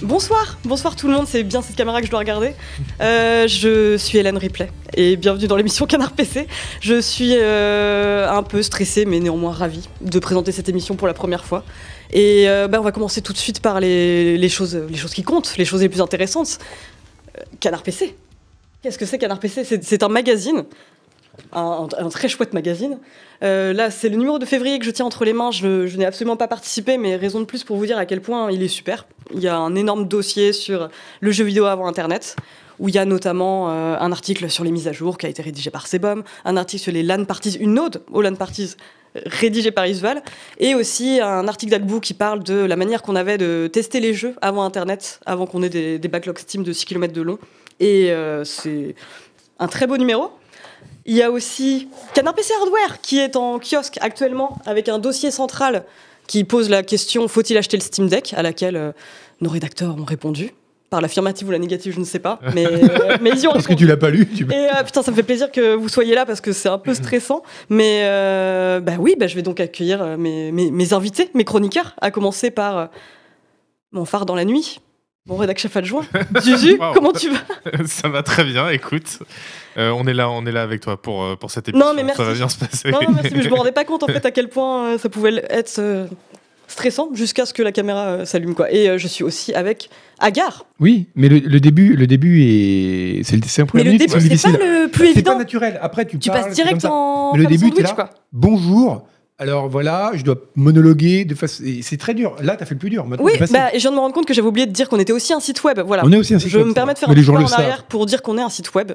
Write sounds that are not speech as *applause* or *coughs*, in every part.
Bonsoir, bonsoir tout le monde, c'est bien cette caméra que je dois regarder. Euh, je suis Hélène Ripley et bienvenue dans l'émission Canard PC. Je suis euh, un peu stressée mais néanmoins ravie de présenter cette émission pour la première fois. Et euh, bah, on va commencer tout de suite par les, les choses, les choses qui comptent, les choses les plus intéressantes. Euh, Canard PC. Qu'est-ce que c'est Canard PC C'est- C'est un magazine, un, très chouette magazine. Euh, là, c'est le numéro de février que je tiens entre les mains. Je, n'ai absolument pas participé, mais raison de plus pour vous dire à quel point il est super. Il y a un énorme dossier sur le jeu vidéo avant Internet, où il y a notamment euh, un article sur les mises à jour qui a été rédigé par Sebum, un article sur les LAN parties, une ode aux LAN parties euh, rédigé par Isval, et aussi un article d'Agbou qui parle de la manière qu'on avait de tester les jeux avant Internet, avant qu'on ait des, backlogs Steam de 6 km de long. Et c'est un très beau numéro. Il y a aussi Canard PC Hardware qui est en kiosque actuellement avec un dossier central qui pose la question faut-il acheter le Steam Deck à laquelle euh, nos rédacteurs ont répondu. Par l'affirmative ou la négative, je ne sais pas. *laughs* Mais, euh, mais ils y ont Parce que tu l'as pas lu. Tu... Et euh, putain, ça me fait plaisir que vous soyez là parce que c'est un peu *laughs* stressant. Mais bah oui, bah, je vais donc accueillir mes, mes, mes invités, mes chroniqueurs, à commencer par mon phare dans la nuit, mon rédac chef adjoint. Juju, Wow. comment tu vas *laughs* Ça va très bien, écoute. Euh, on, est là, on est là avec toi pour, euh, pour cette émission. Non, mais merci. Ça va bien se passer. Non, non, merci, mais je *laughs* me rendais pas compte en fait à quel point euh, ça pouvait être euh, stressant jusqu'à ce que la caméra euh, s'allume quoi. Et euh, je suis aussi avec Agar. Oui, mais le, le début, le début est, c'est le c'est un Mais premier le minute, début, c'est pas le plus C'est pas évident. naturel. Après, tu, Tu parles, passes direct en Mais le début, sandwich, là. quoi. Bonjour. Alors voilà, je dois monologuer de façon. C'est très dur. Là, t'as fait le plus dur. Maintenant, Oui, bah, et je viens de me rendre compte que j'avais oublié de dire qu'on était aussi un site web. Voilà. On est aussi un site Je web, me ça permets de faire Mais un petit en arrière pour dire qu'on est un site web.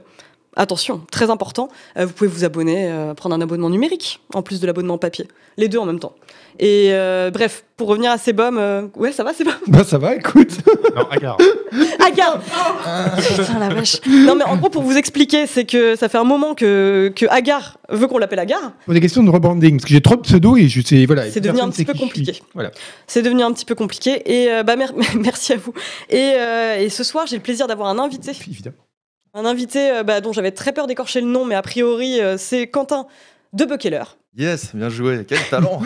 Attention, très important. euh, vous pouvez vous abonner, euh, prendre un abonnement numérique en plus de l'abonnement papier. Les deux en même temps. Et euh, bref, pour revenir à Sebum, euh, ouais, ça va, Sebum Bah ça va, écoute. Non, Agar. Agar Putain la vache. Non mais en gros pour vous expliquer, c'est que ça fait un moment que, que Agar veut qu'on l'appelle Agar. Pour des questions de rebranding, parce que j'ai trop de pseudos et je sais voilà. C'est devenu un petit peu compliqué. Voilà. C'est devenu un petit peu compliqué et euh, bah mer- *laughs* merci à vous. Et, euh, et ce soir j'ai le plaisir d'avoir un invité. Évidemment. Un invité euh, bah, dont j'avais très peur d'écorcher le nom, mais a priori euh, c'est Quentin de Buckeler. Yes, bien joué, quel talent.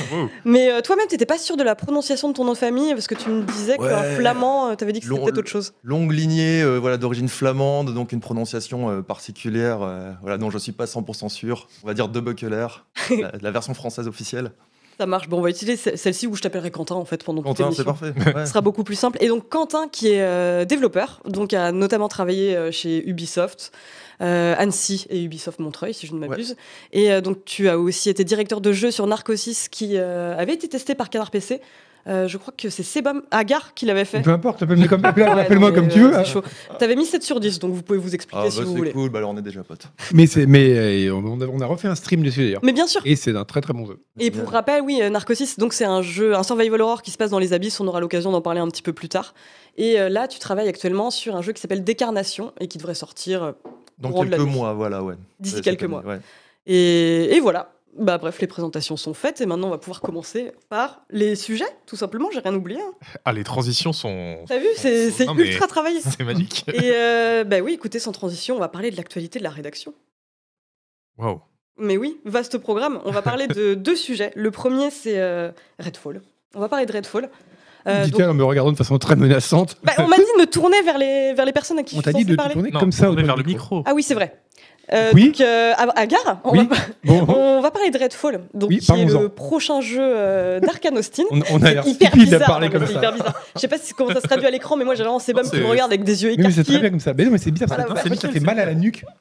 *laughs* Mais euh, toi-même, t'étais pas sûr de la prononciation de ton nom de famille parce que tu me disais qu'un Ouais. flamand, euh, t'avais dit que c'était peut-être autre chose. Longue lignée euh, voilà, d'origine flamande, donc une prononciation euh, particulière euh, voilà, dont je suis pas 100% sûr. On va dire de Buckler, *laughs* la, la version française officielle. Ça marche. Bon, on va utiliser ce- celle-ci où je t'appellerai Quentin en fait pendant Quentin, c'est parfait. Ouais. Ce sera beaucoup plus simple. Et donc Quentin, qui est euh, développeur, donc a notamment travaillé euh, chez Ubisoft, euh, Annecy et Ubisoft Montreuil, si je ne m'abuse. Et donc tu as aussi été directeur de jeu sur Narcosis, qui avait été testé par Canard PC. Euh, je crois que c'est Sebam Agar qui l'avait fait. Peu importe, appelle-moi comme, appelle- Ouais, comme tu euh, veux. hein. c'est chaud. T'avais mis 7 sur 10, donc vous pouvez vous expliquer Ah, si bah, vous c'est voulez. cool, bah, alors on est déjà potes. Mais, c'est- mais euh, on, a, on a refait un stream dessus d'ailleurs. Mais bien sûr. Et c'est un très très bon jeu. Et pour rappel, oui, euh, Narcosis, donc c'est un jeu, un survival horror qui se passe dans les abysses. On aura l'occasion d'en parler un petit peu plus tard. Et euh, là, tu travailles actuellement sur un jeu qui s'appelle Décarnation et qui devrait sortir euh, Dans quelques mois, voilà, ouais. D'ici Ouais, quelques mois. année, ouais. Et, et voilà. Bah bref, les présentations sont faites et maintenant on va pouvoir commencer par les sujets, tout simplement. J'ai rien oublié. hein. Ah, les transitions sont. T'as vu, c'est c'est Non, mais ultra travaillé. C'est magique. *laughs* Et euh, bah oui, écoutez, sans transition, on va parler de l'actualité de la rédaction. Waouh. Mais oui, vaste programme. On va parler de *laughs* deux sujets. Le premier, c'est euh, Redfall. On va parler de Redfall. Euh, Dis-toi en me regardant de façon très menaçante. Bah, on m'a dit de me tourner vers les, vers les personnes à qui On je t'a suis dit de parler. tourner Non, comme ça vers du le micro. Ah oui, c'est vrai. Euh, Oui. Donc, euh, à, à Gare, on, Oui. va, Bon, *laughs* on va parler de Redfall, donc, Oui, qui est le prochain jeu euh, d'Arkane Austin. on, on a l'air stupide à bizarre, parler comme ça. hyper bizarre. Je sais pas si, comment ça se traduit à l'écran, mais moi j'ai vraiment Sebum qui C'est- me regarde avec des yeux Oui, mais c'est très écarquillés. bien comme ça. Mais non, mais c'est bizarre. Voilà, ça, bah, c'est- ça fait mal à la nuque. *laughs*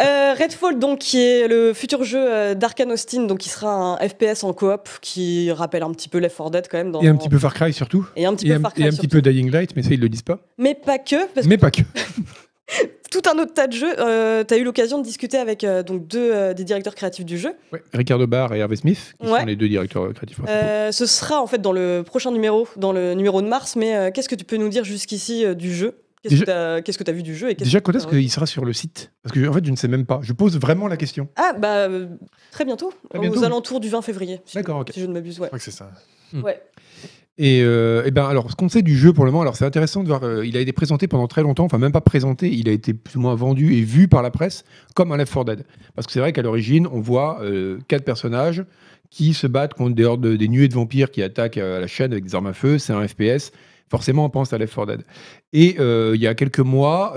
Euh, Redfall, donc, qui est le futur jeu euh, d'Arkane Austin, donc qui sera un FPS en coop, qui rappelle un petit peu Left 4 Dead quand même. Dans... Et un petit peu Far Cry surtout. Et un petit Et peu Far Cry et un petit peu Dying Light, mais ça ils le disent pas. Mais pas que, Mais pas que. *laughs* tout un autre tas de jeux. Euh, T'as eu l'occasion de discuter avec euh, donc deux euh, des directeurs créatifs du jeu. Ouais. Ricardo Barr et Hervé Smith, qui Ouais. sont les deux directeurs créatifs. Euh, ce sera en fait dans le prochain numéro, dans le numéro de mars. Mais qu'est-ce que tu peux nous dire jusqu'ici du jeu? Qu'est-ce que que t'as vu du jeu et Déjà, quand est-ce qu'il sera sur le site? Parce que en fait, je ne sais même pas. Je pose vraiment la question. Ah bah très bientôt, Très aux alentours du 20 février. Si, D'accord, ok. si je ne m'abuse, ouais. Je crois que c'est ça. ouais. Et, euh, eh ben alors, ce qu'on sait du jeu pour le moment, alors c'est intéressant de voir. euh, il a été présenté pendant très longtemps, enfin même pas présenté, il a été plus ou moins vendu et vu par la presse comme un Left 4 Dead. Parce que c'est vrai qu'à l'origine, on voit euh, quatre personnages qui se battent contre des, hordes, des nuées de vampires qui attaquent euh, la chaîne avec des armes à feu. C'est un FPS. Forcément, on pense à Left 4 Dead. Et il y a quelques mois,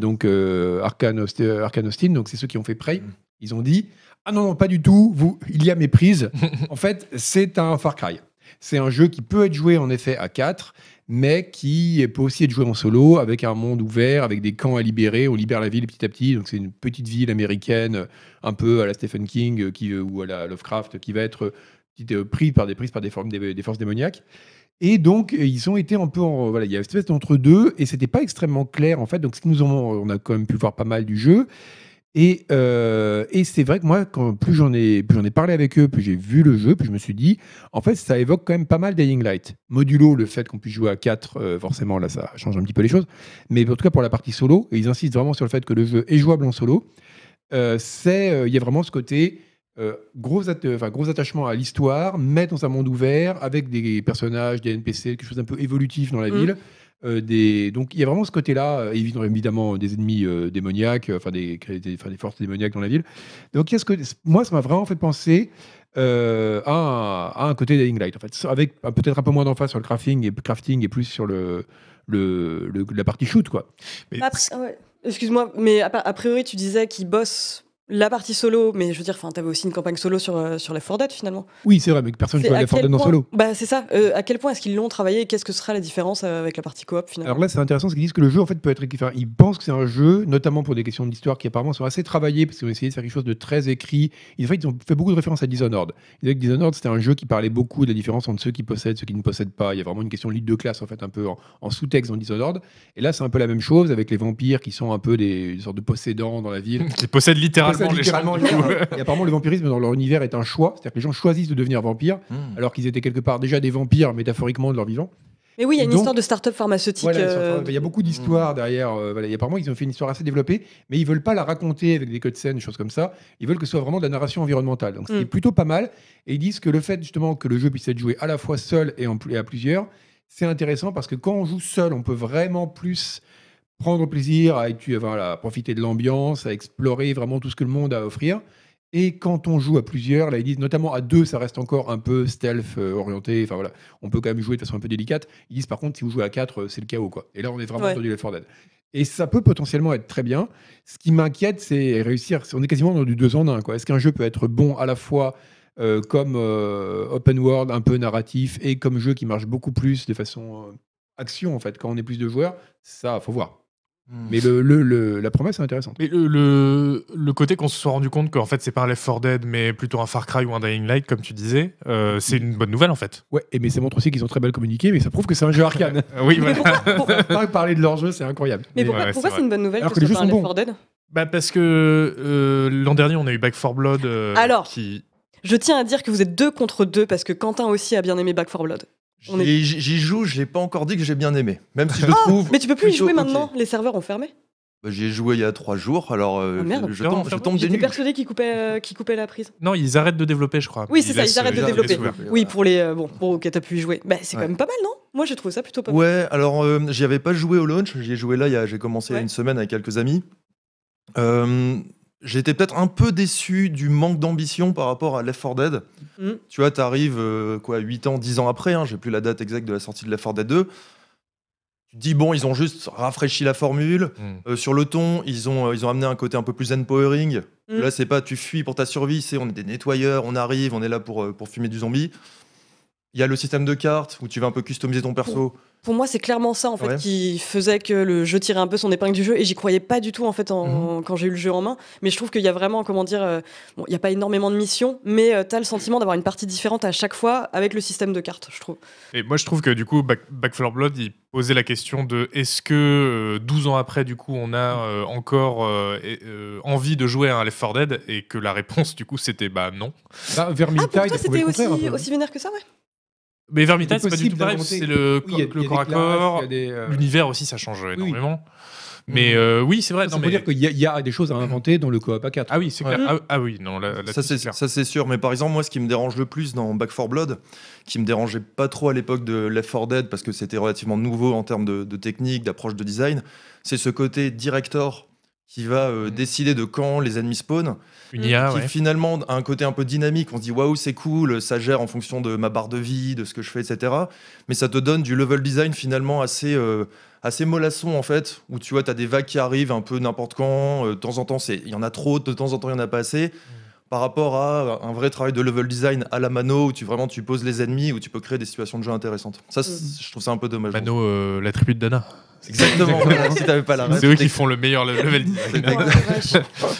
donc Arkane Austin, donc c'est ceux qui ont fait Prey, Mm. ils ont dit Ah non, non, pas du tout, vous, il y a méprise. *laughs* en fait, c'est un Far Cry. C'est un jeu qui peut être joué en effet à 4, mais qui peut aussi être joué en solo, avec un monde ouvert, avec des camps à libérer. On libère la ville petit à petit. Donc c'est une petite ville américaine, un peu à la Stephen King euh, qui, euh, ou à la Lovecraft, qui va être euh, prise par des par des, formes, des, forces démoniaques. Et donc, ils ont été un peu. Voilà, il y a une espèce d'entre deux, et c'était pas extrêmement clair, en fait. Donc, ce nous ont, on a quand même pu voir pas mal du jeu. Et, euh, et c'est vrai que moi, quand, plus j'en ai, plus j'en ai parlé avec eux, plus j'ai vu le jeu, plus je me suis dit, en fait, ça évoque quand même pas mal Dying Light. Modulo, le fait qu'on puisse jouer à 4, forcément, là, ça change un petit peu les choses. Mais en tout cas, pour la partie solo, et ils insistent vraiment sur le fait que le jeu est jouable en solo, euh, c'est, euh, il y a vraiment ce côté euh, gros, attachement à l'histoire, mettre dans un monde ouvert avec des personnages, des NPC, quelque chose d'un peu évolutif dans la Mm. ville. Euh, des... Donc il y a vraiment ce côté-là, euh, évidemment, évidemment des ennemis euh, démoniaques, euh, enfin des, des, enfin, des forces démoniaques dans la ville. Donc il y a ce côté- moi, ça m'a vraiment fait penser euh, à, un, à un côté Dying Light, en fait, avec euh, peut-être un peu moins d'emphase sur le crafting et, crafting et plus sur le, le, le- la partie shoot, quoi. Mais. Excuse-moi, mais a priori, tu disais qu'ils bossent la partie solo, mais je veux dire, enfin, t'avais aussi une campagne solo sur, euh, sur Left 4 Dead finalement. Oui, c'est vrai, mais personne ne C'est joue à Left 4 quel Dead en point- solo. Bah c'est ça. Euh, à quel point est-ce qu'ils l'ont travaillé et Qu'est-ce que sera la différence euh, avec la partie coop finalement? Alors là, c'est intéressant parce qu'ils disent que le jeu en fait peut être. Enfin, ils pensent que c'est un jeu, notamment pour des questions d'histoire qui apparemment sont assez travaillées parce qu'ils ont essayé de faire quelque chose de très écrit. En fait, ils ont fait beaucoup de références à Dishonored. Ils disaient que Dishonored c'était un jeu qui parlait beaucoup de la différence entre ceux qui possèdent, ceux qui ne possèdent pas. Il y a vraiment une question de lead de classe en fait, un peu en, en sous-texte dans Dishonored. Et là, c'est un peu la même chose avec les vampires qui sont un peu des, des sortes de possédants dans la ville. *laughs* qui possède littéralement Les littéralement. Et apparemment, le vampirisme dans leur univers est un choix, c'est-à-dire que les gens choisissent de devenir vampires Hmm. alors qu'ils étaient quelque part déjà des vampires métaphoriquement de leur vivant. Mais oui, il y a une Donc- histoire de start-up pharmaceutique. Voilà, euh, il y a beaucoup d'histoires derrière. euh, voilà. Apparemment, ils ont fait une histoire assez développée, mais ils veulent pas la raconter avec des cutscenes, des choses comme ça. Ils veulent que ce soit vraiment de la narration environnementale. Donc, c'est Mm. plutôt pas mal. Et ils disent que le fait justement que le jeu puisse être joué à la fois seul et, en pl- et à plusieurs, c'est intéressant parce que quand on joue seul, on peut vraiment plus prendre plaisir à, étu- voilà, à profiter de l'ambiance, à explorer vraiment tout ce que le monde a à offrir. Et quand on joue à plusieurs, là ils disent notamment à deux, ça reste encore un peu stealth euh, orienté. Enfin voilà, on peut quand même jouer de façon un peu délicate. Ils disent par contre, si vous jouez à 4, c'est le chaos quoi. Et là, on est vraiment Ouais. dans du Left 4 Dead. Et ça peut potentiellement être très bien. Ce qui m'inquiète, c'est réussir. On est quasiment dans du deux en un. quoi. Est-ce qu'un jeu peut être bon à la fois euh, comme euh, open world, un peu narratif, et comme jeu qui marche beaucoup plus de façon euh, action en fait, quand on est plus de joueurs? Ça, faut voir. Hmm. Mais le, le- le- la promesse est intéressante. Mais le, le, le côté qu'on se soit rendu compte qu'en fait c'est pas un Left 4 Dead mais plutôt un Far Cry ou un Dying Light comme tu disais, euh, c'est une bonne nouvelle en fait. Ouais, et mais ça montre aussi qu'ils ont très mal communiqué, mais ça prouve que c'est un jeu arcane. *laughs* Oui Mais voilà. pourquoi, *laughs* pour- Pas parler de leur jeu, c'est incroyable. mais Mais- pourquoi, ouais, pourquoi c'est une bonne nouvelle Alors que que les jeux sont Left 4 Dead Bah parce que euh, l'an dernier on a eu Back 4 Blood euh, Alors. qui Je tiens à dire que vous êtes deux contre deux parce que Quentin aussi a bien aimé Back 4 Blood. J'y j'y joue, je l'ai pas encore dit que j'ai bien aimé. Même si je le trouve. Mais tu peux plus y jouer maintenant, les serveurs ont fermé. Bah, J'y ai joué il y a trois jours, alors euh, Ah, merde. je, tombe, je enfin, tombe des nues. persuadé qu'ils coupaient, euh, qu'ils coupaient la prise. Non, ils arrêtent de développer je crois. Oui, c'est ça, ils arrêtent de laissent développer. Oui, pour les. euh, bon, bon, ok, t'as pu y jouer. Bah, c'est quand même pas mal, non? Moi, j'ai trouvé ça plutôt pas mal. Ouais, alors euh, j'y avais pas joué au launch, j'y ai joué là, il y a- j'ai commencé il y a une semaine avec quelques amis. Euh, J'étais peut-être un peu déçu du manque d'ambition par rapport à Left 4 Dead. Mhm. Tu vois, t'arrives euh, quoi, 8 ans, 10 ans après, hein, j'ai plus la date exacte de la sortie de Left 4 Dead 2. Tu te dis, bon, ils ont juste rafraîchi la formule. Mm. Euh, sur le ton, ils ont, euh, ils ont amené un côté un peu plus empowering. Mhm. Là, c'est pas tu fuis pour ta survie, c'est on est des nettoyeurs, on arrive, on est là pour, euh, pour fumer du zombie. Il y a le système de cartes où tu vas un peu customiser ton perso. Pour moi, c'est clairement ça en fait Ouais. qui faisait que le jeu tirait un peu son épingle du jeu et j'y croyais pas du tout en fait en- Mhm. quand j'ai eu le jeu en main. Mais je trouve qu'il y a vraiment, comment dire, euh, bon, il y a pas énormément de missions, mais tu t'as le sentiment d'avoir une partie différente à chaque fois avec le système de cartes, je trouve. Et moi je trouve que du coup Back, Back 4 Blood il posait la question de est-ce que euh, 12 ans après du coup on a euh, encore euh, euh, envie de jouer à un Left 4 Dead et que la réponse du coup c'était bah non. Bah, Vermintide, Ah, pour toi, c'était aussi, aussi vénère que ça, ouais. Mais Vermintide C'est c'est pas du tout pareil, c'est le, Oui, corps à corps. euh, L'univers aussi ça change oui. énormément. Mais euh, oui c'est vrai. Ça non, veut mais... dire qu'il y, a- il y a des choses à inventer dans le coop à 4. Ah oui c'est Ouais. clair. Ah, ah oui non là, là, ça, c'est sûr, mais par exemple, moi, ce qui me dérange le plus dans Back 4 Blood, qui me dérangeait pas trop à l'époque de Left 4 Dead, parce que c'était relativement nouveau en termes de, de technique, d'approche de design, c'est ce côté director qui va euh, décider de quand les ennemis spawnent, Une IA, qui ouais. finalement a un côté un peu dynamique. On se dit waouh, c'est cool, ça gère en fonction de ma barre de vie, de ce que je fais, etc. Mais ça te donne du level design finalement assez, euh, assez mollasson en fait, où tu vois, tu as des vagues qui arrivent un peu n'importe quand. euh, de temps en temps, il y en a trop, de temps en temps, il n'y en a pas assez. Par rapport à un vrai travail de level design à la mano, où tu vraiment tu poses les ennemis, où tu peux créer des situations de jeu intéressantes. Ça, c'est- je trouve ça un peu dommage. Mano, euh, la tribu de Dana. Exactement. *laughs* voilà, si t'avais pas la C'est eux qui font le meilleur le- level design. Oh. *laughs*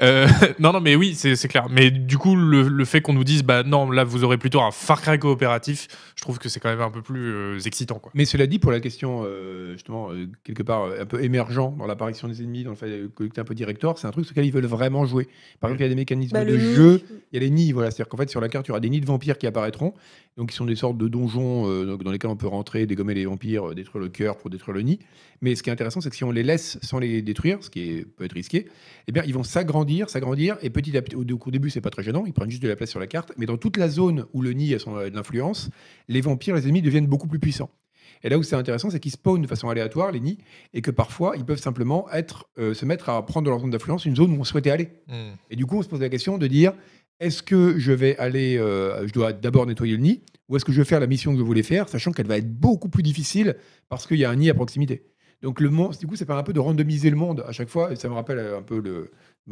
Euh, non, non, mais oui, c'est clair. Mais du coup, le, le fait qu'on nous dise, bah non, là, vous aurez plutôt un Far Cry coopératif, je trouve que c'est quand même un peu plus euh, excitant, quoi. Mais cela dit, pour la question, euh, justement, euh, quelque part euh, un peu émergent dans l'apparition des ennemis, dans le fait de collecter un peu director, c'est un truc sur lequel ils veulent vraiment jouer. Par exemple, il y a des mécanismes Bah, de le jeu, il y a les nids, voilà. C'est-à-dire qu'en fait, sur la carte, il y aura des nids de vampires qui apparaîtront. Donc, qui sont des sortes de donjons euh, dans lesquels on peut rentrer, dégommer les vampires, détruire le cœur pour détruire le nid. Mais ce qui est intéressant, c'est que si on les laisse sans les détruire, ce qui est, peut être risqué, eh bien, ils vont s'agrandir, s'agrandir, et petit à petit, au, au début, c'est pas très gênant, ils prennent juste de la place sur la carte, mais dans toute la zone où le nid a son a de l'influence, les vampires, les ennemis deviennent beaucoup plus puissants. Et là où c'est intéressant, c'est qu'ils spawnent de façon aléatoire, les nids, et que parfois, ils peuvent simplement être, euh, se mettre à prendre dans leur zone d'influence une zone où on souhaitait aller. Hmm. Et du coup, on se pose la question de dire est-ce que je vais aller, euh, je dois d'abord nettoyer le nid, ou est-ce que je vais faire la mission que je voulais faire, sachant qu'elle va être beaucoup plus difficile parce qu'il y a un nid à proximité. Donc le monde, du coup, c'est pas un peu de randomiser le monde à chaque fois. Et ça me rappelle un peu le,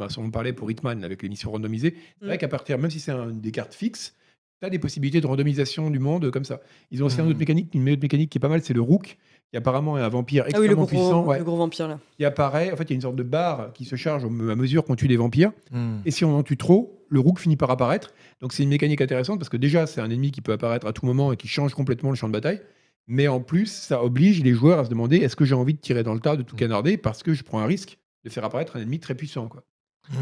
ce dont on parlait pour Hitman avec les missions randomisées. C'est vrai Mm. qu'à partir, même si c'est un- des cartes fixes, tu as des possibilités de randomisation du monde comme ça. Ils ont aussi un Mm. autre mécanique, une autre mécanique qui est pas mal, c'est le Rook, qui apparemment est un vampire Ah oui, le extrêmement gros, puissant, ouais, le gros vampire là. qui apparaît. En fait, il y a une sorte de barre qui se charge à mesure qu'on tue des vampires. Hmm. Et si on en tue trop, le rook finit par apparaître. Donc c'est une mécanique intéressante parce que déjà, c'est un ennemi qui peut apparaître à tout moment et qui change complètement le champ de bataille. Mais en plus, ça oblige les joueurs à se demander est-ce que j'ai envie de tirer dans le tas, de tout canarder, parce que je prends un risque de faire apparaître un ennemi très puissant. Quoi.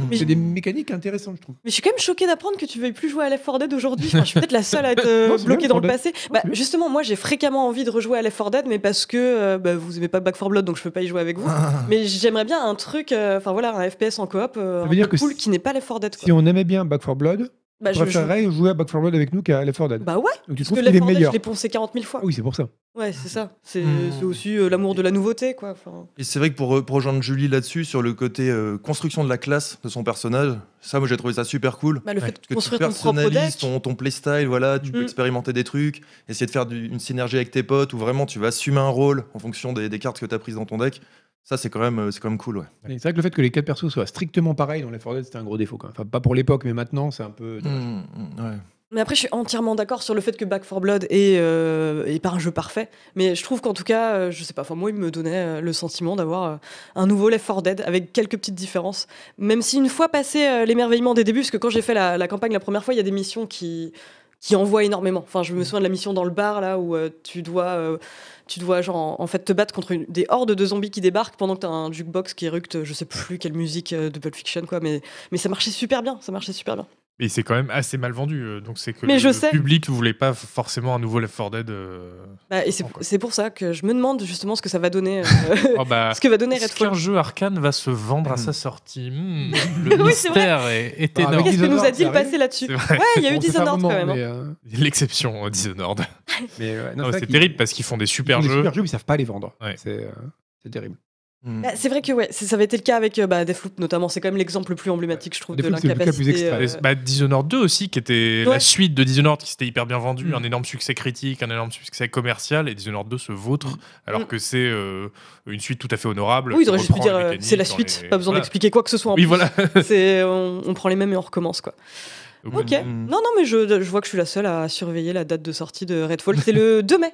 Mais- C'est des mécaniques intéressantes, je trouve. Mais je suis quand même choquée d'apprendre que tu veuilles plus jouer à Left 4 Dead aujourd'hui. Enfin, je suis peut-être la seule à être euh, bloquée dans le Left 4 passé. Bah, justement, moi j'ai fréquemment envie de rejouer à Left 4 Dead, mais parce que euh, bah, vous aimez pas Back 4 Blood, donc je peux pas y jouer avec vous. mais j'aimerais bien un truc, euh, enfin voilà, un FPS en coop, euh, un dire que cool si- qui n'est pas Left 4 Dead. Quoi. Si on aimait bien Back 4 Blood, Bah, je je, je- préférerais jouer à Back 4 Blood avec nous qu'à Left 4 Dead. bah ouais, Donc tu parce trouves que qu'il Left est 4 Dead, meilleur je l'ai poncé 40 000 fois. Oui, c'est pour ça. Ouais, c'est ça. C'est Hmm. aussi euh, l'amour de la nouveauté, quoi. Enfin, Et c'est vrai que pour, re- pour rejoindre Julie là-dessus, sur le côté euh, construction de la classe de son personnage, ça, moi j'ai trouvé ça super cool. bah, le Ouais. fait de Que tu construire ton propre personnalises deck. ton, ton playstyle, voilà, tu peux Mm. expérimenter des trucs, essayer de faire du- une synergie avec tes potes, où vraiment tu vas assumer un rôle en fonction des, des cartes que tu as prises dans ton deck. Ça, c'est quand, même, euh, c'est quand même cool, ouais. C'est vrai que le fait que les quatre persos soient strictement pareils dans Left 4 Dead, c'était un gros défaut. Quand même. Enfin, pas pour l'époque, mais maintenant, c'est un peu. Mm, mm, ouais. Mais après, je suis entièrement d'accord sur le fait que Back 4 Blood est, euh, est pas un jeu parfait. Mais je trouve qu'en tout cas, euh, je sais pas, enfin, moi, il me donnait le sentiment d'avoir un nouveau Left 4 Dead avec quelques petites différences. Même si une fois passé l'émerveillement des débuts, parce que quand j'ai fait la, la campagne la première fois, il y a des missions qui qui envoient énormément. Enfin, je me souviens de la mission dans le bar là où euh, tu dois euh, tu dois genre en, fait te battre contre des hordes de zombies qui débarquent pendant que tu as un jukebox qui éructe je sais plus quelle musique euh, de Pulp Fiction quoi mais mais ça marchait super bien, ça marchait super bien. Et c'est quand même assez mal vendu. euh, Donc c'est que Mais le, je le sais. public ne voulait pas forcément un nouveau Left 4 Dead. euh. Bah, et c'est pour ça que je me demande justement ce que ça va donner, euh, *laughs* Oh, bah, *laughs* ce que va donner Est-ce Redfall. qu'un jeu arcane va se vendre à Hmm. sa sortie Hmm, *laughs* Le Oui, c'est vrai. mystère est, est Ah, énorme. Qu'est-ce que nous a dit le passé là-dessus. Ouais, il y a eu Dishonored quand même. euh, L'exception, Dishonored. mais, c'est terrible parce qu'ils font des ils super font des jeux. super jeux, mais ils savent pas les vendre. Ouais. C'est euh, c'est terrible. Mm. Bah, c'est vrai que ouais, ça avait été le cas avec euh, bah, Deathloop notamment. C'est quand même l'exemple le plus emblématique, je trouve, de Deathloop, c'est le cas plus l'incapacité. euh, Bah, Dishonored 2 aussi, qui était Ouais. la suite de Dishonored, qui s'était hyper bien vendu, Mm. un énorme succès critique, un énorme succès commercial, et Dishonored 2 se vautre, alors Mm. que c'est euh, une suite tout à fait honorable. Oui, ils auraient juste pu dire euh, c'est la suite, les- pas besoin Voilà. d'expliquer quoi que ce soit. en Oui, plus. voilà. *laughs* On, on prend les mêmes et on recommence quoi. Ok. Mm. Non, non, mais je, je vois que je suis la seule à surveiller la date de sortie de Redfall. C'est le 2 mai.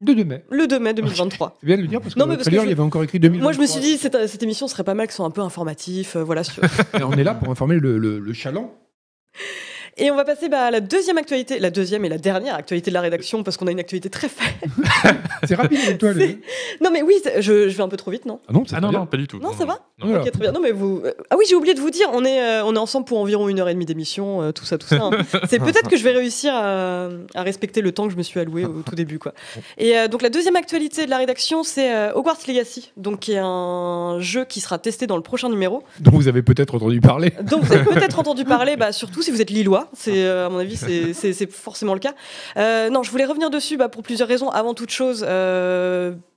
De 2 mai. Le 2 mai 2023. C'est bien de le dire parce que Non, mais le parce que trailer, je- il y avait encore écrit 2000. Moi, je me suis dit, cette, cette émission serait pas mal que ce soit un peu informatif. euh, voilà, *laughs* on est là pour informer le, le, le chaland. Et on va passer bah, à la deuxième actualité, la deuxième et la dernière actualité de la rédaction, parce qu'on a une actualité très faible. *laughs* C'est rapide avec toi. le- Non, mais oui, je, je vais un peu trop vite, non? Ah non, Ah non, bien. non, pas du tout. Non, ça va? Voilà. Ok, très bien. Non, mais vous. euh, Ah oui, j'ai oublié de vous dire, on est, euh, on est ensemble pour environ une heure et demie d'émission, euh, tout ça, tout ça. hein. *laughs* C'est peut-être que je vais réussir à, à respecter le temps que je me suis alloué au tout début, quoi. Et euh, donc la deuxième actualité de la rédaction, c'est Hogwarts Legacy, donc qui est un jeu qui sera testé dans le prochain numéro, Dont vous avez peut-être entendu parler. dont vous avez peut-être *laughs* entendu parler, bah, surtout si vous êtes lillois, C'est à mon avis, c'est- forcément le cas. Non, je voulais revenir dessus bah, pour plusieurs raisons. Avant toute chose,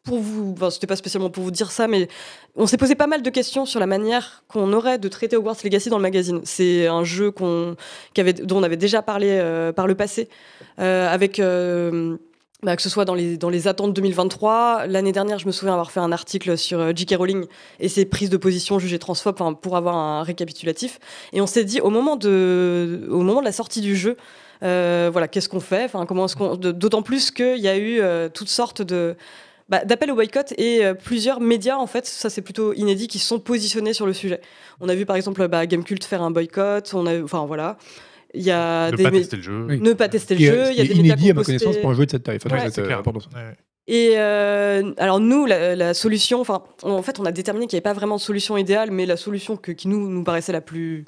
pour vous, enfin, c'était pas spécialement pour vous dire ça, mais on s'est posé pas mal de questions sur la manière qu'on aurait de traiter Hogwarts Legacy dans le magazine. C'est un jeu qu'on, qui avait, dont on avait déjà parlé euh, par le passé, euh, avec. euh, bah, que ce soit dans les, dans les attentes 2023. L'année dernière, je me souviens avoir fait un article sur euh, J.K. Rowling et ses prises de position jugées transphobes pour avoir un récapitulatif. Et on s'est dit, au moment de, au moment de la sortie du jeu, voilà, qu'est-ce qu'on fait? Enfin, comment D'autant plus qu'il y a eu toutes sortes de... bah, d'appels au boycott et euh, plusieurs médias, en fait, ça c'est plutôt inédit, qui se sont positionnés sur le sujet. On a vu par exemple bah, Gamecult faire un boycott, on a, enfin voilà. Il y a Ne des pas tester le jeu. Oui. ne pas tester le jeu, il y a des médias inédit qui à ma posté- connaissance pour un jeu de cette taille. Enfin, Ouais, c'est euh, clair. Ouais. Et euh, alors nous, la, la solution, enfin, en fait, on a déterminé qu'il n'y avait pas vraiment de solution idéale, mais la solution que, qui nous, nous paraissait la plus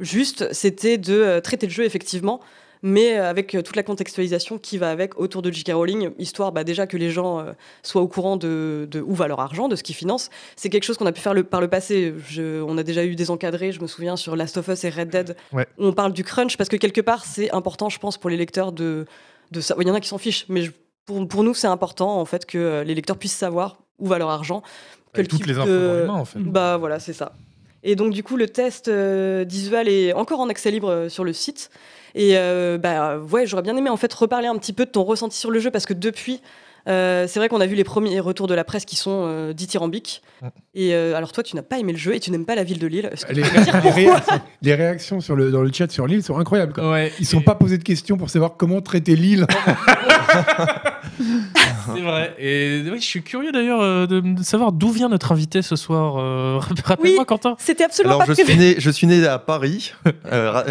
juste, c'était de traiter le jeu effectivement, mais euh, avec euh, toute la contextualisation qui va avec autour de J.K. Rowling, histoire bah, déjà que les gens euh, soient au courant de, de où va leur argent, de ce qu'ils financent. C'est quelque chose qu'on a pu faire le- par le passé. Je- on a déjà eu des encadrés, je me souviens, sur Last of Us et Red Dead, Ouais. où on parle du crunch, parce que quelque part, c'est important, je pense, pour les lecteurs de, de ça. Il y en a qui s'en fichent, mais je- pour, pour nous, c'est important en fait que les lecteurs puissent savoir où va leur argent. Que Avec le toutes les infos de- dans les mains, en fait. Bah voilà, c'est ça. Et donc du coup, le test euh, d'Isual est encore en accès libre sur le site. Et euh, bah ouais, j'aurais bien aimé en fait reparler un petit peu de ton ressenti sur le jeu parce que depuis, euh, c'est vrai qu'on a vu les premiers retours de la presse qui sont euh, dithyrambiques. Mm. Et euh, alors toi, tu n'as pas aimé le jeu et tu n'aimes pas la ville de Lille. Que Les, tu peux me dire les pourquoi? réactions, les réactions sur le, dans le chat sur l'île sont incroyables. quoi. Ouais, Ils ne sont pas posés de questions pour savoir comment traiter l'île. *laughs* *laughs* C'est vrai. Et oui, je suis curieux d'ailleurs euh, de, de savoir d'où vient notre invité ce soir. Euh, *laughs* Rappelle-moi, Oui. Quentin. C'était absolument Alors, pas je suis, né, je suis né à Paris, euh,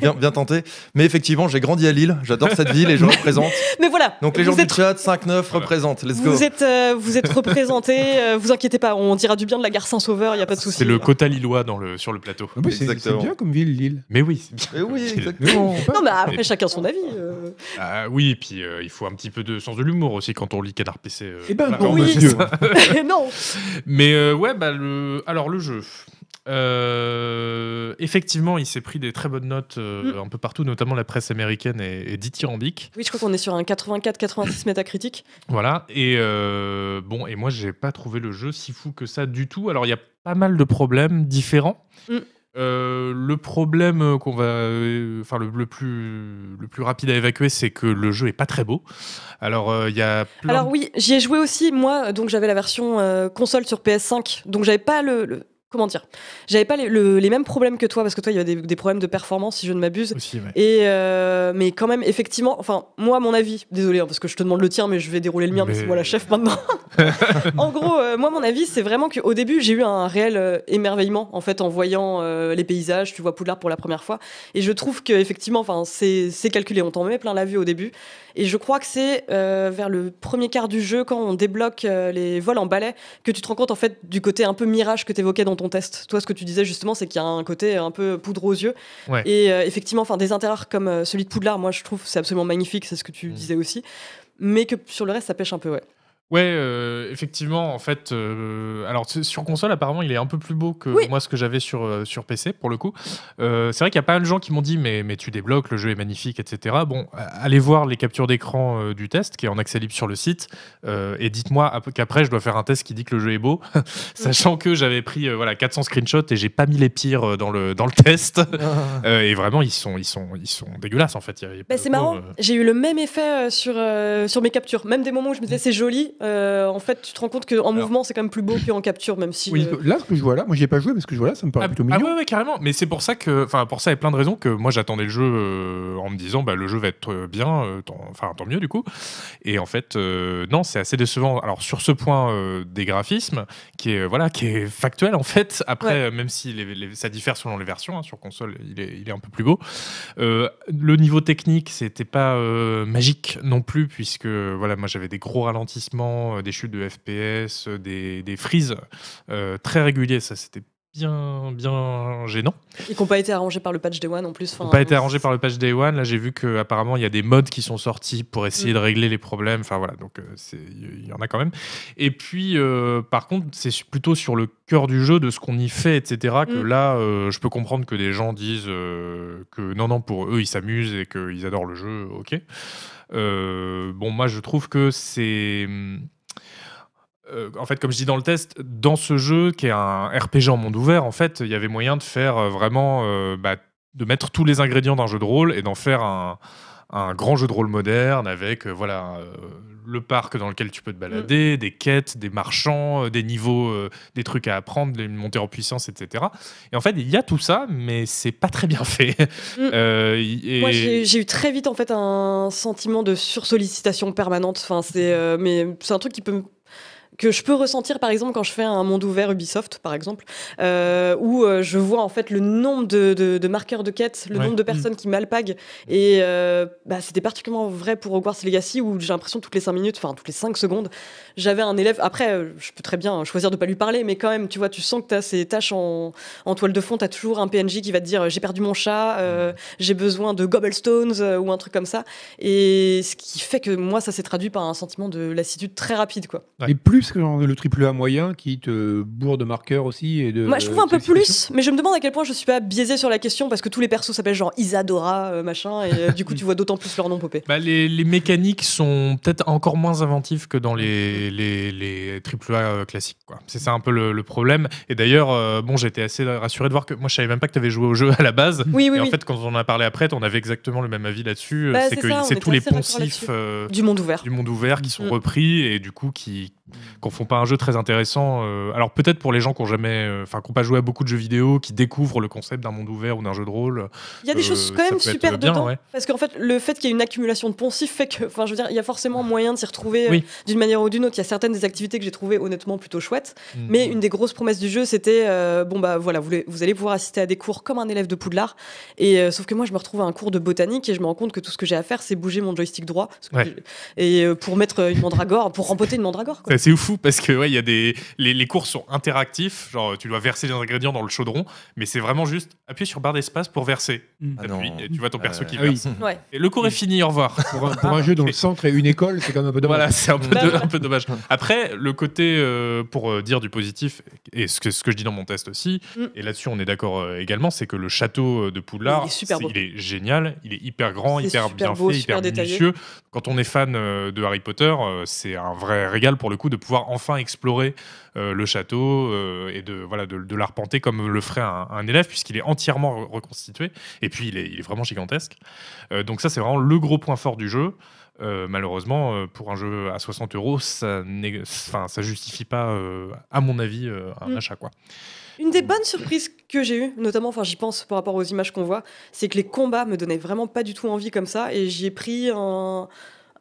bien, bien tenté, mais effectivement, j'ai grandi à Lille, j'adore cette ville et je représente. Mais voilà. Donc, les gens du chat, 5-9 représentent, let's go. Vous êtes, euh, vous êtes représenté, euh, vous inquiétez pas, on dira du bien de la gare Saint-Sauveur, il n'y a pas de souci. C'est le quota lillois dans le, sur le plateau. Plus, c'est bien comme ville, l'île. Mais oui, c'est bien. Mais oui, exactement. Non, mais après, chacun son avis. euh. Ah oui, et puis euh, il faut un petit peu de sens de l'humour aussi quand on lit Canard PC. euh, Eh ben voilà. non, Oui. monsieur. *laughs* non. Mais euh, ouais, bah, le... alors le jeu. Euh, effectivement, il s'est pris des très bonnes notes euh, un peu partout, notamment la presse américaine est, est dithyrambique. Oui, je crois qu'on est sur un 84-86 métacritique. Voilà. Et euh, bon, et moi, j'ai pas trouvé le jeu si fou que ça du tout. Alors, il y a pas mal de problèmes différents. Mm. Euh, le problème qu'on va, enfin le, le plus le plus rapide à évacuer, c'est que le jeu est pas très beau. Alors il y a plein Alors oui, j'y ai joué aussi, moi, donc j'avais la version console sur PS5, donc j'avais pas le... le- Comment dire? J'avais pas les, le- les mêmes problèmes que toi, parce que toi, il y avait des, des problèmes de performance, si je ne m'abuse. aussi. ouais. Et euh, mais quand même, effectivement, enfin, moi, à mon avis, désolé, hein, parce que je te demande le tien, mais je vais dérouler le mien, mais Mais- c'est moi la chef maintenant. *laughs* en gros, euh, moi, mon avis, c'est vraiment qu'au début, j'ai eu un réel euh, émerveillement, en fait, en voyant les paysages. Tu vois Poudlard pour la première fois, et je trouve que effectivement, enfin, c'est c'est calculé. On t'en met plein la vue au début, et je crois que c'est vers le premier quart du jeu, quand on débloque les vols en balai, que tu te rends compte en fait du côté un peu mirage que tu évoquais dans ton test. Toi, ce que tu disais justement, c'est qu'il y a un côté un peu poudre aux yeux. Ouais. Et euh, effectivement, enfin, des intérieurs comme euh, celui de Poudlard, moi, je trouve c'est absolument magnifique. C'est ce que tu Mm. disais aussi. Mais que sur le reste, ça pêche un peu, ouais. Ouais, euh, effectivement, en fait, euh, alors sur console, apparemment, il est un peu plus beau que Oui. moi ce que j'avais sur, euh, sur PC, pour le coup. C'est vrai qu'il y a pas mal de gens qui m'ont dit, mais, mais tu débloques, le jeu est magnifique, etc. Bon, allez voir les captures d'écran du test, qui est en accès libre sur le site, et dites-moi ap- qu'après, je dois faire un test qui dit que le jeu est beau, *laughs* sachant que j'avais pris voilà, 400 screenshots et j'ai pas mis les pires dans le, dans le *laughs* test. Euh, et vraiment, ils sont, ils, sont, ils sont dégueulasses, en fait. Bah, c'est marrant, j'ai eu le même effet sur, sur mes captures. Même des moments où je me disais c'est joli, euh, en fait, tu te rends compte qu'en mouvement, c'est quand même plus beau *coughs* qu'en capture, même si. Oui. euh, Là, ce que je vois là, moi j'y ai pas joué, mais ce que je vois là, ça me paraît Ah, plutôt ah mignon. ouais, ouais, carrément. Mais c'est pour ça que, enfin, pour ça et plein de raisons que moi j'attendais le jeu euh, en me disant, bah, le jeu va être bien, euh, tant- enfin, tant mieux du coup. Et en fait, euh, non, c'est assez décevant. Alors sur ce point euh, des graphismes, qui est, voilà, qui est factuel en fait. Après, Ouais. même si les- les- ça diffère selon les versions, hein, sur console, il est, il est un peu plus beau. Euh, le niveau technique, c'était pas euh, magique non plus, puisque voilà, moi j'avais des gros ralentissements, euh, des chutes de FPS, euh, des, des freezes euh, très réguliers. Ça, c'était bien, bien gênants. Et qui n'ont pas été arrangés par le patch Day One en plus. N'ont pas été arrangés par le patch Day One. Là, j'ai vu qu'apparemment, il y a des modes qui sont sortis pour essayer Mm. de régler les problèmes. Enfin, voilà, donc il y en a quand même. Et puis, euh, par contre, c'est plutôt sur le cœur du jeu, de ce qu'on y fait, etc., que Mm. là, euh, je peux comprendre que des gens disent euh, que non, non, pour eux, ils s'amusent et qu'ils adorent le jeu. Ok. Euh, bon, moi, je trouve que c'est. euh, en fait, comme je dis dans le test, dans ce jeu qui est un RPG en monde ouvert, en fait, il y avait moyen de faire euh, vraiment, bah, de mettre tous les ingrédients d'un jeu de rôle et d'en faire un, un grand jeu de rôle moderne avec, voilà, le parc dans lequel tu peux te balader, des quêtes, des marchands, euh, des niveaux, euh, des trucs à apprendre, des montées en puissance, etc. Et en fait, il y a tout ça, mais c'est pas très bien fait. *laughs* Mm. Euh, et- Moi, j'ai eu très vite en fait un sentiment de sursollicitation permanente. Enfin, c'est, mais c'est un truc qui peut me- que je peux ressentir par exemple quand je fais un monde ouvert Ubisoft par exemple euh, où euh, je vois en fait le nombre de, de- de marqueurs de quêtes le Ouais. nombre de personnes qui m'alpaguent et euh, bah, c'était particulièrement vrai pour Hogwarts Legacy où j'ai l'impression toutes les 5 minutes enfin toutes les 5 secondes j'avais un élève après je peux très bien choisir de pas lui parler mais quand même tu vois tu sens que tu as ces tâches en, en toile de fond tu as toujours un PNJ qui va te dire j'ai perdu mon chat euh, j'ai besoin de gobblestones euh, ou un truc comme ça. Et ce qui fait que moi, ça s'est traduit par un sentiment de lassitude très rapide. Quoi. Ouais. Et plus que genre le triple A moyen qui te bourre de marqueurs aussi. Et de, moi, je trouve un peu plus, mais je me demande à quel point je suis pas biaisée sur la question parce que tous les persos s'appellent genre Isadora, euh, machin, et euh, du coup, tu vois d'autant plus leur nom popé. Bah, les, les mécaniques sont peut-être encore moins inventives que dans les, les, les AAA euh, classiques. quoi. C'est ça un peu le, le problème. Et d'ailleurs, euh, bon, j'étais assez rassuré de voir que moi, je savais même pas que tu avais joué au jeu à la base. Oui, oui, et en oui. fait, quand on en a parlé après, on avait exactement le même avis là-dessus. Bah, c'est que c'est tous les poncifs euh, Du monde ouvert. du monde ouvert qui sont Mm. repris et du coup qui qu'on font pas un jeu très intéressant. euh, alors peut-être pour les gens qui ont jamais, euh, enfin qui ont pas joué à beaucoup de jeux vidéo, qui découvrent le concept d'un monde ouvert ou d'un jeu de rôle. Il y a des Euh, choses quand même super bien, dedans. ouais. Parce qu'en fait, le fait qu'il y ait une accumulation de poncifs fait que, enfin, je veux dire, il y a forcément moyen de s'y retrouver Oui. d'une manière ou d'une autre. Il y a certaines des activités que j'ai trouvées honnêtement plutôt chouettes. Mm. Mais une des grosses promesses du jeu, c'était bon bah voilà, vous, les- vous allez pouvoir assister à des cours comme un élève de Poudlard. Et sauf que moi, je me retrouve à un cours de botanique et je me rends compte que tout ce que j'ai à faire, c'est bouger mon joystick droit Ouais. et pour mettre une mandragore, pour rempoter une mandragore. C'est assez fou parce que ouais, il y a des les, les cours sont interactifs, genre tu dois verser des ingrédients dans le chaudron, mais c'est vraiment juste appuyer sur barre d'espace pour verser. Mm. Ah et tu vois ton perso Euh, qui oui. verse. *laughs* Ouais. Et le cours est fini, au revoir. *laughs* Pour un, pour un jeu dont le centre est une école, c'est quand même un peu dommage. Voilà, c'est un, un peu dommage. Après, le côté, euh, pour euh, dire du positif, et ce que, ce que je dis dans mon test aussi, Mm. et là-dessus on est d'accord euh, également, c'est que le château de Poudlard, Il est super c'est- beau. il est génial, il est hyper grand, hyper bien beau, fait, super hyper détaillé. minutieux. Quand on est fan euh, de Harry Potter, euh, c'est un vrai régal pour le coup de pouvoir enfin explorer euh, le château euh, et de, voilà, de, de l'arpenter comme le ferait un, un élève, puisqu'il est entièrement re- reconstitué, et puis il est, il est vraiment gigantesque. Euh, donc ça, c'est vraiment le gros point fort du jeu. Malheureusement, pour un jeu à 60 euros, ça enfin, ça justifie pas, à mon avis, un Mm. achat. Quoi. Une des bonnes surprises que j'ai eues, notamment, enfin j'y pense par rapport aux images qu'on voit, c'est que les combats me donnaient vraiment pas du tout envie comme ça et j'y ai pris un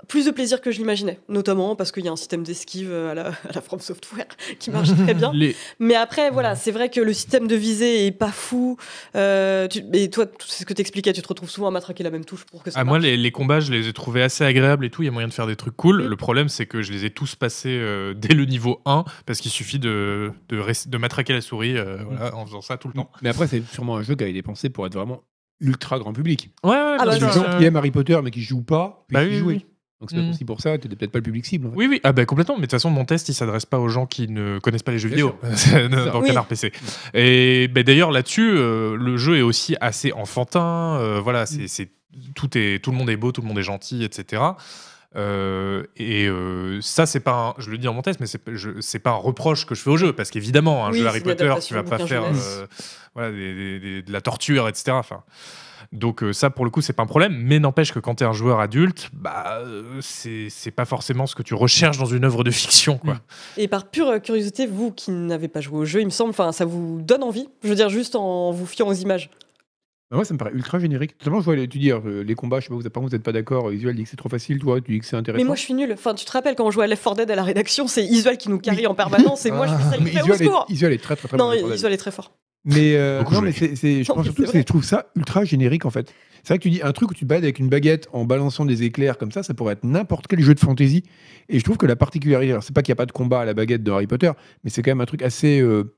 plus de plaisir que je l'imaginais, notamment parce qu'il y a un système d'esquive à la, *laughs* à la From Software *laughs* qui marche très bien. Les- Mais après, voilà, c'est vrai que le système de visée est pas fou. Euh, tu- et toi, c'est ce que t'expliquais, tu te retrouves souvent à matraquer la même touche pour que ça Ah, moi, les, les combats, je les ai trouvés assez agréables et tout. Il y a moyen de faire des trucs cool. Mm. Le problème, c'est que je les ai tous passés euh, dès le niveau 1 parce qu'il suffit de, de, de matraquer la souris euh, voilà, en faisant ça tout le temps. Mais après, c'est sûrement un jeu qui a été pensé pour être vraiment ultra grand public. Ouais, ouais, Ah, bah, Il y a bien des sûr. gens qui aiment Harry Potter mais qui jouent pas, Bah qui oui, jouent. oui. Donc c'est peut-être Mm. aussi pour ça, tu n'es peut-être pas le public cible. en fait. Oui, oui, ah bah, complètement. Mais de toute façon, mon test, il s'adresse pas aux gens qui ne connaissent pas les jeux Bien vidéo *laughs* dans Oui. Canard PC. Et bah, d'ailleurs, là-dessus, euh, le jeu est aussi assez enfantin. euh, voilà, c'est, c'est- tout, est, tout le monde est beau, tout le monde est gentil, etc. Euh, et euh, ça, c'est pas, un- je le dis dans mon test, mais c'est, pas- je- c'est pas un reproche que je fais au jeu, parce qu'évidemment, un Oui, jeu Harry Potter, tu vas pas faire jeunesse. euh, voilà, des- des- des- de la torture, etc. Enfin, donc euh, ça, pour le coup, c'est pas un problème. Mais n'empêche que quand tu es un joueur adulte, bah, euh, c'est, c'est pas forcément ce que tu recherches dans une œuvre de fiction, quoi. Et par pure curiosité, vous qui n'avez pas joué au jeu, il me semble, enfin, ça vous donne envie Je veux dire, juste en vous fiant aux images. Bah, moi, ça me paraît ultra générique. Notamment, je vois les, tu dis, alors, euh, les combats, je sais pas, vous, vous n'êtes pas d'accord. Isuel dit que c'est trop facile, toi, tu dis que c'est intéressant. Mais moi, je suis nulle. Enfin, tu te rappelles quand on jouait à Left 4 Dead à la rédaction, c'est Isuel qui nous carry en permanence et moi, je *laughs* il me Mais fait au Isuel secours. est, Isuel est très très très Non, Isuel est très fort. Mais euh, non, mais c'est, c'est- je pense surtout que je trouve ça ultra générique en fait. C'est vrai que tu dis un truc où tu te balades avec une baguette en balançant des éclairs comme ça, ça pourrait être n'importe quel jeu de fantasy. Et je trouve que la particularité, alors c'est pas qu'il n'y a pas de combat à la baguette de Harry Potter, mais c'est quand même un truc assez euh,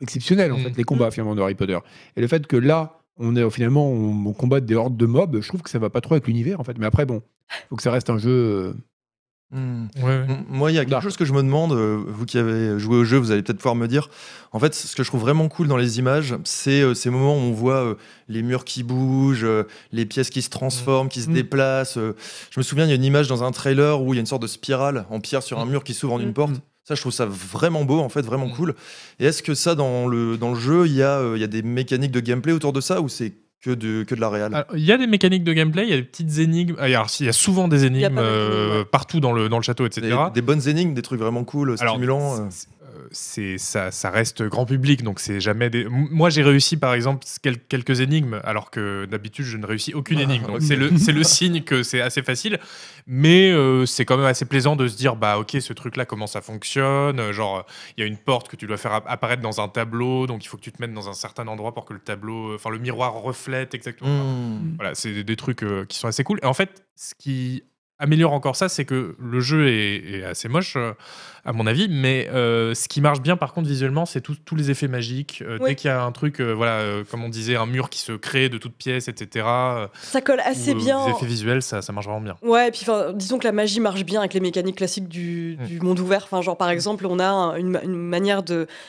exceptionnels, en Mm. fait, les combats, finalement, de Harry Potter. Et le fait que là, on est finalement, on, on combat des hordes de mobs, je trouve que ça va pas trop avec l'univers, en fait. Mais après, bon, faut que ça reste un jeu. Euh, Hmm. Ouais, ouais. M- Moi, il y a quelque Dark. chose que je me demande, euh, vous qui avez joué au jeu, vous allez peut-être pouvoir me dire. En fait, ce que je trouve vraiment cool dans les images, c'est euh, ces moments où on voit euh, les murs qui bougent, euh, les pièces qui se transforment, qui se Mm. déplacent. euh. Je me souviens, il y a une image dans un trailer où il y a une sorte de spirale en pierre sur un mur qui s'ouvre en une porte. Ça, je trouve ça vraiment beau, en fait, vraiment cool. Et est-ce que ça, dans le, dans le jeu, il y, a, il y a des mécaniques de gameplay autour de ça ou c'est que de, que de la réal Il y a des mécaniques de gameplay, il y a des petites énigmes. Ah, Alors, il y a souvent des a énigmes euh, ouais. partout dans le, dans le château, etc. des, des bonnes énigmes, des trucs vraiment cool, Alors, stimulants. Euh. c'est- euh, ça, ça reste grand public, donc c'est jamais des. Moi, j'ai réussi par exemple quel- quelques énigmes, alors que d'habitude je ne réussis aucune Ah, énigme. Donc c'est le le *laughs* signe que c'est assez facile, mais euh, c'est quand même assez plaisant de se dire bah ok ce truc là comment ça fonctionne, Euh, genre il y a une porte que tu dois faire app- apparaître dans un tableau, donc il faut que tu te mettes dans un certain endroit pour que le tableau, enfin le miroir reflète exactement. Hmm. Voilà, c'est des, trucs euh, qui sont assez cool. Et en fait, ce qui améliore encore ça, c'est que le jeu est, est assez moche, euh, à mon avis, mais euh, ce qui marche bien, par contre, visuellement, c'est tous les effets magiques. Euh, Oui. Dès qu'il y a un truc, euh, voilà, euh, comme on disait, un mur qui se crée de toutes pièces, etc., euh, Ça colle assez ou, bien. Les effets visuels, ça, ça marche vraiment bien. Ouais, et puis disons que la magie marche bien avec les mécaniques classiques du, Mm. du monde ouvert. Enfin, genre par exemple, on a un- une, ma- une manière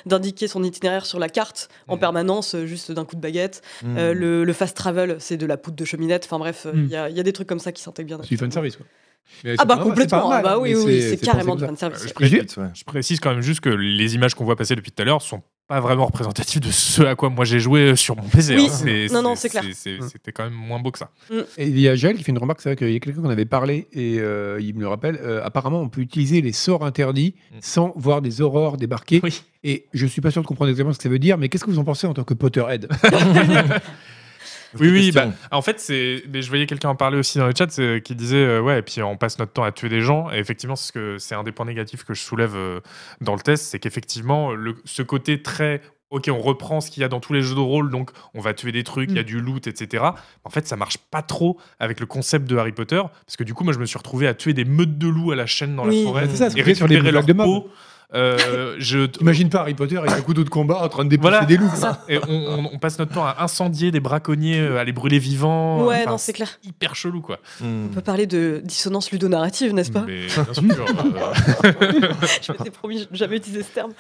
d'indiquer son itinéraire sur la carte en Mm. permanence, juste d'un coup de baguette. Euh, le, le fast travel, c'est de la poudre de cheminette. Enfin bref, il Mm. y, y a des trucs comme ça qui s'intègrent bien. C'est du fan service, quoi. Ah bah mal, c'est complètement. Ah bah oui, oui, c'est carrément du comme ça. fan service. Euh, je précise- ouais. Je précise quand même juste que les images qu'on voit passer depuis tout à l'heure sont pas vraiment représentatives de ce à quoi moi j'ai joué sur mon PC. Oui. hein. Non, non, c'est clair. c'est- C'était quand même moins beau que ça. Et il y a Jaël qui fait une remarque, c'est vrai qu'il y a quelqu'un qu'on avait parlé et euh, il me le rappelle. euh, apparemment, on peut utiliser les sorts interdits Mm. sans voir des aurores débarquer. Oui. Et je suis pas sûr de comprendre exactement ce que ça veut dire, mais qu'est-ce que vous en pensez en tant que Potterhead? *laughs* Oui, oui, bah, en fait, c'est. mais je voyais quelqu'un en parler aussi dans le chat qui disait euh, ouais, et puis on passe notre temps à tuer des gens. Et effectivement, c'est ce que c'est un des points négatifs que je soulève euh, dans le test, c'est qu'effectivement, le- ce côté très ok, on reprend ce qu'il y a dans tous les jeux de rôle, donc on va tuer des trucs, il y a du loot, etc. En fait, ça marche pas trop avec le concept de Harry Potter, parce que du coup, moi, je me suis retrouvé à tuer des meutes de loups à la chaîne dans Oui. la forêt C'est ça, et récupérer leur de peau. Euh, je, Imagine pas Harry Potter avec un couteau de combat en train de dépousser Voilà, des loups. c'est ça. Et on, on- on passe notre temps à incendier des braconniers, euh, à les brûler vivants. Ouais, Enfin, non, c'est clair. hyper chelou, quoi. Hmm. On peut parler de dissonance ludonarrative, n'est-ce pas? Mais bien sûr. *laughs* euh, Je m'étais promis de jamais utiliser ce terme.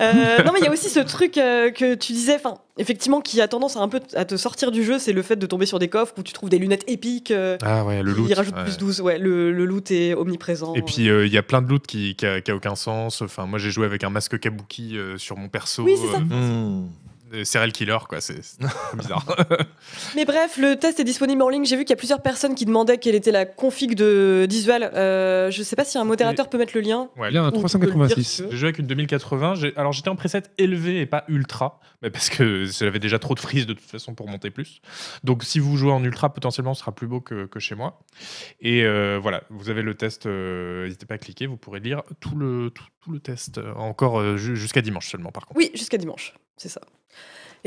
Euh, non, mais il y a aussi ce truc euh, que tu disais, enfin, effectivement, qui a tendance à un peu à te sortir du jeu, c'est le fait de tomber sur des coffres où tu trouves des lunettes épiques. euh, Ah ouais, le loot. Il rajoute ouais. plus 12, ouais, le, le loot est omniprésent. Et puis euh, il y a plein de loot qui, qui, a, qui a aucun sens. Enfin, moi j'ai joué avec un masque kabuki euh, sur mon perso. Oui, c'est ça. Hmm. Euh, serial killer, quoi. C'est *laughs* bizarre. *laughs* Mais bref, le test est disponible en ligne. J'ai vu qu'il y a plusieurs personnes qui demandaient quelle était la config de d'Isual. Euh, je sais pas si un modérateur peut mettre le lien. Ouais. Il y a un Ou tu peux le dire 386. si tu veux. J'ai joué avec une 2080. j'ai- Alors j'étais en preset élevé et pas ultra, mais parce que j'avais déjà trop de frise de toute façon pour monter plus. Donc si vous jouez en ultra, potentiellement ce sera plus beau que, que chez moi. Et euh, voilà, vous avez le test. euh, N'hésitez pas à cliquer, vous pourrez lire tout le, tout, tout le test encore euh, ju- jusqu'à dimanche seulement par contre. Oui, jusqu'à dimanche, c'est ça.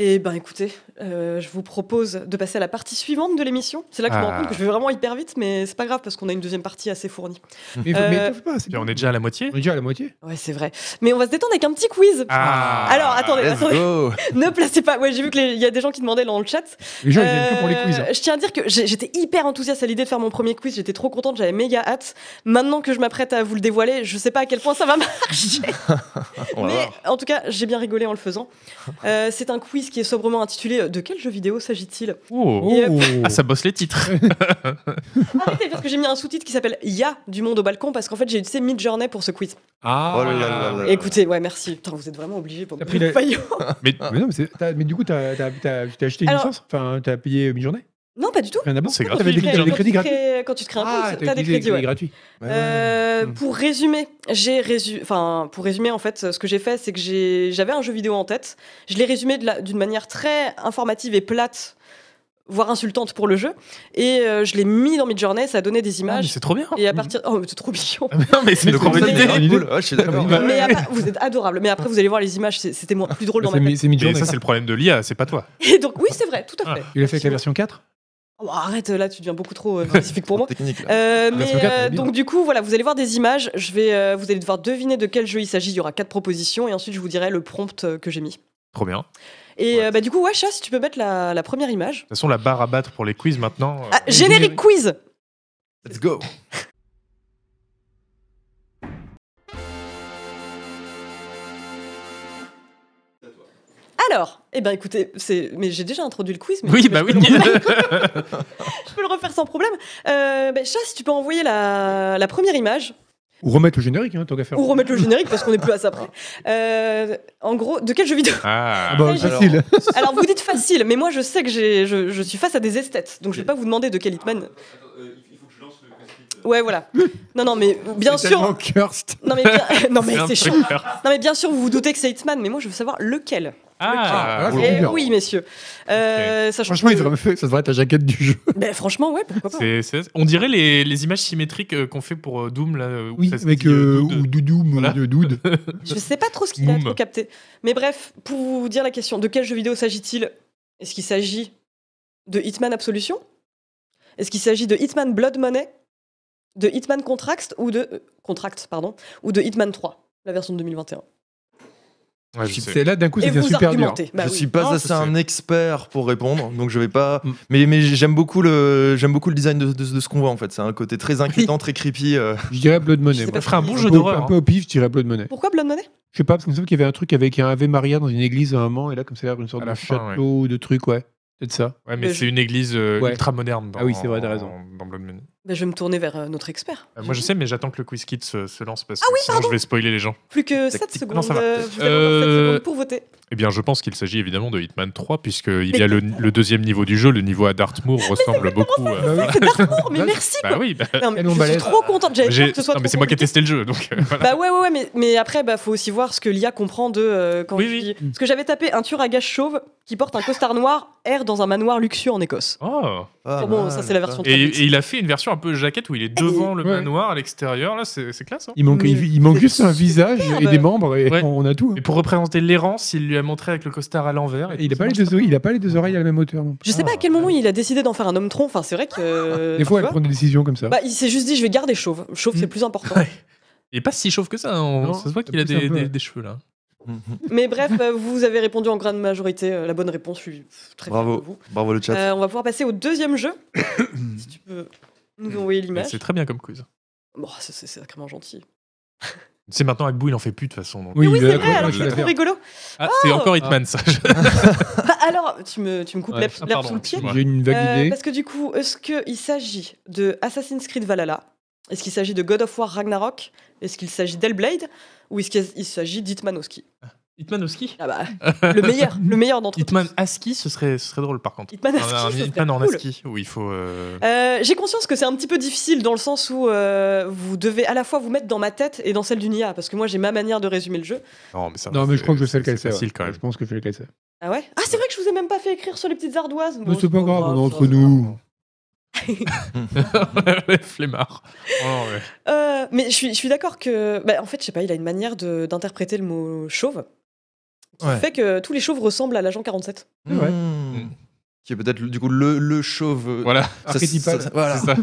Et ben écoutez, euh, je vous propose de passer à la partie suivante de l'émission. C'est là que je me rends Ah. compte que je vais vraiment hyper vite, mais c'est pas grave parce qu'on a une deuxième partie assez fournie. Mais, faut- Euh, mais pas, on est déjà à la moitié. On est déjà à la moitié. Ouais, c'est vrai. Mais on va se détendre avec un petit quiz. Ah. Alors, attendez, Let's attendez. go *laughs* ne placez pas. Ouais, j'ai vu qu'il y a des gens qui demandaient dans le chat. Les gens, ils viennent que pour les Euh, quiz. hein. Je tiens à dire que j'étais hyper enthousiaste à l'idée de faire mon premier quiz. J'étais trop contente, j'avais méga hâte. Maintenant que je m'apprête à vous le dévoiler, je sais pas à quel point ça va *laughs* marcher. *laughs* Mais voir. en tout cas, j'ai bien rigolé en le faisant. Euh, c'est un quiz qui est sobrement intitulé euh, De quel jeu vidéo s'agit-il? Oh. Et, euh, Oh. Ah, ça bosse les titres. *laughs* Arrêtez, parce que j'ai mis un sous-titre qui s'appelle Ya du monde au balcon, parce qu'en fait, j'ai utilisé Midjourney pour ce quiz. Ah. Oh là là là là. Écoutez, ouais, merci. Putain, vous êtes vraiment obligés pour me pris faillot. Mais Mais non, mais, c'est- t'as- mais du coup, t'as acheté une Alors- licence? Enfin, t'as payé mi-journée Non, pas du tout. Rien à voir C'est gratuit, T'avais des, t'avais des crédits tu gratuits Quand tu te crées un Ah, compte, t'as t'as des crédits, ouais. gratuits. Euh. Pour résumer, j'ai résu... enfin pour résumer en fait, ce que j'ai fait, c'est que j'ai- j'avais un jeu vidéo en tête. Je l'ai résumé de la- d'une manière très informative et plate, voire insultante pour le jeu, et euh, je l'ai mis dans Midjourney. Ça a donné des Ah, mais images. c'est trop bien. et à partir, oh, mais c'est trop mignon. non, mais c'est Mais une c'est trop bonne une idée. idée. Ah, cool. Ouais, je suis d'accord. Bah, Mais à part- vous êtes adorable. Mais après, vous allez voir les images. c'est- C'était moins- plus drôle dans ma C'est mi- tête. c'est Mais ça, c'est le problème de l'IA, c'est pas toi. Et donc, oui, c'est vrai, tout à Ah. fait. Tu l'as fait avec la version 4 Oh, arrête, là, tu deviens beaucoup trop euh, *laughs* spécifique pour moi. Technique. Euh, mais version 4, elle est euh, donc du coup voilà vous allez voir des images je vais euh, vous allez devoir deviner de quel jeu il s'agit il y aura quatre propositions et ensuite je vous dirai le prompt que j'ai mis Trop bien. De Et Ouais. bah, du coup, ouais, chat, si tu peux mettre la, la première image. toute façon, la barre à battre pour les quiz maintenant. Ah, générique quiz Let's go. *laughs* Alors, eh ben écoutez, c'est, mais j'ai déjà introduit le quiz. Mais Oui, bah je oui. peux le refaire. *laughs* je peux le refaire sans problème. Euh, bah, chat, si tu peux envoyer la, la première image Ou remettre le générique, hein, tant qu'à faire. ou remettre le générique parce qu'on est plus à ça près. Euh, en gros, de quel jeu vidéo Ah, Ah bah, Alors- facile. Alors vous dites facile, mais moi je sais que j'ai, je, je suis face à des esthètes, donc je vais pas vous demander de quel Hitman. Ouais, voilà. Non, non, mais bien sûr. cursed. Non mais, bien... *laughs* non, mais c'est chaud. Non mais bien sûr, vous vous doutez que c'est Hitman, mais moi je veux savoir lequel. Ah, Ah, oui. messieurs. Euh, Franchement, que- il devrait- ça devrait être la jaquette du jeu. *laughs* Ben, franchement, ouais, pourquoi pas. On dirait les, les images symétriques euh, qu'on fait pour euh, Doom là. où Oui, ça avec dit, euh, Doud. ou Doudou, Voilà. de Doud. *laughs* Je sais pas trop ce qu'il a trop capté. Mais bref, pour vous dire la question, de quel jeu vidéo s'agit-il? Est-ce qu'il s'agit de Hitman Absolution? Est-ce qu'il s'agit de Hitman Blood Money? De Hitman Contract ou de euh, Contract, pardon, ou de Hitman 3, la version de 2021 Ouais, je sais. C'est là d'un coup, vous super dur. Bah je oui. suis pas Non, assez un expert pour répondre, donc je vais pas. Mm. Mais, mais j'aime beaucoup le j'aime beaucoup le design de, de- de ce qu'on voit en fait. C'est un côté très inquiétant, très creepy. euh. Je dirais Blood Money. Ça ferait un bon jeu d'horreur. Un peu hein. au pif, je dirais Blood Money. Pourquoi Blood Money Je sais pas, parce qu'il me semble qu'il y avait un truc avec un Ave Maria dans une église à un moment, et là, comme ça a l'air une sorte de fin, château, de truc, ouais. Peut-être ça. Ouais, mais Mais c'est je- une église euh, Ouais. ultra moderne. Dans, Ah oui, c'est vrai, t'as raison. Dans Blood Money. Ben, Je vais me tourner vers euh, notre expert. Euh, moi, je sais, mais j'attends que le quiz kit se, se lance parce que Ah oui, sinon je vais spoiler les gens. Plus que 7 Tactique. secondes. Non, ça va. euh, vous avez encore Euh, 7 secondes pour voter. Eh bien, je pense qu'il s'agit évidemment de Hitman 3, puisqu'il y a le, le deuxième niveau du jeu, le niveau à Dartmoor, ressemble beaucoup. euh, Bah oui. C'est *laughs* Dartmoor, mais Bah, merci Bah oui, bah, Non, mais je suis trop contente. J'avais peur que ce soit non, mais c'est moi qui ai testé le jeu, donc euh, voilà. Bah ouais, ouais, ouais, mais, mais après, bah, faut aussi voir ce que l'IA comprend de. euh, quand Oui, je oui. dis- Parce que j'avais tapé un tueur à gages chauve qui porte un costard noir, erre dans un manoir luxueux en Écosse. Oh. Ah, bon, ça, c'est la version Et, et il a fait une version peu jaquette où il est devant le Ouais. manoir à l'extérieur. Là, c'est c'est classe. hein. Il manque, il, il manque juste un visage et des membres, et Ouais. on a tout. hein. Et pour représenter l'errance, il lui a montré avec le costard à l'envers. et Il tout, a, ça pas les marche deux, il a pas les deux oreilles à la même hauteur. non. Je sais pas à quel moment il a décidé d'en faire un homme tronc. Enfin, c'est vrai que. euh, Des fois, elle vois, prend des décisions comme ça. bah, il s'est juste dit, je vais garder chauve. Chauve, c'est Mm. plus important. Ouais. Il est pas si chauve que ça. hein. Non, ça se voit qu'il a des, un peu, des- ouais. des cheveux là. *laughs* Mais bref, euh, vous avez répondu en grande majorité euh, la bonne réponse. Je suis très Bravo, vous. bravo le chat. Euh, on va pouvoir passer au deuxième jeu. *coughs* si tu peux nous envoyer l'image. C'est très bien comme quiz. Bon, c'est sacrément gentil. *laughs* C'est maintenant avec Bou, il en fait plus de toute façon. donc. Oui, oui, il c'est a- vrai, alors c'est trop rigolo. Ah, c'est Oh. encore Hitman ça. *laughs* Bah, alors, tu me, tu me coupes Ouais. l'herbe Ah, sous le pied. J'ai une vague Euh, idée. parce que du coup, est-ce qu'il s'agit de Assassin's Creed Valhalla? Est-ce qu'il s'agit de God of War Ragnarok? Est-ce qu'il s'agit d'Hellblade? Ou est-ce qu'il s'agit d'Hitman au ski Hitman au ski Ah bah, *laughs* le meilleur, le meilleur d'entre Hitman tous. à ski, ce serait, ce serait drôle par contre. Hitman à ski, un ce serait Hitman en cool. à ski où il faut. euh, Euh, J'ai conscience que c'est un petit peu difficile dans le sens où euh, vous devez à la fois vous mettre dans ma tête et dans celle du Nia, parce que moi j'ai ma manière de résumer le jeu. Non, mais ça. Non, mais je crois que je sais lequel c'est facile ouais. quand même. Je pense que je sais lequel c'est. Ah ouais? Ah c'est vrai que je vous ai même pas fait écrire sur les petites ardoises. Mais Bon, c'est pas grave, on est entre nous. *laughs* *laughs* Flemmard. Oh, ouais. Euh, mais je suis, je suis d'accord que, bah, en fait, je sais pas, il a une manière de- d'interpréter le mot chauve qui Ouais. fait que tous les chauves ressemblent à l'agent 47. Ouais. Mhm. Qui est peut-être du coup le, le chauve. euh, Voilà, Archétypal. c'est ça.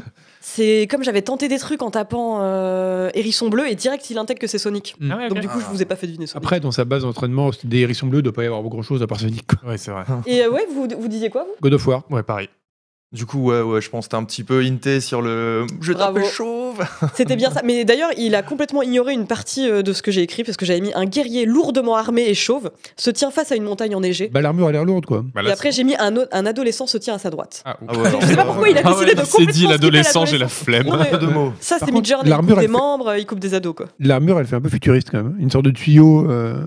C'est comme j'avais tenté des trucs en tapant euh, hérisson bleu et direct il intègre que c'est Sonic. Mm. Ah ouais, Donc du coup, je vous ai pas fait deviner Sonic. Après, dans sa base d'entraînement, des hérissons bleus, il doit pas y avoir grand chose à part Sonic. Ouais, c'est vrai. Et euh, ouais, vous, vous disiez quoi vous? God of War. Ouais, pareil. Du coup, ouais, ouais, je pense que t'es un petit peu hinté sur le. Je t'appelle chauve. *laughs* C'était bien ça. Mais d'ailleurs, il a complètement ignoré une partie euh, de ce que j'ai écrit parce que j'avais mis un guerrier lourdement armé et chauve se tient face à une montagne enneigée. Bah, l'armure a l'air lourde, quoi. Bah, et après, j'ai mis un, adolescent se tient à sa droite. Ah. Ah ouais, Je sais pas pourquoi il a Ah décidé ouais, de il s'est dit complètement l'adolescent, j'ai la flemme. Non, mais- Deux mots. Ça, c'est Midjourney. Il coupe des fait- membres, il coupe des ados, quoi. L'armure, elle fait un peu futuriste quand même. Une sorte de tuyau. euh,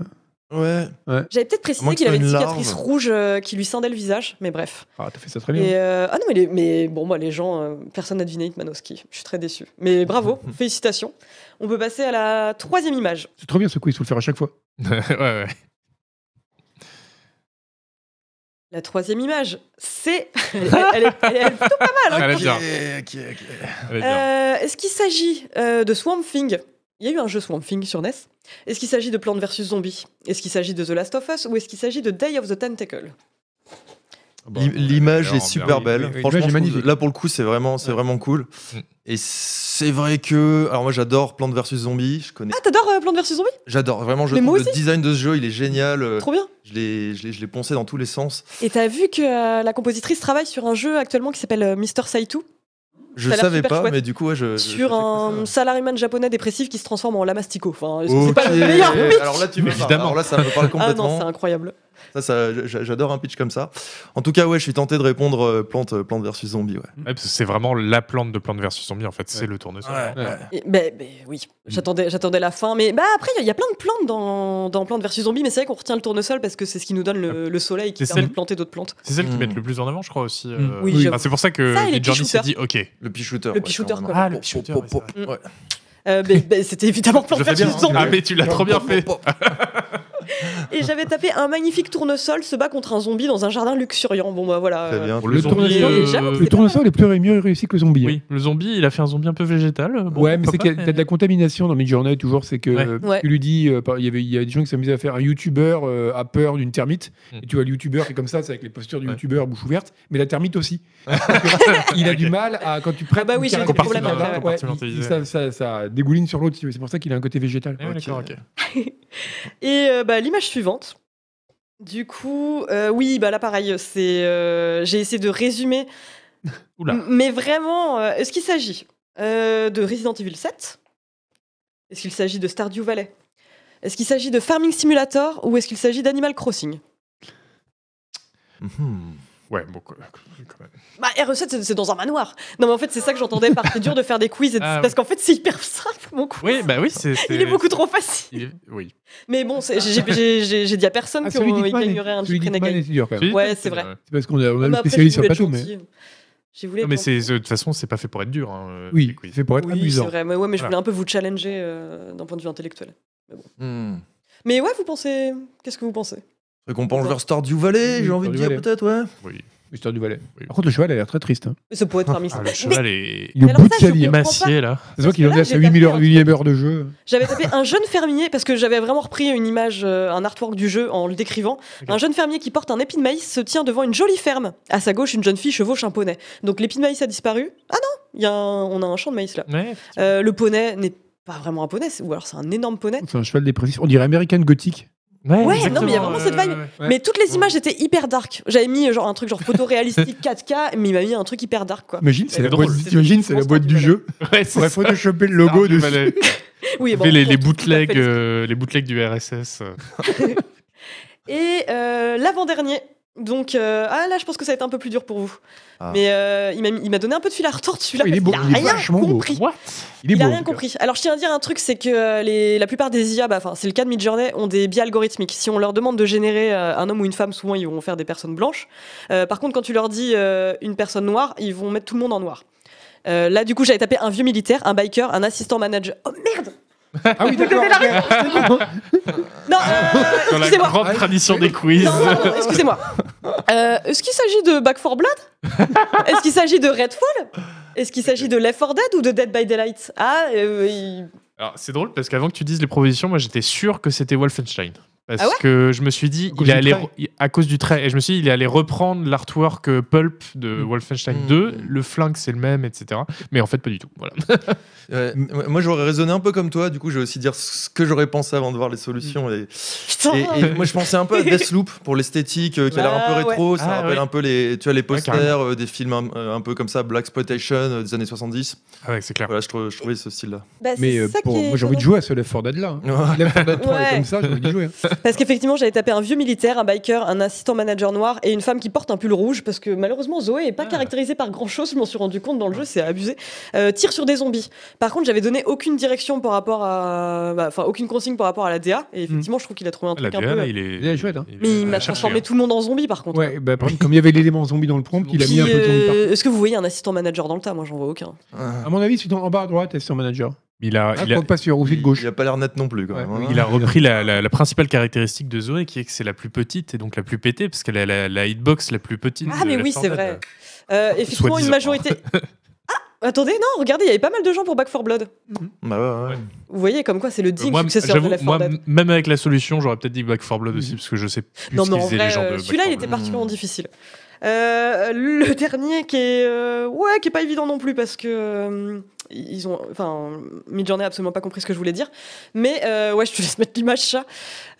Ouais. J'avais peut-être précisé qu'il avait une cicatrice rouge euh, qui lui scindait le visage, mais bref. Ah, t'as fait ça très bien. Et euh, Ah non, mais, les- mais bon, moi, les gens, euh, personne n'a deviné Hitman au ski. Je suis très déçu. Mais bravo, *laughs* félicitations. On peut passer à la troisième image. C'est trop bien ce coup, il faut le faire à chaque fois. *laughs* ouais, ouais. La troisième image, c'est. *laughs* elle, elle- elle est, elle est plutôt pas mal. hein. Elle est bien. Ok, ok, ok. Elle est bien. Euh, Est-ce qu'il s'agit euh, de Swamp Thing? Il y a eu un jeu Swamp Thing sur NES. Est-ce qu'il s'agit de Plants vs Zombies? Est-ce qu'il s'agit de The Last of Us Ou est-ce qu'il s'agit de Day of the Tentacle? L'i- L'image bien, est super bien. belle. Oui, oui, Franchement, l'image est je trouve- magnifique. là pour le coup, c'est vraiment, c'est Ouais. vraiment cool. Mm. Et C'est vrai que. Alors, moi, j'adore Plante vs Zombie. Je connais. Ah, t'adores euh, Plants vs Zombies? J'adore. Vraiment, je Mais trouve le design de ce jeu, il est génial. euh, Trop bien. Je l'ai je l'ai- je l'ai poncé dans tous les sens. Et t'as vu que euh, la compositrice travaille sur un jeu actuellement qui s'appelle euh, Mr. Je savais pas, chouette. mais du coup, ouais, je. je- je sur sais un salaryman japonais dépressif qui se transforme en lamastico. Enfin, ça. c'est pas le meilleur pitch. Alors là, tu me parles. Évidemment. Alors là, ça me parle Ah complètement. non, c'est incroyable. Ça, ça, j'a- j'adore un pitch comme ça. En tout cas, ouais, je suis tenté de répondre euh, plante, euh, plante versus zombie. Ouais. Ouais, c'est vraiment la plante de plante versus zombie, en fait, c'est le tournesol. Et- ben, ben oui, j'attendais, j'attendais la fin. Mais bah, après, il y, a plein de plantes dans, dans Plantes versus Zombies, mais c'est vrai qu'on retient le tournesol parce que c'est ce qui nous donne le, le soleil qui C'est permet celle- de planter d'autres plantes. C'est celle qui Mm. mettent le plus en avant, je crois aussi. Mm. euh, Oui, enfin, c'est pour ça que Midjourney s'est dit OK. Le pea shooter. Le ouais, pea shooter, quand quoi. Ah, le Pop, pea shooter, pop, ouais, pop, c'est vrai. ouais. Euh, ben, c'était évidemment fais versus bien, Zombies. Ah, mais tu l'as trop bien fait. *laughs* *laughs* Et j'avais tapé un magnifique tournesol se bat contre un zombie dans un jardin luxuriant. Bon, bah voilà. Très bien. Le le zombie, tournesol, euh, Le tournesol est plus mieux réussi que le zombie. hein. Oui, le zombie, il a fait un zombie un peu végétal. euh, bon, ouais, mais c'est qu'il y a de la contamination dans Midjourney toujours. C'est que Ouais. euh, Ouais. tu lui dis, euh, il y avait, il y a des gens qui s'amusaient à faire un YouTuber euh, a peur d'une termite. Mm. Et tu vois, le YouTuber c'est comme ça, c'est avec les postures du Ouais. YouTuber bouche ouverte, mais la termite aussi. *laughs* il a du mal à quand tu prêtes. Ah bah oui, une j'ai ça, ça, ça dégouline sur l'autre. C'est pour ça qu'il a un côté végétal. Eh. *laughs* Et bah, l'image suivante. Du coup, euh, oui, bah là pareil, c'est, euh, j'ai essayé de résumer. *laughs* Oula. Mais vraiment, euh, est-ce qu'il s'agit euh, de Resident Evil 7 Est-ce qu'il s'agit de Stardew Valley? Est-ce qu'il s'agit de Farming Simulator ou est-ce qu'il s'agit d'Animal Crossing? Mhm. Ouais, bon, quand même. Bah, RE7, c'est- c'est dans un manoir. Non, mais en fait, c'est ça que j'entendais par *laughs* c'est dur de faire des quiz et de- Ah, parce qu'en fait, c'est hyper simple, mon quiz. Oui, bah oui, c'est. Il est beaucoup trop facile. est- Oui. Mais bon, j'ai- dit à personne Ah, qu'on gagnerait un d'Hitman Renegade. est dur quand même. Si, Ouais, c'est vrai. C'est parce qu'on a, on a Ah, le mais spécialiste j'ai sur le plateau, mais voulu Non, mais de toute façon, c'est pas fait pour être dur. hein, euh, oui, c'est pour être Oui, c'est amusant. vrai. Mais ouais, mais je Voilà. voulais un peu vous challenger euh, d'un point de vue intellectuel. Hmm. Mais ouais, vous pensez. Qu'est-ce que vous pensez? Qu'on penche vers Stardew Valley, Oui, j'ai envie de dire peut-être, ouais. Oui. Histoire du Valais. Oui. Par contre, le cheval a l'air très triste. hein. Mais Ça pourrait être parmi Ah, ça. le cheval est Il est au bout de sa vie. là. C'est vrai qu'il en est à sa j'ai 8000 heures, tapé un 8 heures de jeu. J'avais tapé un jeune fermier parce que j'avais vraiment repris une image, euh, un artwork du jeu en le décrivant. Un jeune fermier qui porte un épi de maïs se tient devant une jolie ferme. À sa gauche, une jeune fille chevauche un poney. Donc l'épi de maïs a disparu. Ah non, il y a un- on a un champ de maïs là. Ouais. Euh, le poney n'est pas vraiment un poney, c'est- ou alors c'est un énorme poney. C'est un cheval dépressif. On dirait American Gothic. Ouais, non, mais il y a vraiment cette vibe. Ouais. Mais toutes les images étaient hyper dark. J'avais mis genre un truc genre photoréalistique 4K, mais il m'a mis un truc hyper dark quoi. Imagine, c'est la boîte, C'est la boîte du jeu. Ouais, On c'est photoshopper le logo. Valley. *laughs* Oui, On bon, les, bootlegs, les- euh, les bootlegs du RSS. *laughs* Et euh, l'avant-dernier. Donc, euh, ah là, je pense que ça va être un peu plus dur pour vous. Ah. Mais euh, il m'a donné un peu de fil à retordre celui-là. Il est beau, il a rien compris. Il est Il beau. a en rien compris. Alors, je tiens à dire un truc, c'est que euh, les, la plupart des IA, bah, enfin, c'est le cas de Midjourney, ont des biais algorithmiques. Si on leur demande de générer euh, un homme ou une femme, souvent ils vont faire des personnes blanches. Euh, par contre, quand tu leur dis euh, une personne noire, ils vont mettre tout le monde en noir. Euh, là, du coup, j'avais tapé un vieux militaire, un biker, un assistant manager. Oh merde Ah oui, d'accord. *laughs* Non, euh, Dans la excusez-moi. grande tradition des quiz. Non, non, non, excusez-moi. Euh, Est-ce qu'il s'agit de Back 4 Blood? Est-ce qu'il s'agit de Redfall? Est-ce qu'il s'agit de Left 4 Dead ou de Dead by Daylight? Ah, euh, il- Alors, c'est drôle parce qu'avant que tu dises les propositions, moi j'étais sûr que c'était Wolfenstein. Parce Ah ouais que je me suis dit, À cause il est du allé à cause du trait, et je me suis dit, il est allé reprendre l'artwork euh, Pulp de Mm. Wolfenstein Mm. 2, le flingue c'est le même, etc. Mais en fait, pas du tout. Voilà. *laughs* Ouais, Moi, j'aurais raisonné un peu comme toi. Du coup, je vais aussi dire ce que j'aurais pensé avant de voir les solutions. Et, Putain et- et moi, je pensais un peu à Deathloop pour l'esthétique euh, qui a l'air un peu Ah, ouais. rétro. Ça Ah, rappelle ouais. un peu les, tu vois, les posters euh, des films un, euh, un peu comme ça, Black Exploitation euh, des années 70. Ah ouais, c'est clair. Voilà, je, trou- je trouvais ce style-là. Bah, Mais euh, pour- moi, j'ai envie de jouer à ce Left 4 Dead là. hein. *laughs* Left 4 Dead 3 Ouais. est comme ça, j'ai envie de jouer. hein. Parce qu'effectivement, j'avais tapé un vieux militaire, un biker, un assistant manager noir et une femme qui porte un pull rouge parce que malheureusement Zoé est pas Ah. caractérisée par grand chose, je m'en suis rendu compte dans le jeu, c'est abusé. Euh, tire sur des zombies. Par contre, j'avais donné aucune direction par rapport à. bah, Enfin, aucune consigne par rapport à la DA et effectivement, je trouve qu'il a trouvé un La truc un DA, peu. là, il est. Il est chouette, hein. il est Mais il m'a transformé hein. tout le monde en zombie par contre. Ouais, bah, par exemple, comme il y avait l'élément zombie dans le prompt, il a mis un peu de zombie euh, Est-ce que vous voyez un assistant manager dans le tas? Moi, j'en vois aucun. Ah. À mon avis, c'est en bas à droite, c'est son manager. Il a, Ah, il a, pas sûr, aussi de gauche. Il a pas l'air net non plus. Quand Ouais, même, hein. il a repris la, la- la principale caractéristique de Zoé, qui est que c'est la plus petite et donc la plus pétée, parce qu'elle a la, la hitbox la plus petite. Ah, de mais oui, 4 c'est vrai. Euh, effectivement, une majorité. *laughs* Ah Attendez, non, regardez, il y avait pas mal de gens pour Back 4 Blood. Bah ouais, ouais. Vous voyez comme quoi c'est le Euh, digne moi, successeur de 4 moi, même avec la solution, j'aurais peut-être dit Back 4 Blood aussi, parce que je sais plus Non, ce mais en vrai, les gens de euh, celui-là, 4 il était particulièrement difficile. Euh, le dernier qui est, euh, ouais, qui est pas évident non plus parce que euh, ils ont, enfin, Midjourney a absolument pas compris ce que je voulais dire. Mais euh, ouais, je te laisse mettre l'image ça.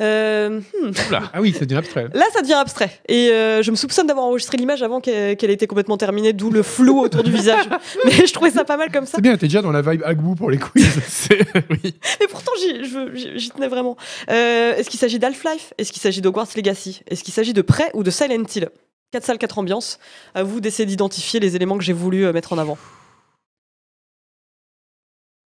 Euh, hmm. Ah oui, ça devient abstrait. Là, ça devient abstrait. Et euh, je me soupçonne d'avoir enregistré l'image avant qu'elle ait été complètement terminée, d'où le flou autour du visage. *laughs* Mais je trouvais ça pas mal comme ça. C'est bien, t'es déjà dans la vibe Agbu pour les quiz. *laughs* Oui. Mais pourtant, j'y tenais vraiment. Euh, Est-ce qu'il s'agit d'Half-Life? Est-ce qu'il s'agit d'Hogwarts Legacy? Est-ce qu'il s'agit de Prey ou de Silent Hill? Quatre salles, quatre ambiances. À vous d'essayer d'identifier les éléments que j'ai voulu mettre en avant.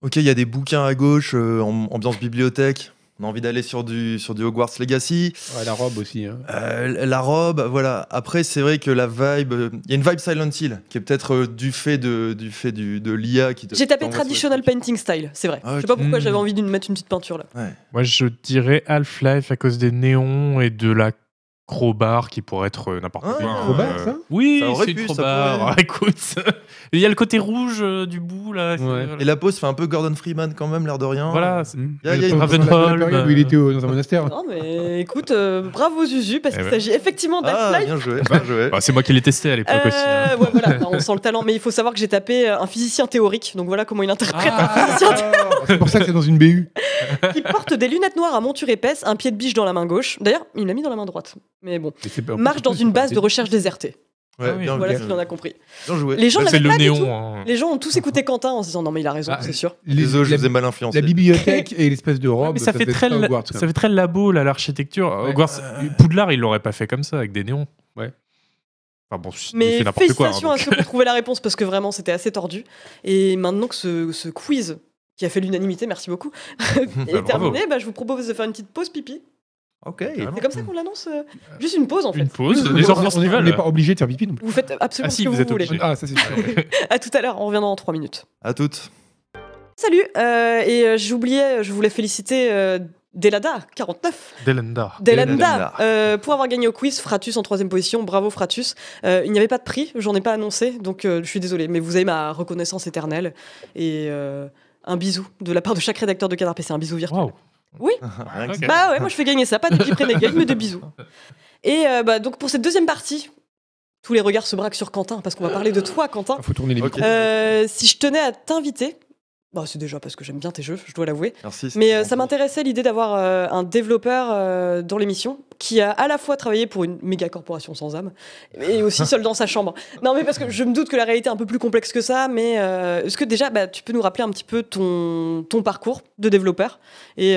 Ok, il y a des bouquins à gauche, euh, ambiance bibliothèque. On a envie d'aller sur du, sur du Hogwarts Legacy. Ouais, la robe aussi. hein. Euh, la robe, voilà. Après, c'est vrai que la vibe. euh, Il y a une vibe Silent Hill qui est peut-être euh, du fait de, du fait du, de l'IA qui te. J'ai tapé traditional painting style, c'est vrai. Ah, Je sais pas pourquoi Hmm. j'avais envie de mettre une petite peinture là. Ouais. Moi, je dirais Half-Life à cause des néons et de la crowbar qui pourrait être euh, n'importe Ah, quoi. hein. crowbar, Euh, ça Oui, Ça aurait c'est une crowbar. pourrait. *laughs* Écoute, il y a le côté rouge euh, du bout là. c'est- Ouais. voilà. Et la pose fait un peu Gordon Freeman quand même, l'air de rien. Voilà, c'est- Hmm. Y a- y a une- il euh, était au- dans un monastère. Non mais écoute, euh, bravo Zuzu, parce Eh qu'il ben. s'agit effectivement Ah, d'Half-Life. bien joué, bien joué. Bah, c'est moi qui l'ai testé à l'époque aussi. hein. Euh, ouais, voilà, on sent le talent, mais il faut savoir que j'ai tapé euh, un physicien théorique, donc voilà comment il interprète un Ah, physicien d'accord. C'est pour ça que c'est dans une BU. qui porte des lunettes noires à monture épaisse, un pied de biche dans la main gauche. D'ailleurs, il l'a mis dans la main droite. Mais bon, pas- marche dans une base de recherche désertée. Ouais, Ah oui. bien, Voilà bien, ce qu'il en a compris. bien joué. Les gens du tout. néon. hein. Les gens ont tous écouté Quentin en se disant non mais il a raison, Ah, c'est sûr. Les- Désolé, je la, vous ai mal influencé. la bibliothèque et l'espèce de robe. mais ça, fait très, la- Hogwarts, quand ça même. fait très labo là, l'architecture. Ouais. Hogwarts- Poudlard, il l'aurait pas fait comme ça avec des néons. Ouais. Enfin bon, c'est Mais c'est n'importe quoi. hein, félicitations à donc. ceux qui ont trouvé la réponse parce que vraiment c'était assez tordu. Et maintenant que ce, ce quiz qui a fait l'unanimité, merci beaucoup, *laughs* est bravo. terminé, bah, je vous propose de faire une petite pause pipi. Ok. C'est comme ça qu'on l'annonce euh, Juste une pause en fait. Une pause. Les gens on- font ce on n'est- pas obligé de faire pipi. Vous faites absolument Ah si, ce que vous vous, êtes voulez. obligés. Ah, ça c'est sûr. *laughs* À tout à l'heure, on revient dans 3 minutes. À toutes. Salut euh, Et euh, j'oubliais, je voulais féliciter euh, Delada, 49. Delenda. Delenda, Delenda. euh, pour avoir gagné au quiz, Fratus en troisième position, bravo Fratus. Euh, il n'y avait pas de prix, j'en ai pas annoncé, donc euh, je suis désolée, mais vous avez ma reconnaissance éternelle et euh, un bisou de la part de chaque rédacteur de Canard PC, un bisou virtuel. Waouh. Ça. Bah ouais, moi je fais gagner ça, pas de Jeep Renegade, mais de bisous. Et euh, bah, donc pour cette deuxième partie, tous les regards se braquent sur Quentin, parce qu'on va parler de toi, Quentin. Il faut tourner les Ok. micros. Euh, si je tenais à t'inviter, bah, c'est déjà parce que j'aime bien tes jeux, je dois l'avouer. Merci. Mais euh, ça m'intéressait l'idée d'avoir euh, un développeur euh, dans l'émission qui a à la fois travaillé pour une méga corporation sans âme et *laughs* aussi seul dans sa chambre. Non, mais parce que je me doute que la réalité est un peu plus complexe que ça, mais est-ce que déjà bah, tu peux nous rappeler un petit peu ton, ton parcours de développeur et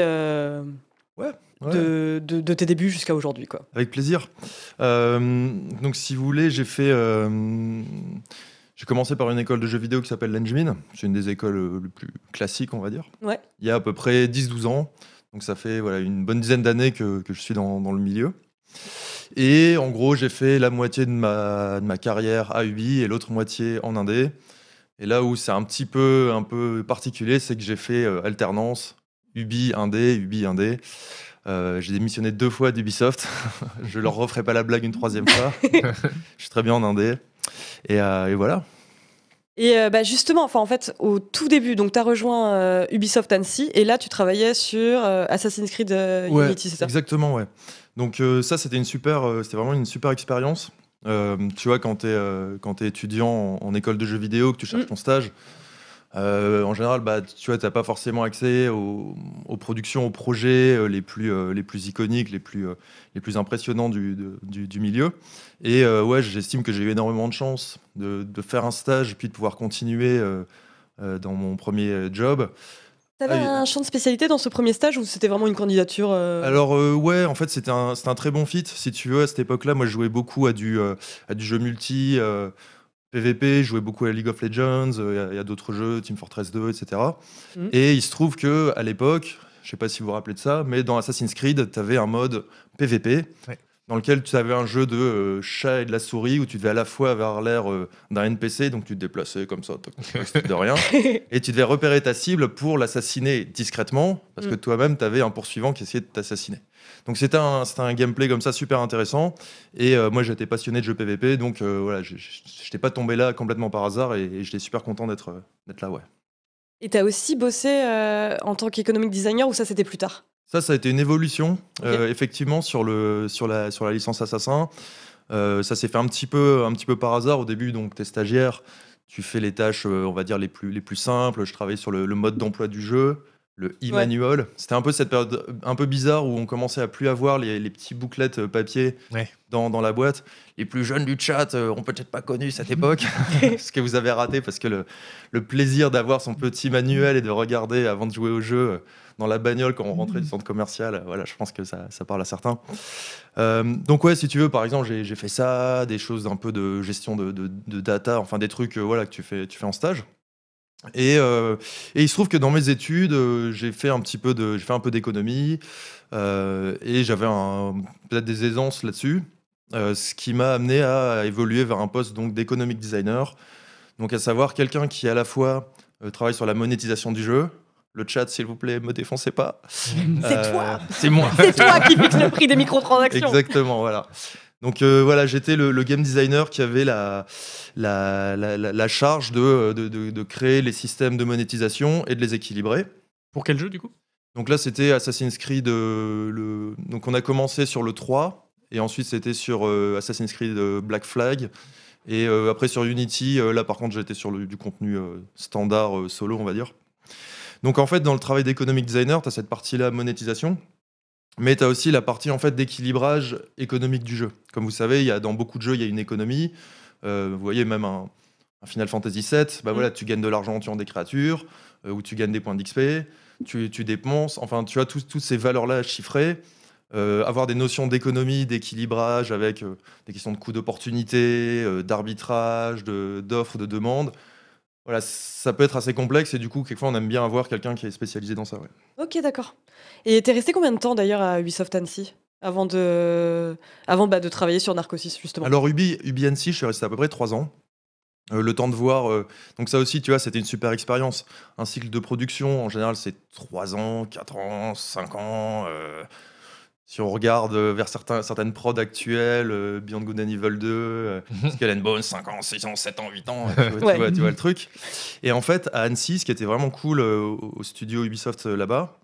Ouais. de, de- de tes débuts jusqu'à aujourd'hui quoi? Avec plaisir. Euh, donc, si vous voulez, j'ai fait. euh, j'ai commencé par une école de jeux vidéo qui s'appelle l'Engmin. C'est une des écoles euh, les plus classiques, on va dire. Ouais. Il y a à peu près 10-12 ans. Donc, ça fait voilà, une bonne dizaine d'années que, que je suis dans, dans le milieu. Et en gros, j'ai fait la moitié de ma, de ma carrière à Ubi et l'autre moitié en Indé. Et là où c'est un petit peu, un peu particulier, c'est que j'ai fait euh, alternance Ubi Indé, Ubi Indé. Euh, j'ai démissionné deux fois d'Ubisoft. *laughs* je leur referai pas la blague une troisième fois. *laughs* je suis très bien en Indé. Et, euh, et voilà. Et euh, bah, justement, enfin en fait, au tout début, donc tu as rejoint euh, Ubisoft Annecy et là tu travaillais sur euh, Assassin's Creed Ouais, Unity, c'est ça? Exactement, ouais. Donc ça, c'était une super, c'était vraiment une super expérience. Tu vois, quand tu es, étudiant en, en école de jeux vidéo, que tu cherches Mm. ton stage, euh, en général, bah, tu vois, t'as pas forcément accès aux, aux productions, aux projets euh, les, plus, euh, les plus iconiques, les plus, euh, les plus impressionnants du, de- du, du milieu. Et ouais, j'estime que j'ai eu énormément de chance de, de faire un stage, puis de pouvoir continuer dans mon premier job. T'avais Ah, un champ de spécialité dans ce premier stage ou c'était vraiment une candidature euh, Alors euh, ouais, en fait c'était un, un très bon fit. Si tu veux, à cette époque-là, moi je jouais beaucoup à du, euh, à du jeu multi, PVP, je jouais beaucoup à League of Legends, euh, il y a- d'autres jeux, Team Fortress 2, etc. Mhm. Et il se trouve que à l'époque, je sais pas si vous vous rappelez de ça, mais dans Assassin's Creed, tu avais un mode PVP. Ouais. Dans lequel tu avais un jeu de euh, chat et de la souris où tu devais à la fois avoir l'air euh, d'un NPC, donc tu te déplaçais comme ça, de rien, *laughs* et tu devais repérer ta cible pour l'assassiner discrètement, parce que Mm. toi-même, tu avais un poursuivant qui essayait de t'assassiner. Donc c'était un, un gameplay comme ça super intéressant. Et euh, moi, j'étais passionné de jeux PVP, donc euh, voilà, je n'étais pas tombé là complètement par hasard, et, et j'étais super content d'être euh, là, ouais. Et t'as aussi bossé euh, en tant qu'economic designer ou ça c'était plus tard? Ça, ça a été une évolution, effectivement, sur, le, sur, la, sur la licence Assassin. Ça s'est fait un petit, peu, un petit peu par hasard. Au début, donc, tu es stagiaire, tu fais les tâches, on va dire, les plus, les plus simples. Je travaillais sur le, le mode d'emploi du jeu, le e-manual. C'était un peu cette période un peu bizarre où on commençait à plus avoir les, les petits bouclettes euh, papier Ouais. dans, dans la boîte. Les plus jeunes du chat euh, ont peut-être pas connu cette époque, *laughs* *laughs* ce que vous avez raté, parce que le, le plaisir d'avoir son petit manuel et de regarder avant de jouer au jeu euh, dans la bagnole quand on rentrait du centre commercial, euh, voilà, je pense que ça, ça parle à certains. Euh, donc ouais, si tu veux, par exemple, j'ai j'ai fait ça, des choses un peu de gestion de, de- de data, enfin des trucs euh, voilà, que tu fais, tu fais en stage. Et, euh, et il se trouve que dans mes études, euh, j'ai fait un petit peu de, j'ai fait un peu d'économie euh, et j'avais peut-être des aisances là-dessus, ce qui m'a amené à évoluer vers un poste donc d'économic designer, donc à savoir quelqu'un qui à la fois travaille sur la monétisation du jeu. Le chat, s'il vous plaît, me défoncez pas. C'est toi C'est moi. C'est toi qui fixe le prix des microtransactions Exactement, voilà. Donc euh, voilà, j'étais le, le game designer qui avait la, la, la, charge de, de, de- de créer les systèmes de monétisation et de les équilibrer. Pour quel jeu, du coup? Donc là, c'était Assassin's Creed. euh, le... Donc on a commencé sur le 3, et ensuite c'était sur euh, Assassin's Creed euh, Black Flag. Et euh, après sur Unity, euh, là par contre j'étais sur le- du contenu euh, standard euh, solo, on va dire. Donc en fait, dans le travail d'économic designer, tu as cette partie-là, monétisation, mais tu as aussi la partie en fait d'équilibrage économique du jeu. Comme vous savez, il y a, dans beaucoup de jeux, il y a une économie. Euh, vous voyez, même un, un Final Fantasy VII, bah Mm. voilà, tu gagnes de l'argent en tuant des créatures, euh, ou tu gagnes des points d'XP, tu, tu dépenses, enfin, tu as toutes ces valeurs-là chiffrées. Euh, avoir des notions d'économie, d'équilibrage avec euh, des questions de coût d'opportunité, euh, d'arbitrage, d'offres, de, demandes. Voilà, ça peut être assez complexe et du coup, quelquefois, on aime bien avoir quelqu'un qui est spécialisé dans ça. ouais. Ok, d'accord. Et t'es resté combien de temps d'ailleurs à Ubisoft Annecy avant de, avant bah, de travailler sur Narcosis justement? Alors, Ubi, Ubi Annecy, je suis resté à peu près trois ans. Euh, le temps de voir. euh, donc, ça aussi, tu vois, c'était une super expérience. Un cycle de production, en général, c'est trois ans, quatre ans, cinq ans. euh, si on regarde euh, vers certains, certaines prods actuelles, euh, Beyond Good and Evil 2, euh, Skull and Bones, 5 ans, 6 ans, 7 ans, 8 ans, tu vois, tu vois- tu vois le truc. Et en fait, à Annecy, ce qui était vraiment cool euh, au studio Ubisoft euh, là-bas,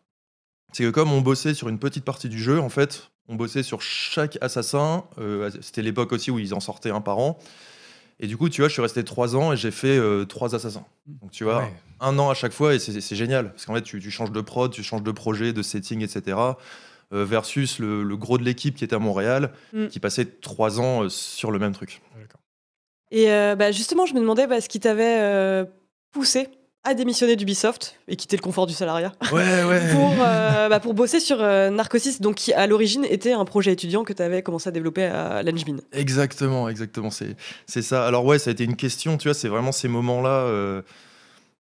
c'est que comme on bossait sur une petite partie du jeu, en fait, on bossait sur chaque assassin. euh, C'était l'époque aussi où ils en sortaient un par an. Et du coup, tu vois, je suis resté 3 ans et j'ai fait euh, trois assassins. Donc, tu vois, Ouais. un an à chaque fois et c'est c'est génial. Parce qu'en fait, tu, tu changes de prod, tu changes de projet, de setting, etc. euh, versus le, le gros de l'équipe qui était à Montréal, Mm. qui passait trois ans euh, sur le même truc. Et euh, bah, justement, je me demandais bah, ce qui t'avait euh, poussé à démissionner d'Ubisoft et quitter le confort du salariat Ouais, ouais. *laughs* pour, euh, bah, pour bosser sur euh, Narcosis, donc qui à l'origine était un projet étudiant que tu avais commencé à développer à l'Engmin. Exactement, exactement. C'est, c'est ça. Alors ouais, ça a été une question, tu vois, c'est vraiment ces moments-là euh,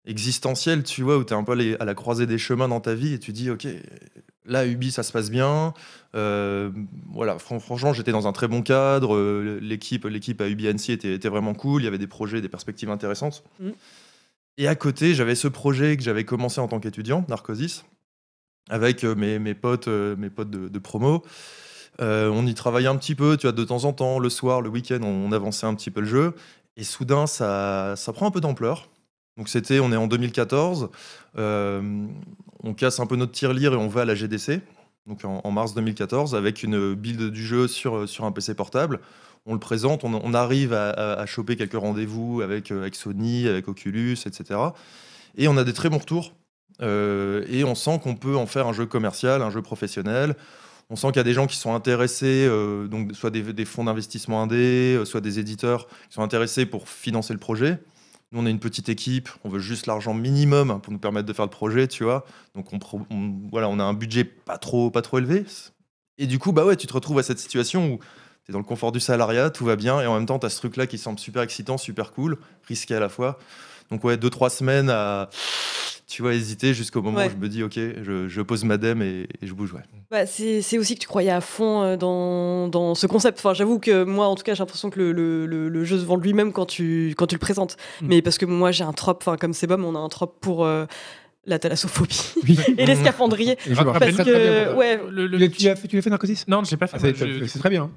existentiels, tu vois, où tu es un peu à la croisée des chemins dans ta vie et tu dis, ok, là, Ubi, ça se passe bien. Euh, voilà, fran- franchement, j'étais dans un très bon cadre. euh, l'équipe, l'équipe à Ubi Annecy était, était vraiment cool. Il y avait des projets, des perspectives intéressantes. Mhm. Et à côté, j'avais ce projet que j'avais commencé en tant qu'étudiant, Narcosis, avec euh, mes, mes potes, mes potes de, de promo. Euh, on y travaillait un petit peu, tu vois, de temps en temps, le soir, le week-end, on, on avançait un petit peu le jeu. Et soudain, ça, ça prend un peu d'ampleur. Donc c'était, on est en 2014, euh, on casse un peu notre tirelire et on va à la GDC, donc en, mars 2014, avec une build du jeu sur, sur un PC portable. On le présente, on, arrive à, choper quelques rendez-vous avec, euh, avec Sony, avec Oculus, etc. Et on a des très bons retours. Euh, et on sent qu'on peut en faire un jeu commercial, un jeu professionnel. On sent qu'il y a des gens qui sont intéressés, euh, donc soit des, des fonds d'investissement indés, euh, soit des éditeurs qui sont intéressés pour financer le projet. On est une petite équipe, on veut juste l'argent minimum pour nous permettre de faire le projet, tu vois. Donc, on- voilà, on a un budget pas trop, pas trop élevé. Et du coup, bah ouais, tu te retrouves à cette situation où tu es dans le confort du salariat, tout va bien, et en même temps, tu as ce truc-là qui semble super excitant, super cool, risqué à la fois. Donc, ouais, deux, trois semaines à, tu vois, hésiter jusqu'au moment Ouais. où je me dis, ok, je, je pose ma dème et, et je bouge, ouais. Bah, c'est aussi que tu croyais à fond euh, dans, dans ce concept. Enfin, J'avoue que moi, en tout cas, j'ai l'impression que le, le, le- le jeu se vend lui-même quand tu, quand tu le présentes. Mm. Mais parce que moi, j'ai un trope, enfin, comme Sebum, on a un trope pour euh, la thalassophobie Oui. *laughs* et les scaphandriers. Et je Parce très, très que, bien. ouais, Le- le- Tu l'as- fait, tu l'as fait Narcosis Non, j'ai pas fait. Ah, c'est je- c'est très bien.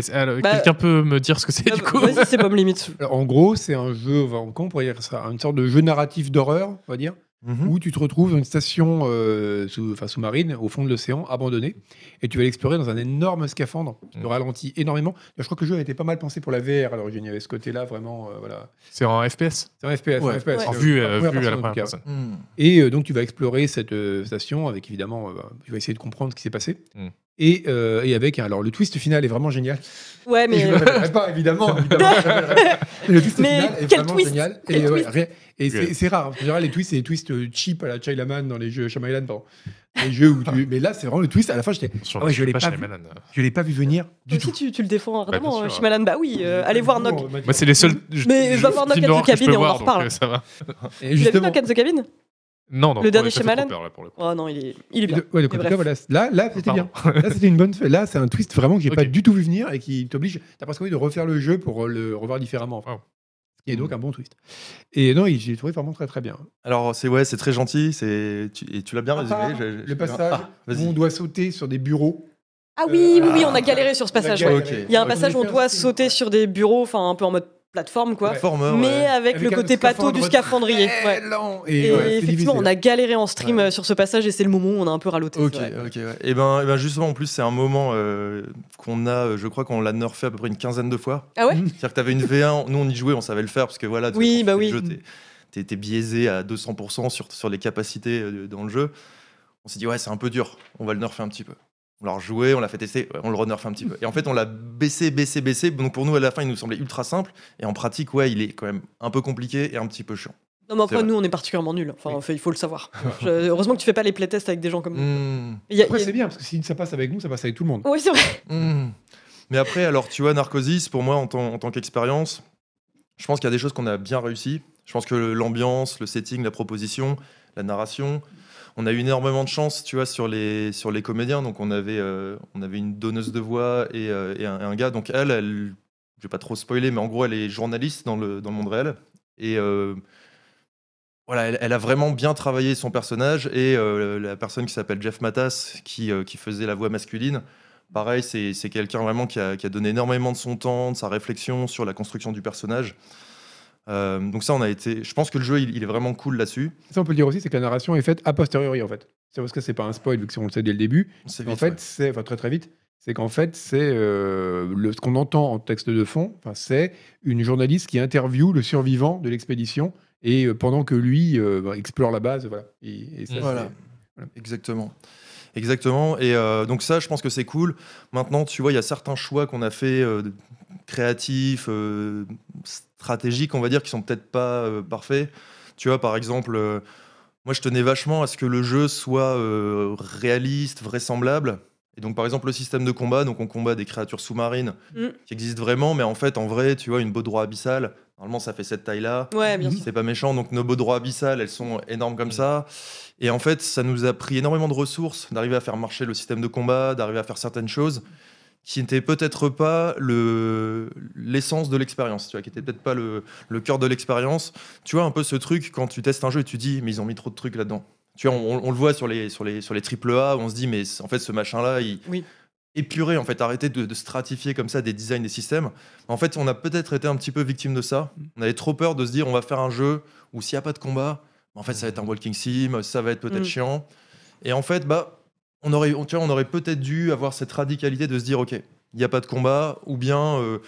C'est- alors, Bah- Quelqu'un peut me dire ce que c'est du coup vas-y, Sebum, limite. Alors, en gros, c'est un jeu, on pourrait dire ça? Une sorte de jeu narratif d'horreur, on va dire, Mhm. où tu te retrouves dans une station euh, sous- enfin, sous-marine au fond de l'océan, abandonnée, et tu vas l'explorer dans un énorme scaphandre qui te Mm. ralentit énormément. Je crois que le jeu a été pas mal pensé pour la VR à l'origine. Il y avait ce côté-là vraiment. euh, voilà. C'est en FPS C'est un FPS. Ouais. un FPS Ouais. En euh, vue, euh, vue à la en première personne. Et donc, tu vas explorer cette station avec évidemment, bah, tu vas essayer de comprendre ce qui s'est passé. Et, euh, et avec, alors le twist final est vraiment génial. Ouais, Et mais. je ne le révélerai pas, évidemment. *laughs* évidemment je le twist Mais final est quel vraiment twist génial. Quel Et, ouais, et c'est rare. En général, les twists, c'est des twists euh, cheap à la Chinaman dans les jeux Shyamalan, pardon. Les jeux où tu... Mais là, c'est vraiment le twist. À la fin, j'étais, Ah ouais, je l'ai pas pas chez vu. Malan. je l'ai pas vu venir du tout. aussi, tu, tu le défends Bah, ardemment, sûr. Shyamalan. Bah oui, euh, allez voir Nog. Moi, c'est les seuls. Mais va voir Knock at the Cabin et on en reparle. Et Tu l'as vu justement, Knock at the Cabin? Non, non. Le dernier peur, là, pour le coup. Oh non, il est, il est Et bien. ouais, donc, en tout cas, voilà. Là, là c'était bien. Là, c'était une bonne. Là, c'est un twist vraiment que j'ai pas Ok. du tout vu venir et qui t'oblige. T'as presque envie de refaire le jeu pour euh, le revoir différemment. Ce qui est donc un bon twist. Et non, il- j'ai trouvé vraiment très très bien. Alors, c'est ouais, c'est très gentil. C'est tu, et tu l'as bien résumé. j'ai- Le passage Ah, où on doit sauter sur des bureaux. Ah oui, oui, oui, on a Ah, galéré sur ce passage. ouais. Il y a un passage où on doit sauter sur des bureaux, enfin un peu en mode plateforme quoi. Platformer, Mais ouais. avec, le côté pato du scaphandrier. Ouais. Et, ouais, effectivement, on a galéré en stream euh, sur ce passage et c'est le moment où on a un peu raloté. Ok, ok. Et ben, et ben justement, en plus, c'est un moment euh, qu'on a, euh, je crois qu'on l'a nerfé à peu près une quinzaine de fois. Ah ouais *laughs* C'est-à-dire que tu avais une V1, nous on y jouait, on savait le faire parce que voilà, tu Oui, bah oui. t'es- biaisé à 200% sur, sur les capacités dans le jeu. On s'est dit, ouais, c'est un peu dur, on va le nerfer un petit peu. On l'a rejoué, on l'a fait tester, on le renerfe un petit peu. Et en fait, on l'a baissé, baissé, baissé. Donc pour nous, à la fin, il nous semblait ultra simple. Et en pratique, ouais, il est quand même un peu compliqué et un petit peu chiant. Non, mais après, nous, on est particulièrement nuls. Enfin, Oui. en fait, il faut le savoir. *laughs* Je- Heureusement que tu fais pas les playtests avec des gens comme nous. Hmm. Il y a- Après, il y a- c'est bien parce que si ça passe avec nous, ça passe avec tout le monde. Oui, c'est vrai. Hmm. Mais après, alors, tu vois, Narcosis, pour moi, en tant, en tant qu'expérience, je pense qu'il y a des choses qu'on a bien réussi. Je pense que l'ambiance, le setting, la proposition, la narration, on a eu énormément de chance, tu vois, sur les, sur les comédiens. Donc, on avait, euh, on avait une donneuse de voix et, euh, et un, gars. Donc, elle, elle, je vais pas trop spoiler, mais en gros, elle est journaliste dans le, dans le monde réel. Et euh, voilà, elle, a vraiment bien travaillé son personnage. Et la personne qui s'appelle Jeff Matas, qui, qui faisait la voix masculine, pareil, c'est c'est quelqu'un vraiment qui a, qui a donné énormément de son temps, de sa réflexion sur la construction du personnage. Euh, donc ça, on a été. Je pense que le jeu, il, il est vraiment cool là-dessus. Ça, on peut le dire aussi, c'est que la narration est faite a posteriori, en fait. C'est parce que c'est pas un spoil, vu que on le sait dès le début. C'est En vite, fait, ouais. c'est enfin, très très vite. C'est qu'en fait, c'est euh, ce qu'on entend en texte de fond. enfin, C'est une journaliste qui interviewe le survivant de l'expédition et euh, pendant que lui bah, explore la base, voilà. Et, et ça, Voilà. Exactement. Exactement. Et euh, donc ça, je pense que c'est cool. Maintenant, tu vois, il y a certains choix qu'on a fait euh, créatifs, euh, stratégiques, on va dire, qui sont peut-être pas euh, parfaits. Tu vois, par exemple, euh, moi, je tenais vachement à ce que le jeu soit euh, réaliste, vraisemblable. Et donc, par exemple, le système de combat, donc on combat des créatures sous-marines Mm. qui existent vraiment, mais en fait, en vrai, tu vois, une baudroie abyssale, normalement, ça fait cette taille-là. Ouais, bien sûr. C'est pas méchant, donc nos baudroies abyssales, elles sont énormes comme ça. Et en fait, ça nous a pris énormément de ressources d'arriver à faire marcher le système de combat, d'arriver à faire certaines choses qui n'étaient peut-être pas le l'essence de l'expérience, tu vois, qui n'étaient peut-être pas le, le cœur de l'expérience. Tu vois, un peu ce truc, quand tu testes un jeu et tu dis, mais ils ont mis trop de trucs là-dedans. Tu vois, on, on le voit sur les, sur les, sur les triple A, on se dit, mais en fait, ce machin-là, il, Oui. épuré, en fait, arrêter de, de stratifier comme ça des designs des systèmes. En fait, on a peut-être été un petit peu victime de ça. On avait trop peur de se dire, on va faire un jeu où s'il n'y a pas de combat, en fait, ça va être un walking sim, ça va être peut-être Mm. chiant. Et en fait, bah, on aurait, on, tu vois, on aurait peut-être dû avoir cette radicalité de se dire, ok, il n'y a pas de combat, ou bien euh,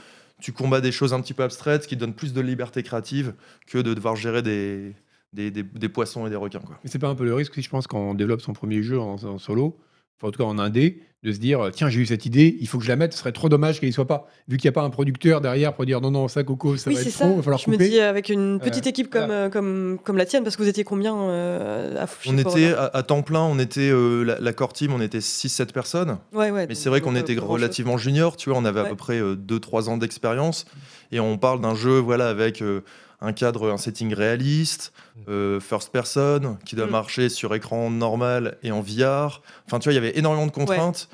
tu combats des choses un petit peu abstraites qui donnent plus de liberté créative que de devoir gérer des, des, des- des poissons et des requins. Quoi. Mais c'est pas un peu le risque aussi, je pense, quand on développe son premier jeu en, en solo, enfin, en tout cas en indé, de se dire tiens, j'ai eu cette idée, il faut que je la mette, ce serait trop dommage qu'elle y soit pas. Vu qu'il n'y a pas un producteur derrière pour dire non, non, ça, Coco, ça oui, va être ça. trop, il va falloir Je me couper. dis, avec une petite Euh, équipe comme, voilà. euh, comme, comme la tienne, parce que vous étiez combien euh, à On était à, à temps plein, on était euh, la, la core team, on était 6-7 personnes. Ouais, ouais. Mais c'est vrai qu'on euh, était relativement junior, tu vois, on avait à peu près 2-3 ans d'expérience. Et on parle d'un jeu voilà, avec euh, un cadre, un setting réaliste, euh, first person, qui doit Mm. marcher sur écran normal et en VR. Enfin, tu vois, il y avait énormément de contraintes.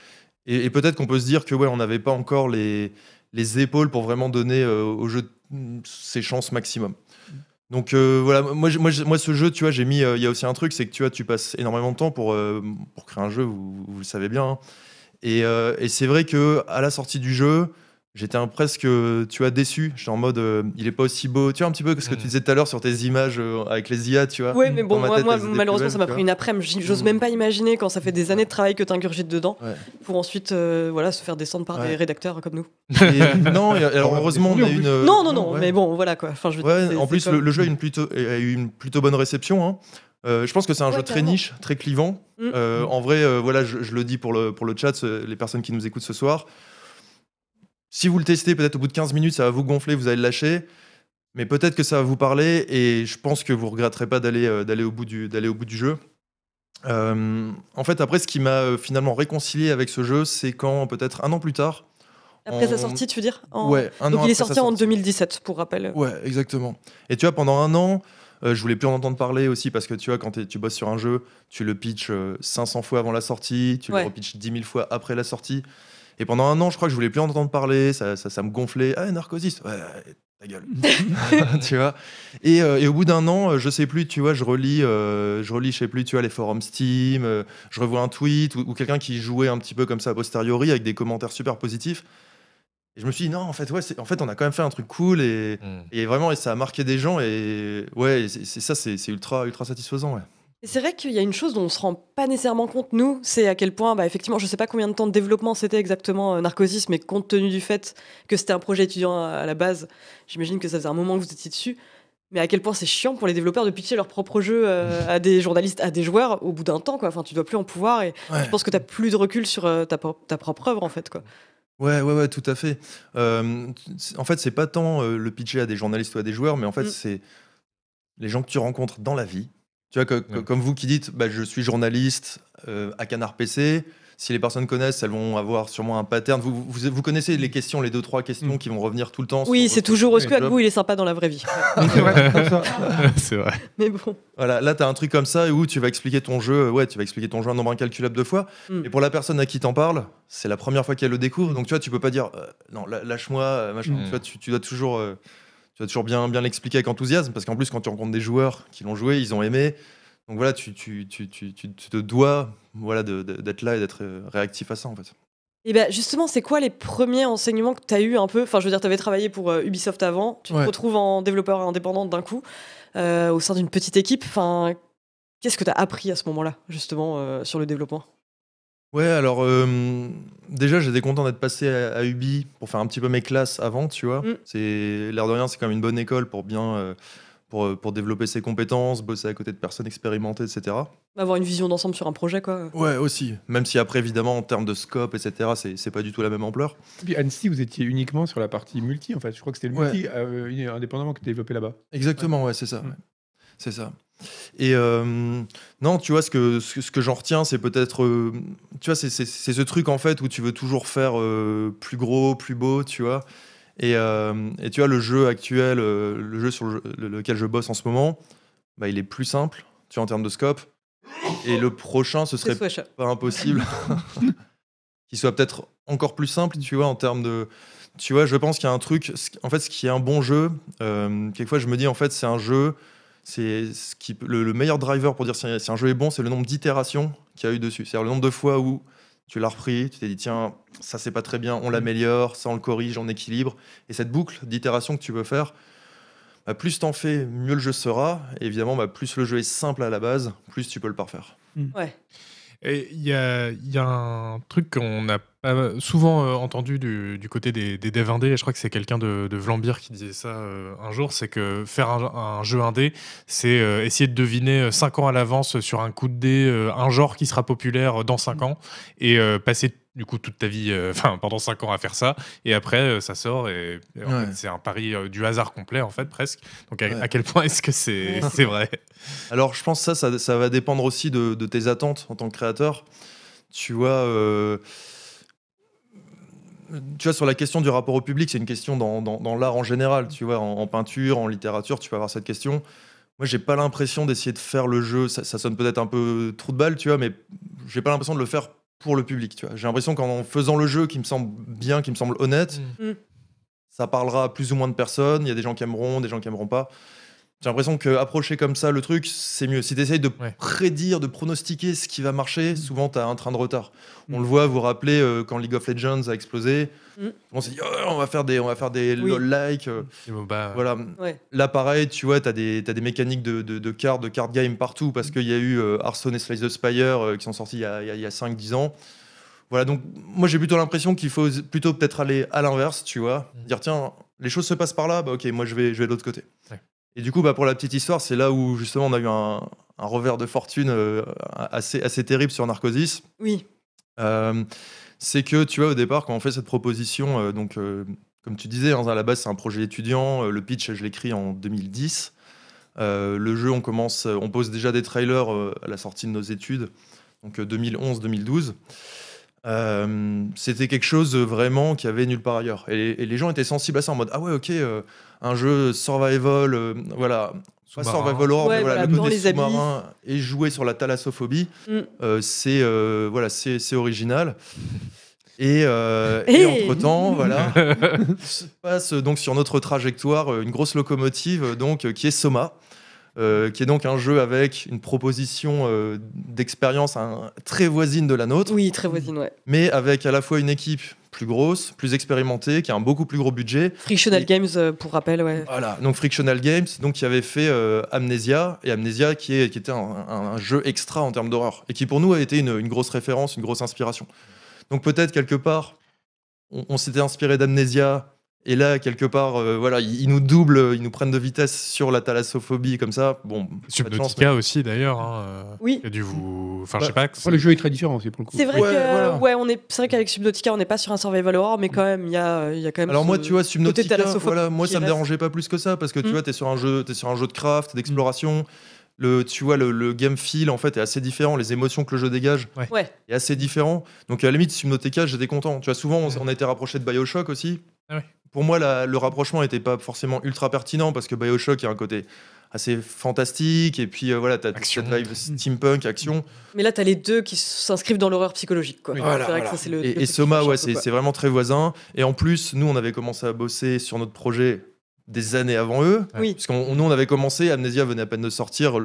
Et, et peut-être qu'on peut se dire que ouais, on n'avait pas encore les, les épaules pour vraiment donner euh, au jeu mm, ses chances maximum. Donc euh, voilà, moi, moi, moi ce jeu, tu vois, j'ai mis, euh, il y a aussi un truc, c'est que tu vois, tu passes énormément de temps pour, euh, pour créer un jeu, vous, vous le savez bien. hein. Et, euh, et c'est vrai que à la sortie du jeu, j'étais un presque, tu vois, déçu. J'étais en mode, euh, il est pas aussi beau. Tu vois, un petit peu ce que Mm. tu disais tout à l'heure sur tes images euh, avec les IA, tu vois. Ouais, mais bon, Dans ma moi, tête, malheureusement, belles, ça m'a tu pris une après-midi. J'ose Mm. même pas imaginer quand ça fait des années de travail que t'ingurgites dedans Ouais. pour ensuite euh, voilà, se faire descendre par Ouais. des rédacteurs comme nous. Et- *laughs* non, et alors Ouais, heureusement, on a une. euh, non, non, non, ouais. mais bon, voilà quoi. Enfin, je veux dire, Ouais, c'est- en plus, le, le jeu a, une plutôt, a eu une plutôt bonne réception. hein. Euh, je pense que c'est un Ouais, jeu très niche, très clivant. Mm. Euh, En vrai, euh, voilà, je, je le dis pour le, pour le chat, euh, les personnes qui nous écoutent ce soir. Si vous le testez, peut-être au bout de 15 minutes, ça va vous gonfler, vous allez le lâcher. Mais peut-être que ça va vous parler et je pense que vous regretterez pas d'aller euh, d'aller au, bout du- d'aller au bout du jeu. Euh, en fait, après, ce qui m'a euh, finalement réconcilié avec ce jeu, c'est quand, peut-être un an plus tard. Après sa sortie, tu veux dire? En- Ouais, un Donc an il est sorti en sortie. 2017, pour rappel. Ouais, exactement. Et tu vois, pendant un an, euh, je voulais plus en entendre parler aussi parce que tu vois, quand tu bosses sur un jeu, tu le pitches euh, 500 fois avant la sortie, tu Ouais. le repitches 10 000 fois après la sortie. Et pendant un an, je crois que je voulais plus en entendre parler, ça, ça, ça me gonflait. Ah, Narcosis, ouais, ta gueule. *laughs* *laughs* tu vois. Et, euh, et au bout d'un an, euh, je sais plus, tu vois, je relis, euh, je relis, je sais plus, tu vois, les forums Steam, euh, je revois un tweet ou, ou quelqu'un qui jouait un petit peu comme ça a posteriori avec des commentaires super positifs. Et je me suis dit, non, en fait, ouais, en fait, on a quand même fait un truc cool et, Mm. et vraiment, et ça a marqué des gens. Et ouais, c'est ça, c'est c'est ultra, ultra satisfaisant. Ouais. C'est vrai qu'il y a une chose dont on se rend pas nécessairement compte, nous, c'est à quel point, bah, effectivement, je sais pas combien de temps de développement c'était exactement euh, Narcosis, mais compte tenu du fait que c'était un projet étudiant à, à la base, j'imagine que ça faisait un moment que vous étiez dessus. Mais à quel point c'est chiant pour les développeurs de pitcher leur propre jeu euh, à des journalistes, à des joueurs au bout d'un temps, quoi. Enfin, tu dois plus en pouvoir et je pense que tu plus de recul sur euh, ta, pro- ta propre œuvre, en fait, quoi. Ouais, ouais, ouais, tout à fait. Euh, en fait, c'est pas tant euh, le pitcher à des journalistes ou à des joueurs, mais en fait, Mm. c'est les gens que tu rencontres dans la vie. Tu vois, que- que- Ouais. comme vous qui dites, bah, je suis journaliste euh, à Canard PC. Si les personnes connaissent, elles vont avoir sûrement un pattern. Vous, vous, vous connaissez les questions, les deux, trois questions Mm. qui vont revenir tout le temps. Oui, c'est toujours est-ce que. Agbu, il est sympa dans la vraie vie. *laughs* C'est vrai, *laughs* c'est. Mais bon. Voilà, là, tu as un truc comme ça où tu vas expliquer ton jeu, ouais, tu vas expliquer ton jeu un nombre incalculable de fois. Mm. Et pour la personne à qui t'en parles, c'est la première fois qu'elle le découvre. Donc, tu vois, tu peux pas dire, euh, non, lâche-moi, euh, machin. Mm. Tu vois, tu, tu dois toujours, euh, tu dois toujours bien, bien l'expliquer avec enthousiasme. Parce qu'en plus, quand tu rencontres des joueurs qui l'ont joué, ils ont aimé. Donc voilà, tu, tu, tu, tu, tu- tu te dois voilà, de- de- d'être là et d'être euh, réactif à ça, en fait. Et ben justement, c'est quoi les premiers enseignements que tu as eu un peu? Enfin, je veux dire, tu avais travaillé pour euh, Ubisoft avant, tu te retrouves en développeur indépendant d'un coup, euh, au sein d'une petite équipe. Enfin, qu'est-ce que tu as appris à ce moment-là, justement, euh, sur le développement? Ouais, alors euh, déjà j'étais content d'être passé à, à Ubi pour faire un petit peu mes classes avant, tu vois. Mm. C'est l'air de rien, c'est quand même une bonne école pour bien euh, pour, euh, pour développer ses compétences, bosser à côté de personnes expérimentées, etc. Avoir une vision d'ensemble sur un projet, quoi. Ouais, aussi. Même si après évidemment en termes de scope, etc. C'est c'est pas du tout la même ampleur. Et puis Annecy, vous étiez uniquement sur la partie multi, en fait. Je crois que c'était le Ouais. multi euh, indépendamment que tu développé là-bas. Exactement, ouais, c'est ça. Mm. ouais. C'est ça. Et euh, non, tu vois, ce que, ce que, ce que j'en retiens, c'est peut-être. euh, tu vois, c'est- ce truc en fait où tu veux toujours faire euh, plus gros, plus beau, tu vois. Et, euh, et tu vois, le jeu actuel, euh, le jeu sur le- le- lequel je bosse en ce moment, bah, il est plus simple, tu vois, en termes de scope. Et le prochain, ce serait pas impossible *laughs* qu'il soit peut-être encore plus simple, tu vois, en termes de. Tu vois, je pense qu'il y a un truc. En fait, ce qui est un bon jeu, euh, quelquefois, je me dis, en fait, c'est un jeu. C'est ce qui, le, le meilleur driver pour dire si un jeu est bon, c'est le nombre d'itérations qu'il y a eu dessus. C'est-à-dire le nombre de fois où tu l'as repris, tu t'es dit, tiens, ça c'est pas très bien, on l'améliore, ça on le corrige, on équilibre. Et cette boucle d'itération que tu veux faire, bah, plus t'en fais, mieux le jeu sera. Et évidemment, bah, plus le jeu est simple à la base, plus tu peux le parfaire. Ouais. Et il y a, un truc qu'on n'a pas souvent euh, entendu du, côté des, des devs indés, et je crois que c'est quelqu'un de, de Vlambeer qui disait ça euh, un jour, c'est que faire un, jeu indé, c'est euh, essayer de deviner 5 ans à l'avance sur un coup de dé un genre qui sera populaire dans 5 ans, et passer du coup toute ta vie, euh, *laughs* enfin pendant 5 ans à faire ça, et après euh, ça sort, et, Ouais. c'est un pari euh, du hasard complet en fait presque. Donc à, Ouais. à quel point est-ce que c'est *laughs* vrai? Alors, je pense que ça, ça, ça va dépendre aussi de, de tes attentes en tant que créateur. Tu vois, tu vois, sur la question du rapport au public, c'est une question dans, dans- dans l'art en général. Tu vois, en, en peinture, en littérature, tu peux avoir cette question. Moi, j'ai pas l'impression d'essayer de faire le jeu. Ça, ça sonne peut-être un peu trou de balle, tu vois, mais j'ai pas l'impression de le faire pour le public. Tu vois, j'ai l'impression qu'en faisant le jeu qui me semble bien, qui me semble honnête, Mm. ça parlera à plus ou moins de personnes. Il y a des gens qui aimeront, des gens qui aimeront pas. J'ai l'impression que approcher comme ça le truc, c'est mieux. Si tu essayes de Ouais. prédire, de pronostiquer ce qui va marcher, souvent tu as un train de retard. On Mm. le voit, vous vous rappelez, euh, quand League of Legends a explosé, Mm. on s'est dit, Oh, on va faire des, on va faire des Oui. LOL-like. euh, MOBA, Voilà. Ouais. Là, pareil, tu vois, tu as des, t'as des mécaniques de, de, de cartes, de card game partout, parce qu'il y a eu euh, Hearthstone et Slice the Spire euh, qui sont sortis il y a, il y a- il y a 5-10 ans. Voilà, donc moi j'ai plutôt l'impression qu'il faut plutôt peut-être aller à l'inverse, tu vois. Mm. Dire, tiens, les choses se passent par là, bah ok, moi je vais, je vais de l'autre côté. Ouais. Et du coup, bah, pour la petite histoire, c'est là où justement on a eu un, un revers de fortune euh, assez, assez terrible sur Narcosis. Oui. Euh, c'est que tu vois au départ quand on fait cette proposition euh, donc comme tu disais hein, à la base c'est un projet étudiant le pitch je l'écris en 2010 Euh, le jeu on commence on pose déjà des trailers à la sortie de nos études donc 2011 2012 Euh, c'était quelque chose vraiment qui avait nulle part ailleurs et, et les gens étaient sensibles à ça en mode ah ouais ok un jeu survival euh, voilà pas survival horror Ouais, mais voilà, voilà, le côté sous-marin et jouer sur la thalassophobie Mm. euh, c'est euh, voilà, c'est original. Et, euh, *laughs* et Hey entre temps, voilà, *laughs* se passe donc sur notre trajectoire une grosse locomotive donc qui est Soma, euh, qui est donc un jeu avec une proposition euh, d'expérience un- très voisine de la nôtre, Oui, très voisine, ouais. mais avec à la fois une équipe plus grosse, plus expérimentée, qui a un beaucoup plus gros budget. Frictional Et- Games, euh, pour rappel, ouais. Voilà, donc Frictional Games, donc qui avait fait euh, Amnesia, et Amnesia qui, est, qui était un, un- un jeu extra en termes d'horreur, et qui pour nous a été une, une grosse référence, une grosse inspiration. Donc peut-être quelque part, on, on s'était inspiré d'Amnesia, et là quelque part, euh, voilà, ils, ils nous doublent, ils nous prennent de vitesse sur la thalassophobie comme ça. Bon, chance, Subnautica aussi d'ailleurs. hein, euh, Oui. a dû vous. Enfin, Bah, je sais pas. Le jeu est très différent aussi pour le coup. C'est vrai Ouais, que voilà. ouais, on est c'est vrai qu'avec Subnautica, on n'est pas sur un survival horror, mais quand même, il y a, il y a quand même. Alors moi, tu vois, Subnautica, thalassophobe voilà, moi ça me dérangeait pas plus que ça parce que tu Mm. vois, t'es sur un jeu, es sur un jeu de craft, d'exploration. Le, tu vois, le, le game feel en fait est assez différent. Les émotions que le jeu dégage Ouais. est assez différent. Donc à la limite, Subnautica, j'étais content. Tu vois, souvent on, on a été rapproché de Bioshock aussi. Ah ouais. Pour moi, la- le rapprochement n'était pas forcément ultra pertinent parce que Bioshock a un côté assez fantastique et puis euh, voilà, t'as Action. cette vibe steampunk, action. Mais là, t'as les deux qui s'inscrivent dans l'horreur psychologique, quoi. Oui. c'est Voilà, vrai que voilà. ça, c'est le. le Et, Soma, ouais, c'est vraiment très voisin. Et en plus, nous, on avait commencé à bosser sur notre projet des années avant eux. Oui. Parce qu'on nous, on avait commencé, Amnesia venait à peine de sortir.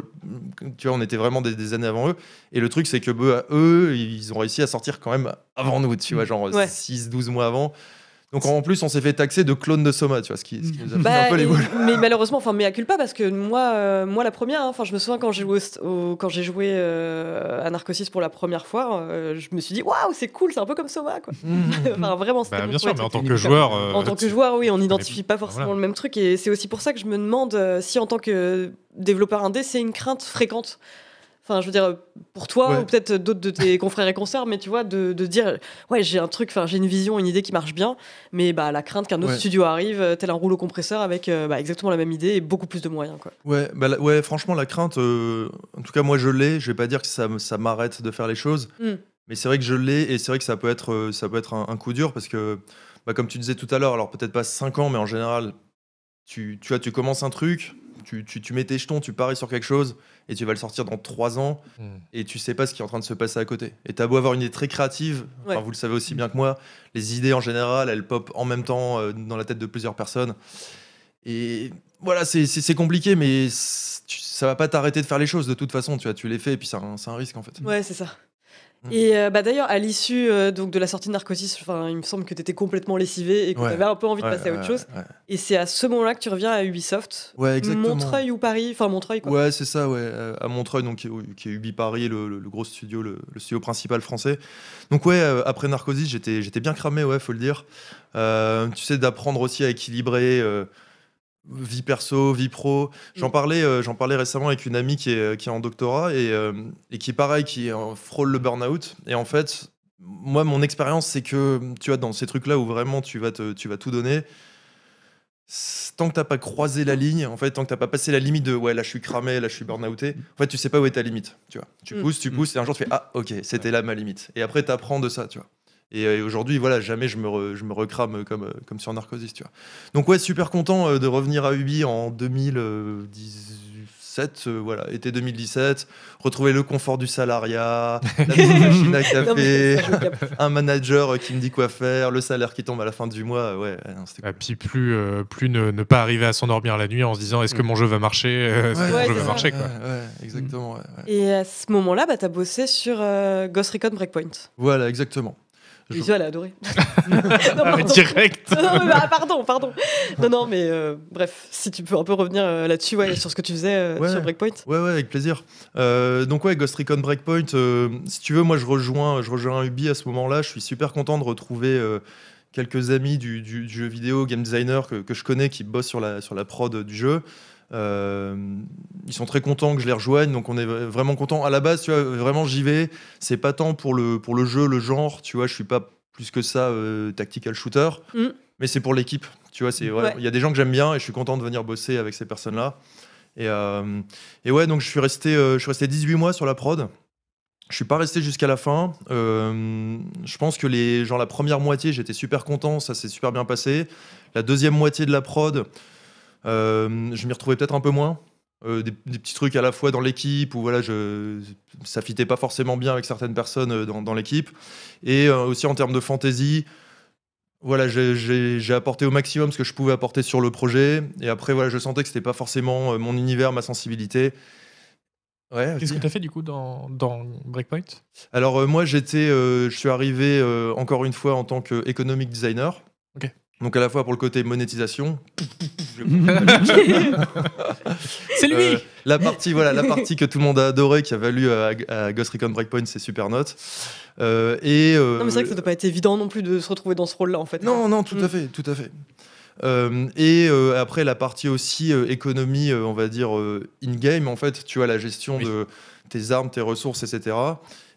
Tu vois, on était vraiment des, des années avant eux. Et le truc, c'est que bah, eux, ils ont réussi à sortir quand même avant nous, tu vois, genre Ouais. 6-12 mois avant. Donc en plus, on s'est fait taxer de clone de Soma, tu vois, ce qui, ce qui nous a fait Bah, un peu les et- boules. mais *laughs* malheureusement, enfin, mais à culpa parce que moi, euh, moi la première, hein, enfin, je me souviens quand j'ai joué, au- au- quand j'ai joué euh, à Narcosis pour la première fois, euh, je me suis dit waouh, c'est cool, c'est un peu comme Soma, quoi. *laughs* enfin, vraiment, c'était Bah, bien sûr, mais en tant que joueur. euh, En tant que joueur, oui, on n'identifie pas forcément voilà. le même truc. Et c'est aussi pour ça que je me demande si, en tant que développeur indé, c'est une crainte fréquente. Enfin, je veux dire, pour toi Ouais. ou peut-être d'autres de tes *laughs* confrères et consoeurs, mais tu vois, de, de dire, ouais, j'ai un truc, enfin, j'ai une vision, une idée qui marche bien, mais bah, la crainte qu'un autre Ouais. studio arrive, euh, tel un rouleau compresseur, avec euh, bah, exactement la même idée et beaucoup plus de moyens, quoi. Ouais, bah, la- ouais, franchement, la crainte, euh, en tout cas, moi, je l'ai. Je vais pas dire que ça, ça m'arrête de faire les choses, Mm. mais c'est vrai que je l'ai et c'est vrai que ça peut être, ça peut être un, un coup dur parce que, bah, comme tu disais tout à l'heure, alors peut-être pas 5 ans, mais en général, tu, tu vois, tu commences un truc, tu, tu, tu mets tes jetons, tu paries sur quelque chose et tu vas le sortir dans 3 ans Hmm. et tu sais pas ce qui est en train de se passer à côté. Et t'as beau avoir une idée très créative, enfin, vous le savez aussi bien que moi, les idées en général, elles pop en même temps euh, dans la tête de plusieurs personnes. Et voilà, c'est- compliqué, mais tu- ça va pas t'arrêter de faire les choses de toute façon. Tu vois, tu les fais et puis c'est un, c'est un risque en fait. Ouais, c'est ça. Mm. Et euh, bah, d'ailleurs, à l'issue euh, donc de la sortie de Narcosis, il me semble que tu étais complètement lessivé et que Ouais. tu avais un peu envie de Ouais, passer à autre chose. Et c'est à ce moment-là que tu reviens à Ubisoft. Montreuil ou Paris? Enfin, Montreuil, quoi. Ouais, c'est ça, ouais. euh, À Montreuil, donc, qui est, qui est Ubi Paris, le, le- le gros studio, le, le studio principal français. Donc, ouais, après Narcosis, j'étais, j'étais bien cramé, ouais, faut le dire. Tu sais, d'apprendre aussi à équilibrer vie perso, vie pro. J'en Mm. parlais, euh, j'en parlais récemment avec une amie qui est, qui est en doctorat et, euh, et qui, pareil, qui euh, frôle le burn-out. Et en fait, moi, mon expérience, c'est que, tu vois, dans ces trucs-là où vraiment tu vas, te, tu vas tout donner, tant que t'as pas croisé la ligne, en fait, tant que t'as pas passé la limite de ouais, là je suis cramé, là je suis burn-outé, en fait, tu sais pas où est ta limite, tu vois. Tu Mm. pousses, tu pousses, et un jour tu fais ah, ok, c'était là ma limite. Et après, t'apprends de ça, tu vois. Et euh, aujourd'hui, voilà, jamais je me, re- je me recrame comme, euh, comme sur Narcosis, tu vois. Donc, ouais, super content euh, de revenir à Ubi en 2010 2017, euh, voilà, été 2017, retrouver le confort du salariat, *laughs* la machine à café, un manager qui me dit quoi faire, le salaire qui tombe à la fin du mois, ouais, ouais, non, Et puis plus, euh, plus ne, ne pas arriver à s'endormir la nuit en se disant est-ce que mon jeu va marcher Est-ce que Ouais, mon ouais, jeu va ça. marcher quoi. Ouais, ouais, exactement. ouais, ouais. Et à ce moment-là, bah, t'as bossé sur euh, Ghost Recon Breakpoint. Voilà, exactement. Visual, elle a adoré. *laughs* non, pardon. Direct. Non, non, mais bah, pardon, pardon. Non, non, mais euh, bref, si tu peux un peu revenir euh, là-dessus, ouais, sur ce que tu faisais euh, Ouais. sur Breakpoint. Ouais, ouais, avec plaisir. Donc ouais, Ghost Recon Breakpoint, si tu veux, moi je rejoins, je rejoins Ubi à ce moment-là. Je suis super content de retrouver quelques amis du, du- du jeu vidéo, game designer que, que je connais qui bossent sur la, sur la prod du jeu. Euh, ils sont très contents que je les rejoigne, donc on est vraiment content. À la base, tu vois, vraiment j'y vais. C'est pas tant pour le, pour le jeu, le genre, tu vois, je suis pas plus que ça euh, tactical shooter, Mm. mais c'est pour l'équipe. Tu vois, c'est Ouais. il y a des gens que j'aime bien et je suis content de venir bosser avec ces personnes-là. Et, euh, et ouais, donc je suis resté, euh, je suis resté 18 mois sur la prod. Je suis pas resté jusqu'à la fin. Euh, je pense que les, genre la première moitié, j'étais super content, ça s'est super bien passé. La deuxième moitié de la prod, euh, je m'y retrouvais peut-être un peu moins. Euh, des, petits trucs à la fois dans l'équipe où voilà, je, ça fitait pas forcément bien avec certaines personnes dans, l'équipe. Et aussi en termes de fantasy, voilà, j'ai- apporté au maximum ce que je pouvais apporter sur le projet. Et après, voilà, je sentais que c'était pas forcément mon univers, ma sensibilité. Ouais, Qu'est-ce que tu as fait du coup dans, dans Breakpoint? Alors euh, moi j'étais, euh, je suis arrivé euh, encore une fois en tant qu'economic designer. Ok. Donc à la fois pour le côté monétisation. *laughs* C'est lui Euh, la partie voilà la partie que tout le monde a adoré qui a valu à, à Ghost Recon Breakpoint c'est super notes. Euh, et euh, Non, mais c'est vrai que ça doit pas être évident non plus de se retrouver dans ce rôle-là, en fait. non non tout Mm. à fait tout à fait. Euh, et euh, après la partie aussi euh, économie, on va dire in-game, en fait, tu as la gestion Oui. de tes armes, tes ressources, etc.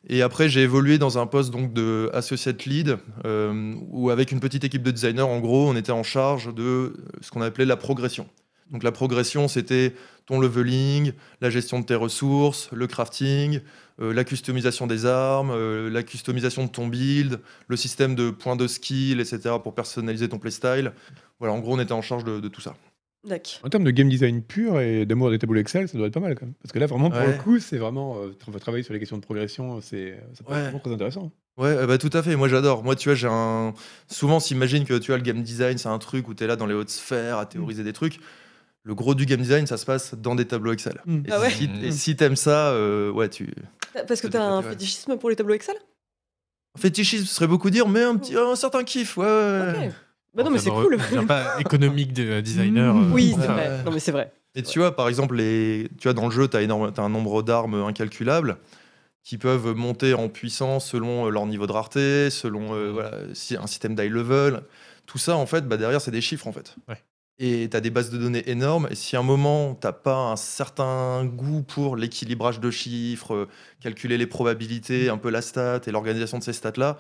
Et après, j'ai évolué dans un poste donc de associate lead, euh, où avec une petite équipe de designers, en gros, on était en charge de ce qu'on appelait la progression. Donc la progression, c'était ton leveling, la gestion de tes ressources, le crafting, euh, la customisation des armes, euh, la customisation de ton build, le système de points de skill, etc. pour personnaliser ton playstyle. Voilà, en gros, on était en charge de, de tout ça. D'accord. En termes de game design pur et d'amour des tableaux Excel, ça doit être pas mal quand même. Parce que là, vraiment, pour Ouais. le coup, c'est vraiment. Euh, tra- travailler sur les questions de progression, c'est ça peut être Ouais. vraiment très intéressant. Ouais, euh, bah, tout à fait. Moi, j'adore. Moi, tu vois, j'ai un. Souvent, on s'imagine que tu vois, le game design, c'est un truc où tu es là dans les hautes sphères à théoriser des trucs. Le gros du game design, ça se passe dans des tableaux Excel. Mm. Et Ah ouais si, Mm. et si t'aimes ça, euh, ouais, tu. Parce que t'as un fétichisme pour les tableaux Excel? Fétichisme, ce serait beaucoup dire, mais un, petit, un certain kiff, ouais. ouais, ouais. Ok. Bah non, mais c'est cool. pas économique de designer. euh, Oui, c'est vrai. Non, mais c'est vrai. Et tu vois, par exemple, les... tu vois, dans le jeu, tu as, un nombre d'armes incalculable qui peuvent monter en puissance selon euh, leur niveau de rareté, selon euh, voilà, si- un système d'high level. Tout ça, en fait, bah, derrière, c'est des chiffres, en fait. Ouais. Et tu as des bases de données énormes. Et si à un moment, tu pas un certain goût pour l'équilibrage de chiffres, euh, calculer les probabilités, un peu la stat et l'organisation de ces stats-là,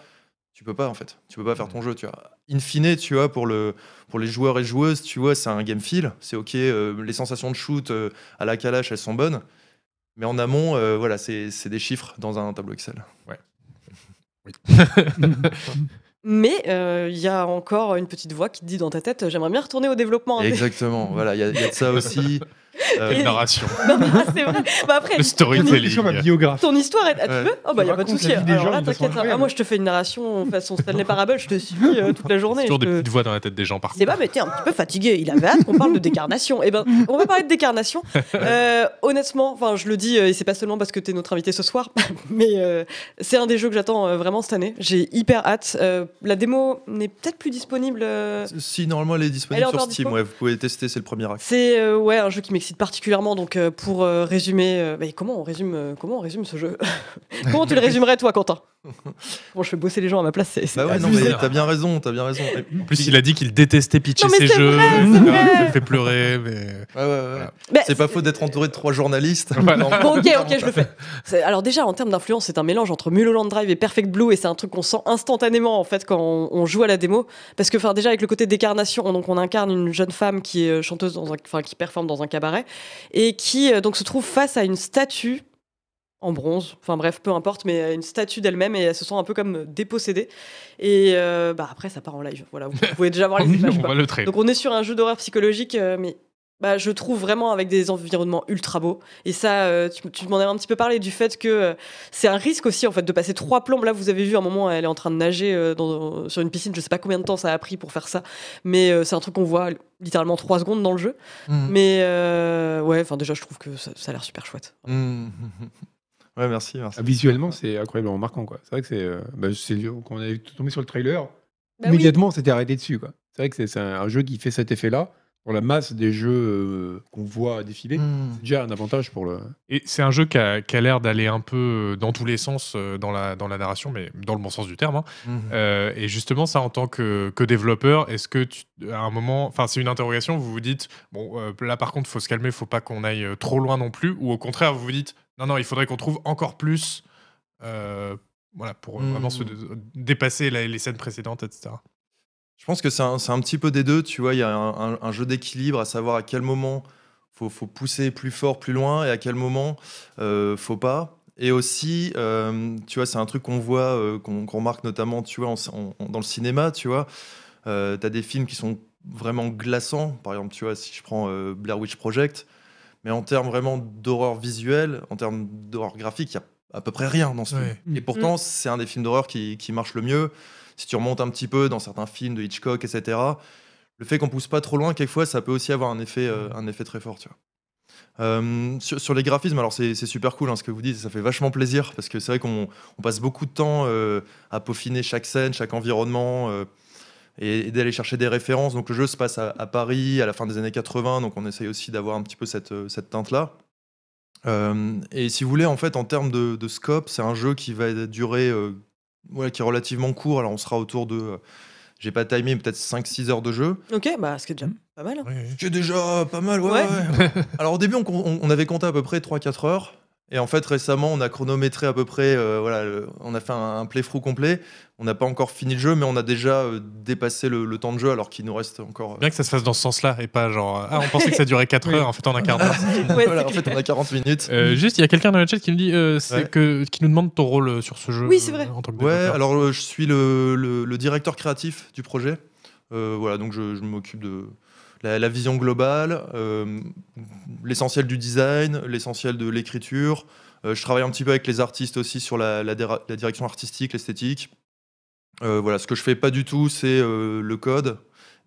tu peux pas, en fait. Tu peux pas faire ton jeu, tu vois. In fine, tu vois, pour, le, pour les joueurs et joueuses, tu vois, c'est un game feel. C'est OK, euh, les sensations de shoot euh, à la calache, elles sont bonnes. Mais en amont, euh, voilà, c'est c'est des chiffres dans un tableau Excel. *laughs* *laughs* Mais euh, il y a encore une petite voix qui te dit dans ta tête j'aimerais bien retourner au développement. Exactement, voilà, il y, y a de ça *laughs* aussi. Euh, narration. *laughs* Non, mais c'est vrai. Bah après, Le storytelling. biographe. ton histoire est. Ah, tu Ouais. veux Oh bah Tu y a pas de souci. la vie des Alors gens là, t'inquiète. Ah, moi, je te fais une narration façon Stanley Parable. Je te suis euh, toute la journée. Toujours je des te- petites voix dans la tête des gens partout. C'est pas, mais t'es un petit peu fatigué. Il avait hâte qu'on parle de décarnation. Eh ben, on va parler de décarnation. *laughs* Euh, honnêtement, enfin, je le dis, euh, et c'est pas seulement parce que t'es notre invité ce soir, *laughs* mais euh, c'est un des jeux que j'attends euh, vraiment cette année. J'ai hyper hâte. Euh, la démo n'est peut-être plus disponible. euh, Si normalement elle est Elle disponible est sur Steam, dispo ouais, vous pouvez tester, c'est le premier acte. C'est euh, ouais un jeu qui m'excite particulièrement. Donc euh, pour euh, résumer, euh, bah, comment on résume, comment on résume ce jeu? *laughs* Comment tu le résumerais toi, Quentin? *laughs* Bon, je fais bosser les gens à ma place. C'est, c'est Bah ouais, non, mais t'as bien raison, t'as bien raison. En plus, il a dit qu'il détestait pitcher ses c'est jeux. vrai, c'est etc. vrai. Ça me fait pleurer, mais. Ouais, ouais, ouais. Bah, C'est pas faux d'être entouré de trois journalistes. *laughs* Voilà. Bon, ok, ok, je le fais. *laughs* C'est- Alors déjà, en termes d'influence, c'est un mélange entre Mulholland Drive et Perfect Blue, et c'est un truc qu'on sent instantanément en fait quand on, on joue à la démo, parce que enfin déjà avec le côté décarnation, donc on incarne une jeune femme qui est euh, chanteuse dans un, enfin qui performe dans un cabaret, et qui euh, donc se trouve face à une statue en bronze, enfin bref, peu importe, mais une statue d'elle-même et elle se sent un peu comme dépossédée. Et euh, bah après, ça part en live. Voilà, vous *laughs* pouvez déjà voir les images. On va le. Donc on est sur un jeu d'horreur psychologique, euh, mais bah, je trouve vraiment avec des environnements ultra beaux. Et ça, euh, tu, tu m'en avais un petit peu parlé du fait que euh, c'est un risque aussi en fait de passer trois plombes. Là, vous avez vu à un moment, elle est en train de nager euh, dans- sur une piscine. Je sais pas combien de temps ça a pris pour faire ça, mais c'est un truc qu'on voit littéralement trois secondes dans le jeu. Mm. Mais ouais, enfin déjà, je trouve que ça, ça a l'air super chouette. Mm. *laughs* Ouais, merci, merci. Ah, Visuellement, c'est incroyablement marquant. quoi. C'est vrai que c'est. euh, bah, c'est quand on est tombé sur le trailer, Bah oui. immédiatement, on s'était arrêté dessus. quoi. C'est vrai que c'est un, un jeu qui fait cet effet-là. Pour la masse des jeux euh, qu'on voit défiler, Mm. c'est déjà un avantage pour le. Et c'est un jeu qui a, l'air d'aller un peu euh, dans tous les sens euh, dans la, dans la narration, mais dans le bon sens du terme. hein. Mm. Euh, et justement, ça, en tant que, que développeur, est-ce que tu, à un moment, enfin, c'est une interrogation, vous vous dites, bon, euh, là par contre, faut se calmer, faut pas qu'on aille trop loin non plus, ou au contraire, vous vous dites, non, non, il faudrait qu'on trouve encore plus, euh, voilà, pour euh, Mm. vraiment se dépasser la- les scènes précédentes, etc. Je pense que c'est un, un petit peu des deux. Tu vois, il y a un, un- un jeu d'équilibre à savoir à quel moment faut, faut pousser plus fort, plus loin, et à quel moment euh, faut pas. Et aussi, euh, tu vois, c'est un truc qu'on voit, qu'on remarque notamment, tu vois, en- en- dans le cinéma, tu vois. Euh, T'as des films qui sont vraiment glaçants. Par exemple, tu vois, si je prends Blair Witch Project, mais en termes vraiment d'horreur visuelle, en termes d'horreur graphique, il y a à peu près rien dans ce Ouais. film. Et pourtant, c'est un des films d'horreur qui, qui marche le mieux. Si tu remontes un petit peu dans certains films de Hitchcock, etc., le fait qu'on pousse pas trop loin, quelquefois, ça peut aussi avoir un effet, euh, un effet très fort. Tu vois. Euh, sur, sur les graphismes, alors c'est c'est super cool hein, ce que vous dites, ça fait vachement plaisir parce que c'est vrai qu'on on passe beaucoup de temps euh, à peaufiner chaque scène, chaque environnement euh, et, et d'aller chercher des références. Donc le jeu se passe à, à Paris à la fin des années 80, donc on essaye aussi d'avoir un petit peu cette, euh, cette teinte-là. Euh, et si vous voulez, en fait, en termes de, de scope, c'est un jeu qui va durer, euh, ouais, qui est relativement court. Alors on sera autour de, euh, j'ai pas timé, mais peut-être 5-6 heures de jeu. Ok, bah ce qui est déjà pas mal. hein. C'est déjà pas mal, ouais. Ouais. ouais, ouais. *laughs* Alors au début, on, on- on avait compté à peu près 3-4 heures. Et en fait, récemment, on a chronométré à peu près, euh, voilà, le- on a fait un, un playthrough complet. On n'a pas encore fini le jeu, mais on a déjà euh, dépassé le, le temps de jeu, alors qu'il nous reste encore. euh, Bien que ça se fasse dans ce sens-là, et pas genre, ah, on pensait que ça durait 4 Oui. heures, en fait, un quart d'heure. Ouais, voilà, en fait, on a 40 minutes. Euh, juste, il y a quelqu'un dans le chat qui me dit, euh, c'est Ouais. que, qui nous demande ton rôle sur ce jeu. Oui, c'est vrai. euh, En tant que Ouais, alors euh, je suis le, le- le directeur créatif du projet. Euh, voilà, donc je, je m'occupe de la, la vision globale, euh, l'essentiel du design, l'essentiel de l'écriture. Euh, je travaille un petit peu avec les artistes aussi sur la, la déra- la direction artistique, l'esthétique. Euh, voilà, ce que je fais pas du tout, c'est euh, le code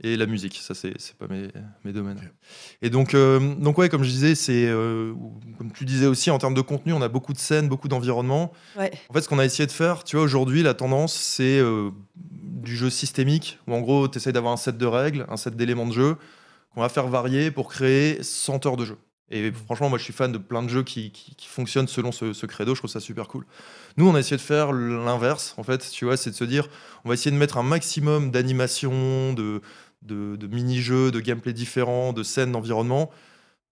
et la musique. Ça, c'est pas mes, mes domaines. Et donc, euh, donc ouais, comme je disais, c'est euh, comme tu disais aussi en termes de contenu, on a beaucoup de scènes, beaucoup d'environnements. Ouais. En fait, ce qu'on a essayé de faire, tu vois, aujourd'hui, la tendance, c'est euh, du jeu systémique, où en gros, tu essayes d'avoir un set de règles, un set d'éléments de jeu, qu'on va faire varier pour créer 100 heures de jeu. Et franchement, moi, je suis fan de plein de jeux qui, qui- qui fonctionnent selon ce, ce credo, je trouve ça super cool. Nous, on a essayé de faire l'inverse, en fait, tu vois, c'est de se dire, on va essayer de mettre un maximum d'animation, de, de, de mini-jeux, de gameplay différents, de scènes, d'environnement,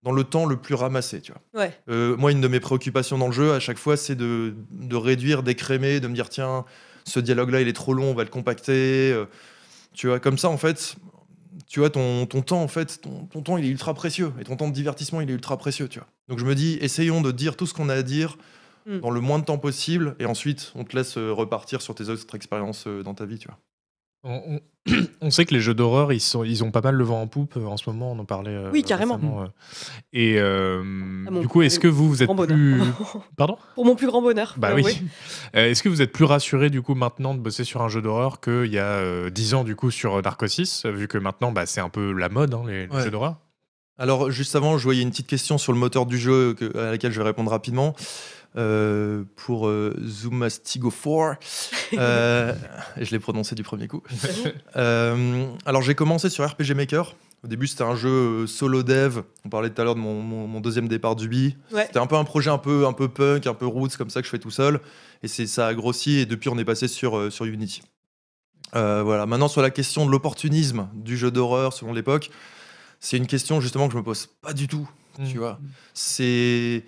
dans le temps le plus ramassé, tu vois. Ouais. Euh, moi, une de mes préoccupations dans le jeu, à chaque fois, c'est de, de réduire, d'écrémer, de me dire tiens, ce dialogue-là, il est trop long, on va le compacter. euh, tu vois, comme ça, en fait, tu vois, ton, ton temps, en fait, ton, ton temps, il est ultra précieux. Et ton temps de divertissement, il est ultra précieux, tu vois. Donc, je me dis, essayons de dire tout ce qu'on a à dire Mm. dans le moins de temps possible. Et ensuite, on te laisse euh, repartir sur tes autres expériences euh, dans ta vie, tu vois. On, on- *clears throat* on sait que les jeux d'horreur, ils, sont, ils ont pas mal le vent en poupe euh, en ce moment, on en parlait. euh, Oui, carrément. récemment, euh. Et euh, Ah, du coup, est-ce que vous, vous êtes plus. *laughs* *laughs* Pardon Pour mon plus grand bonheur. Bah oui. *laughs* Euh, est-ce que vous êtes plus rassuré du coup maintenant de bosser sur un jeu d'horreur qu'il y a euh, 10 ans du coup sur Narcosis, vu que maintenant bah, c'est un peu la mode, hein, les, les jeux d'horreur? Alors, juste avant, je voyais une petite question sur le moteur du jeu que- à laquelle je vais répondre rapidement. Euh, pour euh, Zumastigo 4, *laughs* euh, je l'ai prononcé du premier coup. Euh, alors, j'ai commencé sur RPG Maker. Au début, c'était un jeu solo dev. On parlait tout à l'heure de mon, mon- mon deuxième départ d'Ubi. Ouais. C'était un peu un projet un peu, un peu punk, un peu roots, comme ça que je fais tout seul. Et c'est ça a grossi. Et depuis, on est passé sur, euh, sur Unity. Euh, voilà. Maintenant, sur la question de l'opportunisme du jeu d'horreur selon l'époque, c'est une question justement que je me pose pas du tout. Tu Mm. vois, c'est.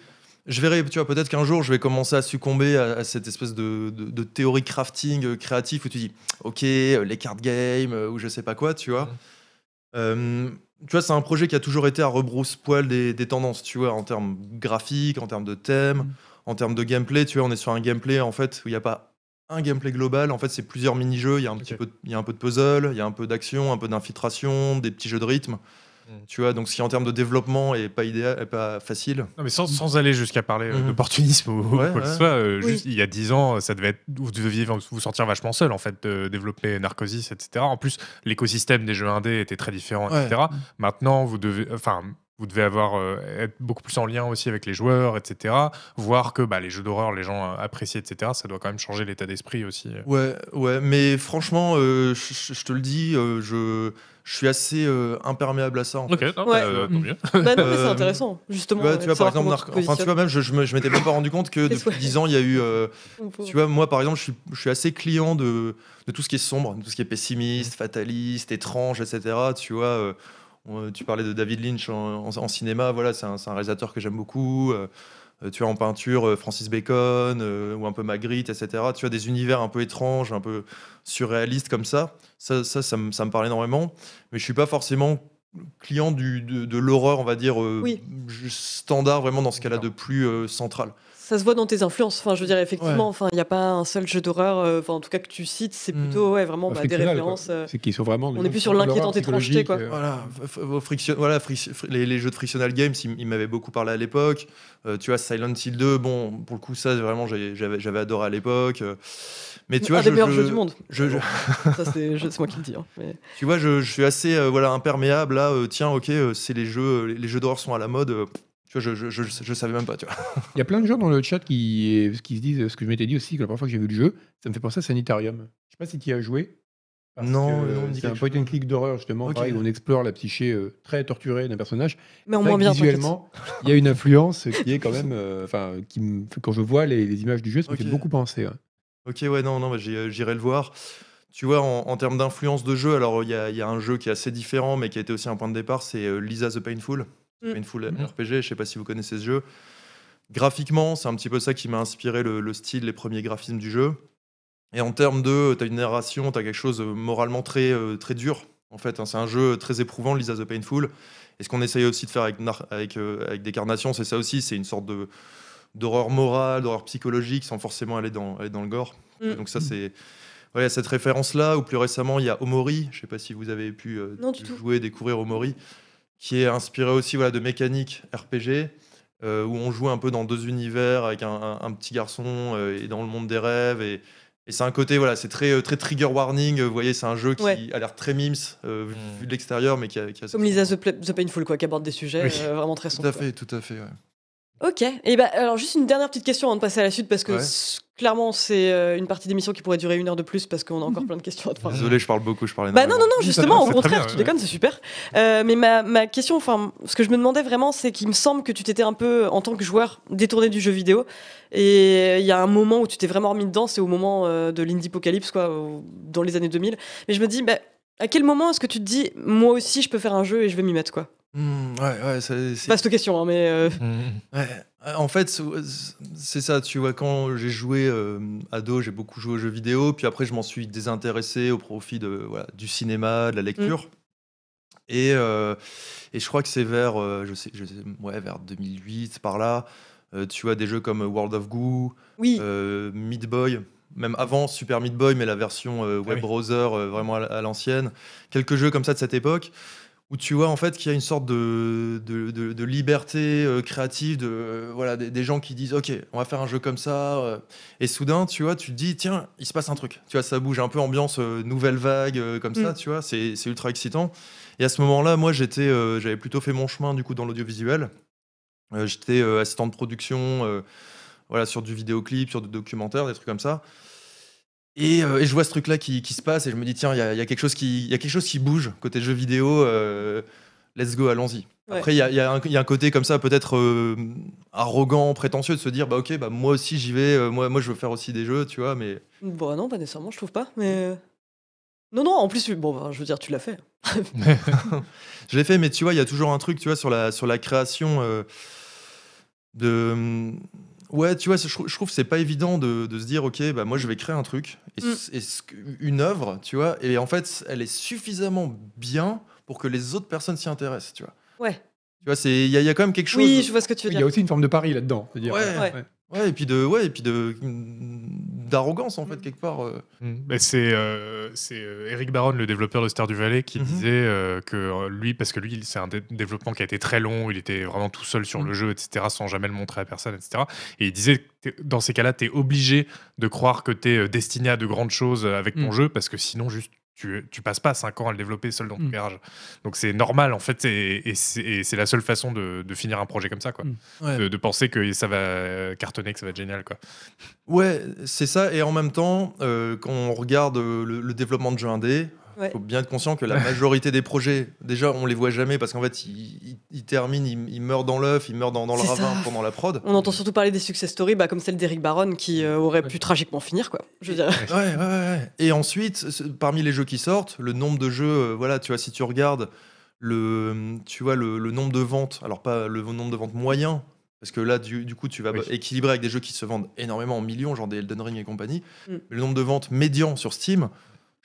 Je verrai, tu vois, peut-être qu'un jour je vais commencer à succomber à, à cette espèce de, de- de théorie crafting euh, créatif où tu dis, ok, euh, les card games euh, ou je sais pas quoi, tu vois. Euh, tu vois, c'est un projet qui a toujours été à rebrousse-poil des, des tendances, tu vois, en termes graphiques, en termes de thèmes, Mhm. en termes de gameplay. Tu vois, on est sur un gameplay en fait où il n'y a pas un gameplay global. En fait, c'est plusieurs mini-jeux. Il y a un petit peu, il y a un peu de puzzle, il y a un peu d'action, un peu d'infiltration, des petits jeux de rythme. Tu vois, donc ce qui en termes de développement est pas idéal, est pas facile. Non, mais sans, sans aller jusqu'à parler euh, Mhm. d'opportunisme ou Ouais, quoi que ce soit, euh, Oui. juste il y a 10 ans, ça devait être, vous deviez vous sentir vachement seul en fait, de développer Narcosis, etc. En plus, l'écosystème des jeux indés était très différent, Ouais. etc. Maintenant, vous devez, enfin, vous devez avoir euh, être beaucoup plus en lien aussi avec les joueurs, etc. Voir que bah, les jeux d'horreur, les gens euh, apprécient, etc. Ça doit quand même changer l'état d'esprit aussi. Ouais, ouais, mais franchement, euh, je je te le dis, euh, je, je suis assez euh, imperméable à ça. en fait. Ok, non, Ouais. bah, euh, tant mieux. Bah non, mais c'est Euh, intéressant, justement. Tu vois, euh, tu vois, par exemple, tu enfin, tu vois, même, je, je me- je m'étais même pas rendu compte que *laughs* depuis ouais. 10 ans, il y a eu. euh, tu vois, moi, par exemple, je suis, je suis assez client de, de tout ce qui est sombre, de tout ce qui est pessimiste, fataliste, étrange, etc. Tu vois, euh, tu parlais de David Lynch en, en- en cinéma, voilà, c'est un, c'est un réalisateur que j'aime beaucoup. Euh, tu vois, en peinture, euh, Francis Bacon, euh, ou un peu Magritte, etc. Tu as des univers un peu étranges, un peu surréalistes comme ça. Ça, ça, ça, me, ça me parle énormément. Mais je suis pas forcément client du, de, de l'horreur, on va dire, Oui. standard, vraiment dans ce cas-là de plus central. Ça se voit dans tes influences. Enfin, je veux dire, effectivement, enfin, il n'y a pas un seul jeu d'horreur, euh, enfin, en tout cas que tu cites, c'est Mm. plutôt ouais, vraiment bah, des références. euh, C'est qu'ils sont vraiment. on est plus sur l'inquiétante étrangeté, quoi. Voilà, friction- voilà fric- les, les jeux de Frictional Games, ils, ils m'avaient beaucoup parlé à l'époque. Euh, tu vois, Silent Hill 2, bon, pour le coup, ça, vraiment, j'avais adoré à l'époque. Euh, Mais tu vois, un des meilleurs je- jeux du monde. je- je- Ça, c'est moi qui le dis. hein, mais- tu vois, je, je suis assez euh, voilà, imperméable là. euh, tiens, ok, euh, c'est les jeux, euh, les, les jeux d'horreur sont à la mode. Tu vois, je, je, je, je savais même pas, tu vois. *laughs* Il y a plein de gens dans le chat qui, qui se disent ce que je m'étais dit aussi, que la première fois que j'ai vu le jeu, ça me fait penser à Sanitarium. Je sais pas si tu y as joué. Parce Non, non, c'est un point and click d'horreur justement, Ok. pareil, où on explore la psyché euh, très torturée d'un personnage. Mais C'est moins bien. visuellement, il y a une influence qui est quand même, euh, enfin, qui me- quand je vois les, les images du jeu, ça me fait beaucoup penser. ouais. Ok, ouais, non, non, bah, euh, j'irai le voir. Tu vois, en, en termes d'influence de jeu, alors il y y a un jeu qui est assez différent, mais qui a été aussi un point de départ, c'est Lisa the Painful. Mm. Painful Mm. RPG, je sais pas si vous connaissez ce jeu. Graphiquement, c'est un petit peu ça qui m'a inspiré le, le style, les premiers graphismes du jeu. Et en termes de, tu as une narration, tu as quelque chose euh, moralement très, euh, très dur. En fait, hein, c'est un jeu très éprouvant, Lisa the Painful. Et ce qu'on essaye aussi de faire avec, avec, euh, avec Décarnation, c'est ça aussi, c'est une sorte de d'horreur morale, d'horreur psychologique, sans forcément aller dans, aller dans le gore. Mm. Donc ça, c'est... Ouais, il y a cette référence-là, ou plus récemment, il y a Omori, je sais pas si vous avez pu euh, Non, du tout. jouer, découvrir Omori, qui est inspiré aussi voilà, de mécaniques RPG, euh, où on joue un peu dans deux univers, avec un, un- un petit garçon euh, et dans le monde des rêves, et, et c'est un côté, voilà, c'est très, euh, très trigger warning, vous voyez, c'est un jeu qui Ouais. a l'air très mimes, euh, vu, Mm. vu de l'extérieur, mais qui a... Qui a Comme Lisa the, Painful, quoi, qui aborde des sujets Oui. euh, vraiment très Tout sombres. à fait, tout à fait, ouais. Ok. Et bah, alors, juste une dernière petite question avant de passer à la suite, parce que Ouais. clairement, c'est euh, une partie d'émission qui pourrait durer une heure de plus, parce qu'on a encore *laughs* plein de questions à te poser. Désolé, je parle beaucoup, je parlais Bah non, non, non, justement, au contraire, bien, tu ouais. déconnes, c'est super. Euh, mais ma, ma question, enfin, ce que je me demandais vraiment, c'est qu'il me semble que tu t'étais un peu, en tant que joueur, détourné du jeu vidéo. Et il y a un moment où tu t'es vraiment remis dedans, c'est au moment euh, de l'Indie-Pocalypse, quoi, au- dans les années 2000. Mais je me dis, bah, à quel moment est-ce que tu te dis, moi aussi, je peux faire un jeu et je vais m'y mettre, quoi? Mm, ouais, ouais, c'est- c'est- Vaste question, hein, mais. euh. *laughs* Ouais, euh, en fait, c'est- ça, tu vois, quand j'ai joué euh, ado, j'ai beaucoup joué aux jeux vidéo, puis après, je m'en suis désintéressé au profit de, voilà, du cinéma, de la lecture. Et, euh, et je crois que c'est vers, euh, je sais, je sais- ouais, vers 2008, par là, euh, tu vois, des jeux comme World of Goo, Oui, euh, Meat Boy, même avant Super Meat Boy, mais la version euh, web Ah oui. browser euh, vraiment à l'ancienne. Quelques jeux comme ça de cette époque où tu vois en fait qu'il y a une sorte de, de, de- de liberté euh, créative, de euh, voilà des, des gens qui disent ok on va faire un jeu comme ça euh, et soudain tu vois tu te dis tiens il se passe un truc tu vois ça bouge un peu ambiance nouvelle vague comme ça Mm. tu vois c'est c'est ultra excitant et à ce moment-là moi j'étais j'avais plutôt fait mon chemin du coup dans l'audiovisuel j'étais assistant de production voilà, sur du vidéoclip, sur du documentaire, des trucs comme ça. Et, euh, et je vois ce truc-là qui, qui se passe et je me dis, tiens, il y a, il y a quelque chose qui- y a quelque chose qui bouge côté jeux vidéo. euh, let's go, allons-y. Ouais. Après, il y a, y a un- il y a un côté comme ça, peut-être euh, arrogant, prétentieux, de se dire, bah ok, bah, moi aussi j'y vais, moi, moi je veux faire aussi des jeux, tu vois, mais bon, non, pas nécessairement, je trouve pas, mais. Non, non, en plus, bon, bah, je veux dire, tu l'as fait. *laughs* *laughs* Je l'ai fait, mais tu vois, il y a toujours un truc, tu vois, sur la, sur la création de. Ouais, tu vois, je, trou- je trouve que c'est pas évident de, de se dire, ok, bah moi je vais créer un truc, et, Mm. et une œuvre, tu vois, et en fait, elle est suffisamment bien pour que les autres personnes s'y intéressent, tu vois. Ouais. Tu vois, c'est- il y, a- il y a quand même quelque chose. Oui, je vois ce que tu veux Il y a dire. aussi une forme de pari là-dedans. c'est-à-dire, Ouais. Ouais. Ouais, et puis de, ouais, et puis de d'arrogance en fait quelque part. euh. Mm. Mais c'est euh, c'est, euh, Eric Baron, le développeur de Star du Valais, qui Mhm. disait euh, que lui, parce que lui, c'est un dé- développement qui a été très long, il était vraiment tout seul sur Mhm. le jeu, etc., sans jamais le montrer à personne, etc. Et il disait, dans ces cas-là, tu es obligé de croire que tu es destiné à de grandes choses avec ton jeu, parce que sinon, juste, tu, tu passes pas 5 ans à le développer seul dans ton Mhm. garage. Donc c'est normal, en fait, et, et c'est la seule façon de, de finir un projet comme ça, quoi. Ouais. De, de penser que ça va cartonner, que ça va être génial, quoi. Ouais, c'est ça. Et en même temps, euh, quand on regarde euh, le, le développement de jeux indés, il Ouais. faut bien être conscient que la majorité des projets, déjà, on les voit jamais parce qu'en fait, ils, ils- ils terminent, ils, ils meurent dans l'œuf, ils meurent dans, dans le ravin ça. pendant la prod. On entend surtout parler des success stories bah, comme celle d'Eric Baron qui euh, aurait pu tragiquement finir, quoi. Je veux dire. Ouais, ouais, ouais, ouais. Et ensuite, parmi les jeux qui sortent, le nombre de jeux, euh, voilà, tu vois, si tu regardes le, tu vois, le, le nombre de ventes, alors pas le nombre de ventes moyen, parce que là, du, du coup, tu vas Oui. équilibrer avec des jeux qui se vendent énormément en millions, genre des Elden Ring et compagnie. Mm. Le nombre de ventes médian sur Steam,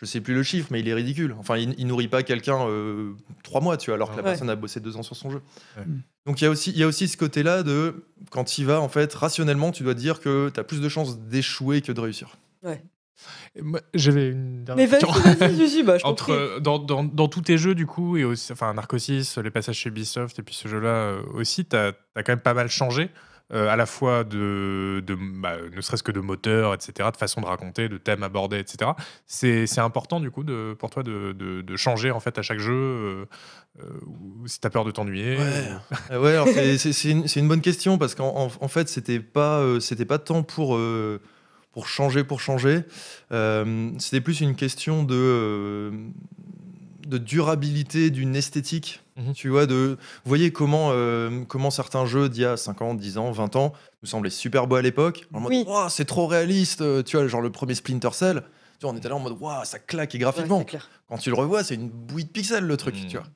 je sais plus le chiffre, mais il est ridicule. Enfin, il, il nourrit pas quelqu'un euh, trois mois, tu vois, alors que la Ouais. personne a bossé deux ans sur son jeu. Ouais. Donc il y a aussi, il y a aussi ce côté-là de quand il va, en fait, rationnellement, tu dois dire que tu as plus de chances d'échouer que de réussir. Moi, J'avais une Mais dernière vas-y, question. vas-y, vas-y, bah, Entre, euh, dans, dans, dans tous tes jeux, du coup, et aussi, enfin, Narcosis, les passages chez Ubisoft, et puis ce jeu-là euh, aussi, tu as, quand même pas mal changé, euh, à la fois de, de bah, ne serait-ce que de moteur, etc., de façon de raconter, de thèmes abordés, etc. C'est important, du coup, de, pour toi, de, de, de changer, en fait, à chaque jeu, euh, euh, ou si tu as peur de t'ennuyer. Ouais. ou- ouais, alors c'est- une, bonne question parce qu'en en, en fait, c'était pas, c'était pas tant pour, pour changer pour changer. C'était plus une question de, de durabilité d'une esthétique. Mhm. Tu vois, de, vous voyez comment, euh, comment certains jeux d'il y a 5 ans, 10 ans, 20 ans nous semblaient super beaux à l'époque. En mode, Oui. C'est trop réaliste. euh, Tu vois, genre le premier Splinter Cell. Tu vois, on était là en mode, waouh, ça claque et graphiquement quand tu le revois, c'est une bouillie de pixels le truc, Mm. tu vois.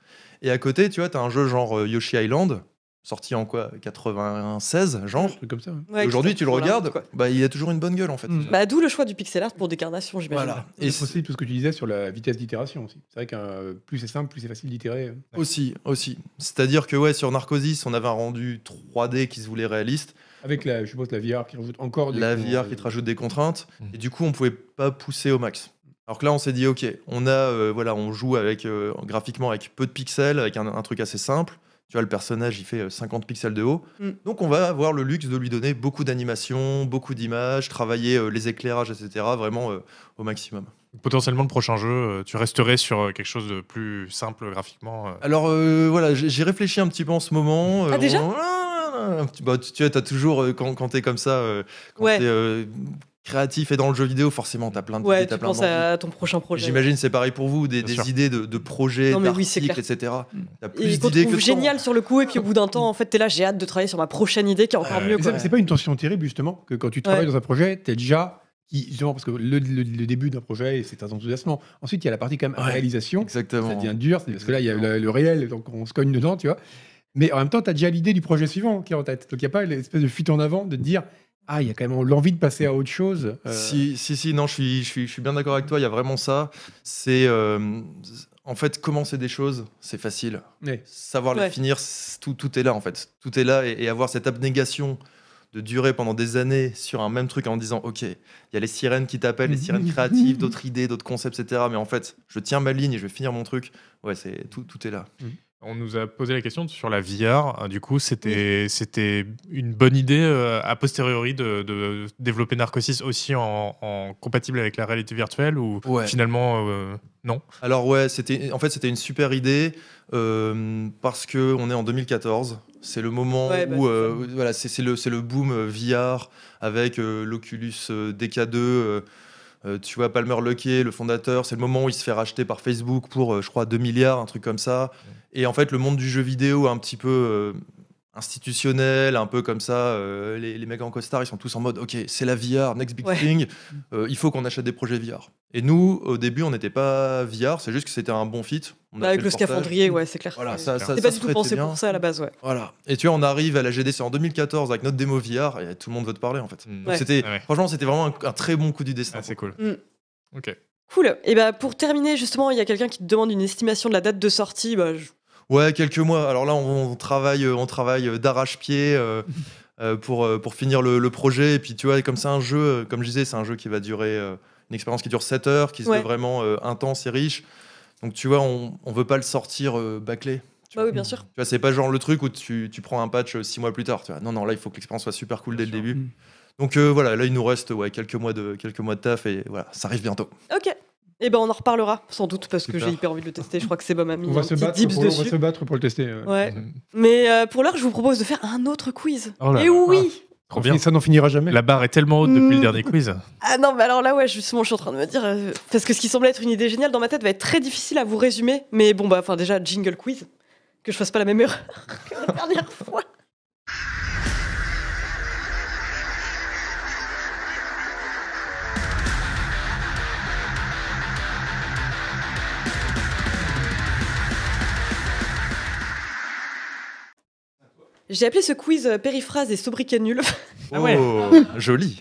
Et à côté, tu vois, t'as un jeu genre euh, Yoshi Island, sorti en quoi 96, genre. Un truc comme ça. ouais. Ouais, Aujourd'hui, tu le regardes, quoi. bah, il a toujours une bonne gueule en fait. Mm. Bah, d'où le choix du pixel art pour des carnations, j'imagine. Voilà. Et c'est aussi tout ce que tu disais sur la vitesse d'itération aussi. C'est vrai que plus c'est simple, plus c'est facile d'itérer. aussi, aussi. C'est-à-dire que ouais, sur Narcosis, on avait un rendu 3D qui se voulait réaliste, Avec la, je suppose, la VR qui rajoute encore des la VR qui te rajoute des contraintes, Mm. et du coup, on pouvait pas pousser au max. Alors que là, on s'est dit, ok, on a, euh, voilà, on joue avec euh, graphiquement avec peu de pixels, avec un, un truc assez simple. Tu vois, le personnage, il fait euh, 50 pixels de haut. Mm. Donc, on va avoir le luxe de lui donner beaucoup d'animations, beaucoup d'images, travailler euh, les éclairages, etc., vraiment euh, au maximum. Potentiellement, le prochain jeu, euh, tu resterais sur euh, quelque chose de plus simple graphiquement. euh. Alors, euh, voilà, j'ai j'ai réfléchi un petit peu en ce moment. Ah, déjà on- bah, tu, tu vois, as toujours, euh, quand, quand tu es comme ça, euh, quand Ouais. tu es créatif et dans le jeu vidéo, forcément, tu as plein de Ouais, idées, t'as tu plein penses à ton prochain projet. J'imagine c'est pareil pour vous, des, idées de, de projets, Non, mais oui, c'est d'articles, clair. etc. Mm. T'as plus d'idées que génial sur le coup, et puis au bout d'un temps, en fait, t'es là, j'ai hâte de travailler sur ma prochaine idée qui est encore Ouais. mieux. C'est- pas une tension terrible justement que quand tu travailles Ouais. dans un projet, t'es déjà qui, justement parce que le, le- le début d'un projet c'est un enthousiasme. Ensuite il y a la partie quand même Ouais. réalisation. Exactement. Ça devient dur parce que là il y a le, le réel donc on se cogne dedans tu vois. Mais en même temps tu as déjà l'idée du projet suivant qui est en tête. Donc il n'y a pas l'espèce de fuite en avant de te dire ah il y a quand même l'envie de passer à autre chose. euh, Si, si, si, non, je suis, je suis, je suis bien d'accord avec toi, il y a vraiment ça. C'est. euh, en fait, commencer des choses, c'est facile. ouais. Savoir les finir, tout, tout est là, en fait. Tout est là, et, et avoir cette abnégation de durer pendant des années sur un même truc en disant Ok, il y a les sirènes qui t'appellent, les sirènes créatives, d'autres idées, d'autres concepts, etc. Mais en fait, je tiens ma ligne et je vais finir mon truc. Ouais, c'est tout, tout est là. On nous a posé la question sur la VR. Euh, Du coup, c'était c'était une bonne idée euh, a posteriori de, de développer Narcosis aussi en, en compatible avec la réalité virtuelle ou Ouais. finalement euh, non? Alors ouais, c'était en fait c'était une super idée euh, parce que on est en 2014. C'est le moment Ouais, bah, où c'est euh, voilà, c'est le c'est le boom VR avec euh, l'Oculus euh, DK2. Euh, tu vois Palmer Luckey, le fondateur, c'est le moment où il se fait racheter par Facebook pour, euh, je crois, 2 milliards, un truc comme ça. Et en fait, le monde du jeu vidéo un petit peu euh, institutionnel, un peu comme ça, euh, les, les mecs en costard, ils sont tous en mode, ok, c'est la VR, next big Ouais. thing, euh, il faut qu'on achète des projets VR. Et nous, au début, on n'était pas VR, c'est juste que c'était un bon fit. On a Bah, avec le portage. scaphandrier, ouais, c'est clair. Voilà, C'est- ça, ça, C'est ça pas se du tout pensé bien. pour ça à la base, ouais. Voilà. Et tu vois, on arrive à la GDC en 2014 avec notre démo VR et tout le monde veut te parler en fait. Mm. Donc Ouais. c'était, Ah ouais. franchement, c'était vraiment un, un très bon coup du destin. Ah, c'est cool. Mm. Ok. Cool. Et bah pour terminer, justement, il y a quelqu'un qui te demande une estimation de la date de sortie. Bah, je- Ouais, quelques mois. Alors là, on, on travaille, euh, on travaille euh, d'arrache-pied. euh, *laughs* euh, pour, euh, pour finir le, le projet. Et puis, tu vois, comme c'est un jeu, euh, comme je disais, c'est un jeu qui va durer euh, une expérience qui dure 7 heures, qui se Ouais. veut vraiment euh, intense et riche. Donc, tu vois, on, on veut pas le sortir euh, bâclé. Tu Bah oui, bien sûr. Tu vois, c'est pas genre le truc où tu, tu prends un patch 6 mois plus tard. Tu vois. Non, non, là, il faut que l'expérience soit super cool dès le début. Mm. Donc, euh, voilà, là, il nous reste ouais, quelques, mois de, quelques mois de taf et voilà, ça arrive bientôt. Ok. Et ben on en reparlera sans doute parce que j'ai hyper envie de le tester. Je crois que Seba m'a mis On va, un se battre pour, on va dessus. se battre pour le tester. ouais. Ouais. Mhm. Mais euh, pour l'heure, je vous propose de faire un autre quiz. Oh là Et là. oui. Trop On bien. Ça n'en finira jamais. La barre est tellement haute depuis Mm. le dernier quiz. *laughs* Ah non, mais alors là, ouais, justement, je suis en train de me dire. euh, parce que ce qui semblait être une idée géniale dans ma tête va être très difficile à vous résumer. Mais bon, bah, enfin, déjà, jingle quiz. Que je fasse pas la même erreur *laughs* que la dernière fois. J'ai appelé ce quiz euh, périphrase et sobriquet nul. *laughs* Ah ouais. Oh, joli.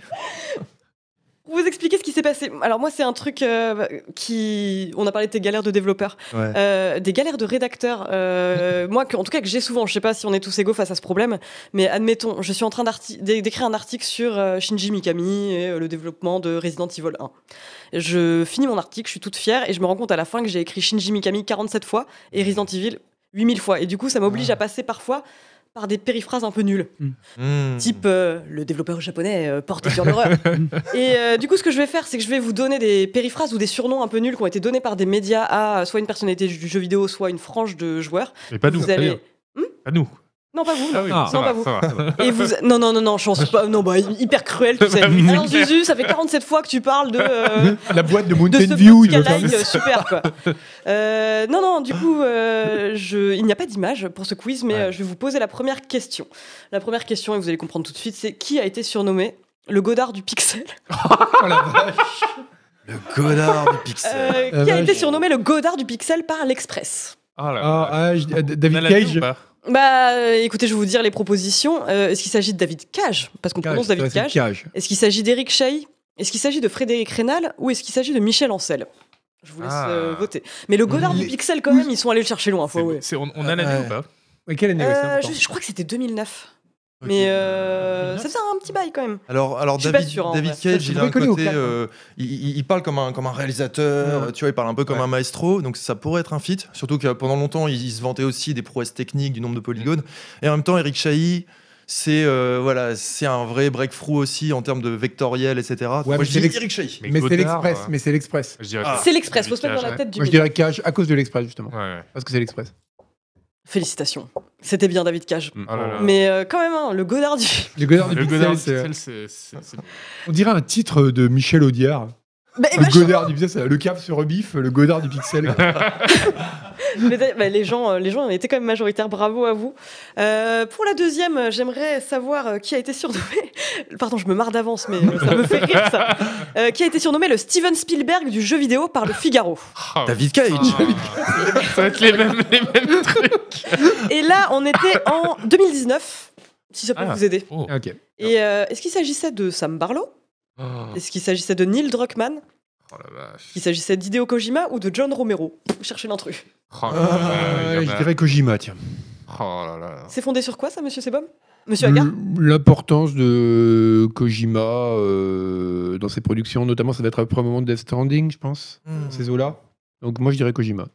Pour vous expliquer ce qui s'est passé. Alors moi, c'est un truc euh, qui... On a parlé de tes galères de développeurs. Ouais. Euh, des galères de rédacteurs. Euh, *laughs* moi, que- en tout cas, que j'ai souvent. Je sais pas si on est tous égaux face à ce problème, mais admettons, je suis en train d'écrire un article sur euh, Shinji Mikami et euh, le développement de Resident Evil 1. Je finis mon article, je suis toute fière et je me rends compte à la fin que j'ai écrit Shinji Mikami 47 fois et Resident Evil 8000 fois. Et du coup, ça m'oblige à passer parfois par des périphrases un peu nulles Mm. type euh, le développeur japonais euh, porté sur l'horreur. *laughs* et euh, du coup, ce que je vais faire, c'est que je vais vous donner des périphrases ou des surnoms un peu nuls qui ont été donnés par des médias à euh, soit une personnalité du jeu vidéo, soit une frange de joueurs. Mais pas nous. vous allez. Pas nous. Non, pas vous. Ah non. oui, Ah. Non, va, pas vous. ça va. Et vous... Non, non, non, non, je pense pas. Non, bah, hyper cruel, tu sais. Alors, Zuzu, ça fait 47 fois que tu parles de. euh, La boîte de de Mountain ce View, il euh, super quoi. Euh, non non, du coup, euh, je, il n'y a pas d'image pour ce quiz, mais Ouais. euh, je vais vous poser la première question. La première question, et vous allez comprendre tout de suite, c'est qui a été surnommé le Godard du pixel? *laughs* Oh la vache. Le Godard du pixel. Euh, Qui a été surnommé le Godard du pixel par l'Express? Oh là Ah, là. ah, je- euh, On a David la Cage. vie ou pas? Bah, euh, écoutez, je vais vous dire les propositions. Euh, Est-ce qu'il s'agit de David Cage? Parce qu'on prononce David Cage. Cage. Est-ce qu'il s'agit d'Eric Chahi Est-ce qu'il s'agit de Frédéric Rénal Ou est-ce qu'il s'agit de Michel Ancel? Je vous laisse Ah. euh, voter. Mais le Godard du Les- pixel, quand même, ils sont allés le chercher loin. Faut, C'est- ouais. c'est- on, on a la vie Ouais. ou pas? Ouais, quelle année? Ouais, c'est Euh, important. je, je crois que c'était 2009. Mais euh, ça faisait un petit bail quand même. Alors, alors Je suis pas David, sûr, David. Cage, Ça, il a un côté, euh, il, parle comme un, comme un réalisateur, Ouais. tu vois, il parle un peu comme Ouais. un maestro, donc ça pourrait être un feat. Surtout que pendant longtemps, il, il se vantait aussi des prouesses techniques, du nombre de polygones. Et en même temps, Eric Chahi, c'est euh, voilà, c'est un vrai breakthrough aussi en termes de vectoriel, etc. Ouais, Moi, mais je c'est dis Eric Chahi. Mais c'est l'Express. euh, Mais c'est l'Express. Ah. C'est l'Express, faut David se mettre dans la tête du Moi, je dirais Cage à cause de l'Express, justement. Parce que c'est l'Express. Félicitations. C'était bien David Cage. Oh là là. Mais euh, quand même, hein, le Godard du. Le Godard du Le Pixel, Godard c'est- Pixel, c'est- c'est- c'est- On dirait un titre de Michel Audiard. Bah, Le. Godard du Pixel, c'est le cap sur rebif, le Godard du Pixel. Bah, les, gens, euh, les gens étaient quand même majoritaires, bravo à vous. Euh, pour la deuxième, euh, j'aimerais savoir qui a été surnommé. *laughs* Pardon, je me marre d'avance, mais ça me fait rire ça. *laughs* Euh, qui a été surnommé le Steven Spielberg du jeu vidéo par le Figaro. Ah, David Cage. ah. Ça va être les mêmes, les mêmes trucs. Et là, on était en 2019, si ça peut Ah. vous aider. Oh. Et euh, est-ce qu'il s'agissait de Sam Barlow? Oh, Est-ce qu'il s'agissait de Neil Druckmann oh la vache. Est-ce qu'il s'agissait d'Hideo Kojima ou de John Romero Cherchez l'intrus. Oh là là, Euh, il y je a- dirais Kojima, tiens. Oh là là. C'est fondé sur quoi ça, monsieur Sebum? Monsieur Agar? L- L'importance de Kojima euh, dans ses productions, notamment, ça va être après un moment de Death Stranding, je pense, Hmm. ces eaux-là. Donc moi, je dirais Kojima.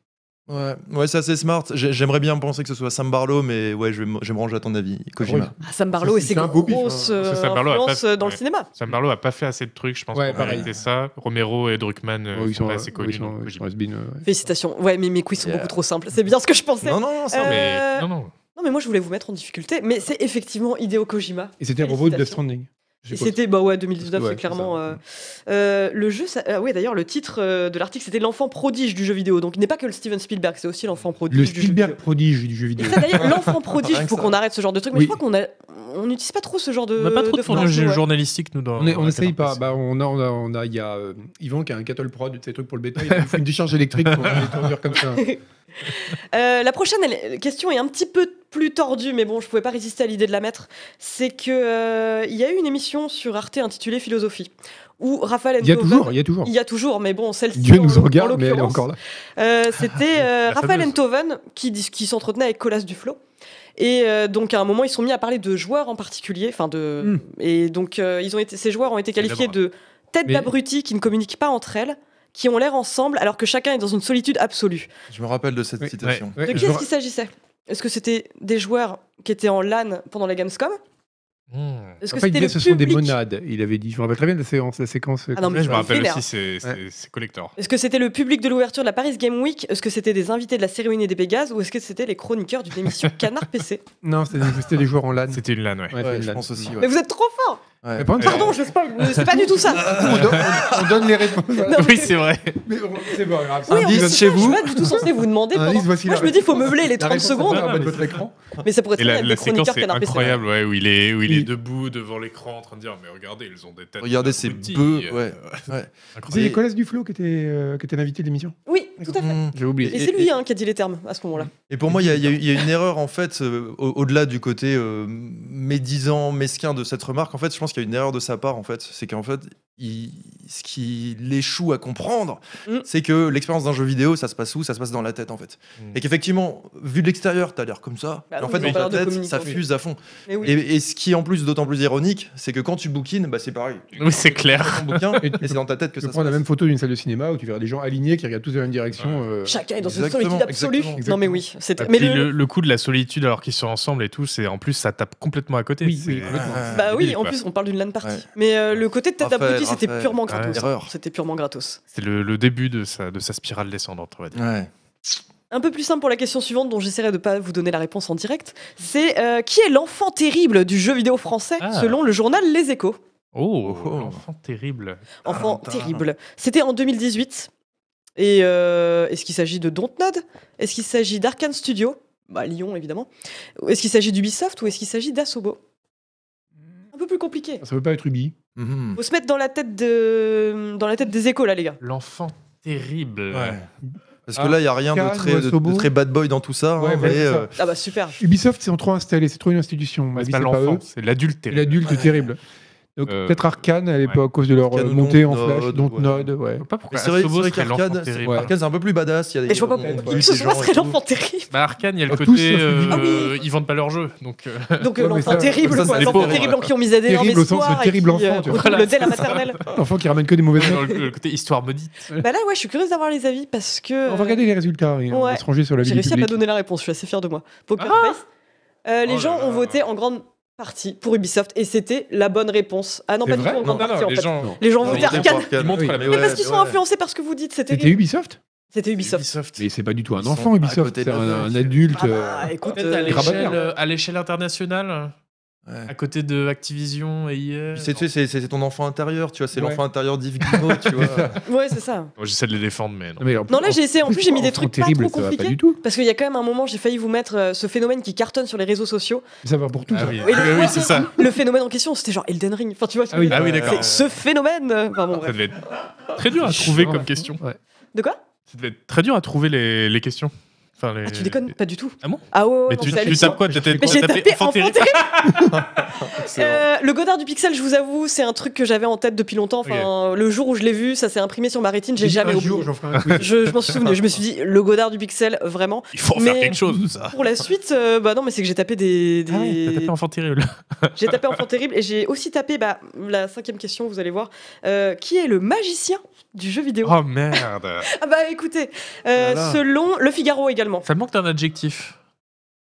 Ouais, ouais c'est assez smart. J'ai- J'aimerais bien penser que ce soit Sam Barlow, mais ouais, je vais, me- je me ranger à ton avis. Kojima. Ah, Sam Barlow et C'est- ses grosses euh, Sam Barlow a pas influences fait- dans le cinéma. Sam Barlow a pas fait assez de trucs, je pense, Ouais, pour mériter ça. Romero et Druckmann euh, ils sont sont, pas assez connus. euh. Félicitations. Ouais, mais mes quiz sont Yeah. beaucoup trop simples. C'est bien ce que je pensais. Non, non, non, ça Euh. Mais non, non. Non, mais moi, je voulais vous mettre en difficulté. Mais c'est effectivement Hideo Kojima. Et c'était à propos de Death. Stranding. C'était, bah ouais, 2019, Ouais, c'est clairement. euh, euh, le jeu, ça, ah ouais, d'ailleurs, le titre euh, de l'article, c'était l'enfant prodige du jeu vidéo. Donc, il n'est pas que le Steven Spielberg, c'est aussi l'enfant prodige Le du jeu Spielberg vidéo. prodige du jeu vidéo. d'ailleurs, l'enfant *laughs* prodige, il faut qu'on arrête ce genre de truc. Mais Oui. je crois qu'on a, on n'utilise pas trop ce genre de. On n'a pas trop de forme ouais. journalistique, nous, dans. On est- on essaye pas. Bah, on a, on a, on a, il y a euh, Yvan qui a un cattle prod, de ces trucs pour le bétail. Il faut une décharge électrique pour *laughs* les tournures comme ça. *laughs* Euh, la prochaine elle- question est un petit peu plus tordue, mais bon, je pouvais pas résister à l'idée de la mettre. C'est que euh, il y a eu une émission sur Arte intitulée Philosophie, où Raphaël Il y a Enthoven- toujours, il y a toujours. Il y a toujours, mais bon, celle-ci. Dieu en- nous en regarde, mais elle est encore là. euh, C'était *laughs* euh, Raphaël. Enthoven qui, qui s'entretenait avec Colas Duflo. Et euh, donc à un moment, ils sont mis à parler de joueurs en particulier. Enfin de. Hmm. Et donc euh, ils ont été, ces joueurs ont été qualifiés de têtes Mais- d'abrutis qui ne communiquent pas entre elles, qui ont l'air ensemble alors que chacun est dans une solitude absolue. Je me rappelle de cette Oui, citation. Ouais, de qui est-ce qu'il s'agissait? Est-ce que c'était des joueurs qui étaient en LAN pendant la Gamescom? Hmm. Est-ce que Enfin, il c'était disait le ce sont des monades, il avait dit. Je me rappelle très bien de la. La séquence Ah non, mais Ouais, je me rappelle aussi, c'est Ouais. collector. Est-ce que c'était le public de l'ouverture de la Paris Game Week? Est-ce que c'était des invités de la cérémonie des Pégases Ou est-ce que c'était les chroniqueurs d'une émission *laughs* Canard PC Non, c'était des- joueurs en LAN. C'était une LAN, ouais. Ouais, Ouais, c'était une je LAN. pense aussi. ouais. Mais vous êtes trop fort Ouais. Pardon, je spoil, c'est pas du tout ça on, donne, on- on donne les réponses. *laughs* Non, Oui, c'est vrai. Mais on- c'est pas grave. Oui, on indice sait chez pas, Je vous. suis pas du tout censé vous demander. Pendant- indice, Moi, la je me dis, il faut meubler les La 30 réponse, secondes. mais de votre c'est- écran. Mais ça pourrait être la, la séquence est Canard PC. incroyable, ouais, où il est, où il est debout devant l'écran en train de dire Mais regardez, ils ont des têtes. Regardez ces bœufs, euh, ouais. *laughs* Ouais. C'est. Nicolas Duflo qui était, euh, qui était l'invité de l'émission. Oui, tout à fait. Mmh. J'ai oublié. Et c'est lui hein, qui a dit les termes à ce moment-là. Et pour moi, il y, a- il y a il y a une erreur en fait, euh, au- au-delà du côté euh, médisant, mesquin de cette remarque. En fait, je pense qu'il y a une erreur de sa part. En fait, c'est qu'en fait, il- ce qu'il échoue à comprendre, Mm. c'est que l'expérience d'un jeu vidéo, ça se passe où? Ça se passe dans la tête, en fait. Mm. Et qu'effectivement, vu de l'extérieur, t'as l'air comme ça. Bah mais en fait, dans ta tête, ça fuse à fond. Oui. Et, et ce qui est en plus d'autant plus ironique, c'est que quand tu bookines, bah, c'est pareil. Oui, c'est clair. Bouquin, Et c'est dans ta tête que Tu ça se prendre la même photo d'une salle de cinéma où tu verras des gens alignés qui regardent tous dans la même direction. euh, Chacun est dans une solitude absolue. exactement, Non, mais oui. Et Mais le- le, le coup de la solitude alors qu'ils sont ensemble et tout, c'est en plus ça tape complètement à côté. Oui, oui, complètement. Bah oui, en plus, on parle d'une LAN party. Ouais. Mais euh, le côté de tête d'abruti, c'était purement gratos. C'était purement gratos. C'est le, le début de sa, de sa spirale descendante, on va dire. Ouais. Un peu plus simple pour la question suivante, dont j'essaierai de pas vous donner la réponse en direct. C'est euh, qui est l'enfant terrible du jeu vidéo français Ah. selon le journal Les Échos Oh, Oh. l'enfant terrible. Enfant terrible. C'était en 2018. Et euh, est-ce qu'il s'agit de Dontnod? Est-ce qu'il s'agit d'Arkane Studio? Bah Lyon évidemment. Est-ce qu'il s'agit d'Ubisoft? Ou est-ce qu'il s'agit d'Asobo? Plus compliqué. Ça veut pas être Ubi. Mhm. Faut se mettre dans la tête de dans la tête des échos là les gars. L'enfant terrible. Ouais. Parce Ah, que là, il n'y a rien de très, de, Asobo. de très bad boy dans tout ça. hein, Ouais, bah, mais, c'est ça. euh, Ah bah super. Ubisoft, c'est en trop installé, c'est trop une institution. Ma vie, C'est pas c'est pas eux. l'enfant, c'est l'adulte terrible. l'adulte terrible. Donc Euh, peut-être Arcane à l'époque, ouais. à cause de leur Arcane euh, montée en Dontnod, flash, ouais. Dontnod, ouais. Je vois pas pourquoi c'est vrai, vrai. Ouais. Arcane, c'est un peu plus badass. Il y a des, Mais je vois pas pourquoi ce et serait l'enfant terrible. Bah Arkane, il y a le Ah, côté, tous, euh. Ah oui. euh, ils vendent pas leur jeu, donc euh, *laughs* Donc Ouais, euh, l'enfant terrible, l'enfant terrible en qui on mis énorme Terrible au sens de espoir et terrible qui, euh, enfant, *laughs* brûle le dès la maternelle. L'enfant qui ramène que des mauvaises notes. le, côté histoire maudite. bah là ouais, je suis curieuse d'avoir les avis parce que On va regarder les résultats. et On va Ouais. se ranger sur la vie j'ai réussi à pas donner la réponse. Je suis assez fier de moi. Poker Ah Face. Euh, les Oh gens ont voté en grande partie pour Ubisoft et c'était la bonne réponse. Ah non, pas du tout en grande Non, partie non, en les fait. gens. Les gens ont Non, voté ils votent Arcane. pour Arcane. Ils montrent Oui. la Mais parce qu'ils sont influencés par ce que vous dites, c'est C'était. Ubisoft C'était Ubisoft. Ubisoft. Mais c'est pas du tout un enfant, Ubisoft. C'est un, adulte. Ah euh, bah, écoute, euh, à l'échelle, Rabat. euh, à l'échelle internationale. À côté de Activision et EA. C'est tu sais, c'est- ton enfant intérieur, tu vois, c'est Ouais. l'enfant intérieur d'Yves Guillemot, *laughs* tu vois. ouais, c'est ça. Moi, J'essaie de les défendre, mais non. mais en- Non, là, j'ai essayé. En plus, j'ai mis des trucs pas terrible, trop Pas compliqués. du tout. Parce qu'il y a quand même un moment, j'ai failli vous mettre euh, ce phénomène qui cartonne sur les réseaux sociaux. Ça va pour tout. Ah oui, Et le- Ah oui, c'est ça. Le phénomène en question, c'était genre Elden Ring. Enfin, tu vois Ah oui. Ah oui, dire d'accord. C'est ce phénomène. Enfin, bon, Ça devait être très dur à trouver comme question. De quoi? Ça devait être très dur à trouver les, les questions. Enfin, les... Ah, tu déconnes Pas du tout. Ah bon Ah ouais, ouais, Mais non, tu, tu tapes quoi j'ai tapé enfant terrible terrible. Excellent. *laughs* *laughs* Euh, le Godard du Pixel, je vous avoue, c'est un truc que j'avais en tête depuis longtemps. Enfin, le jour où je l'ai vu, ça s'est imprimé sur ma rétine, j'ai jamais oublié. jour. Je, je m'en suis souvenu. Je me suis dit, le Godard du Pixel, vraiment. Il faut en Mais- faire quelque chose de ça. Pour la suite, euh, bah non, mais c'est que j'ai tapé des. des- Ah ouais, t'as tapé enfant terrible. *laughs* J'ai tapé enfant terrible et j'ai aussi tapé bah, la cinquième question, vous allez voir. Euh, qui est le magicien du jeu vidéo Oh merde. *laughs* Ah bah écoutez, euh, Le Figaro également. Ça manque d'un adjectif.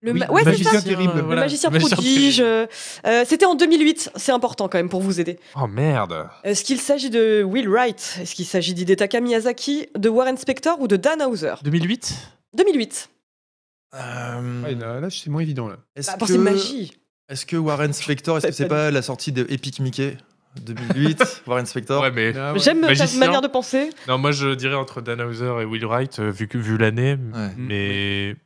Le Oui, ma- ouais, c'est ça. magicien terrible. Le voilà. magicien Magicien prodige. euh, euh, C'était en 2008, c'est important quand même pour vous aider. Oh merde. Est-ce qu'il s'agit de Will Wright? Est-ce qu'il s'agit d'Hidetaka Miyazaki, de Warren Spector ou de Dan Hauser? 2008 2008. Euh, Ouais, là, là, c'est moins évident. Là. est-ce Bah, que, magie. est-ce que Warren Spector, est-ce que c'est Pas pas la sortie de Epic Mickey? 2008 Warren Spector Ouais, mais. Ah ouais. J'aime ta manière de penser. Non, moi je dirais entre Dan Hauser et Will Wright, euh, vu, l'année. Ouais. Mais.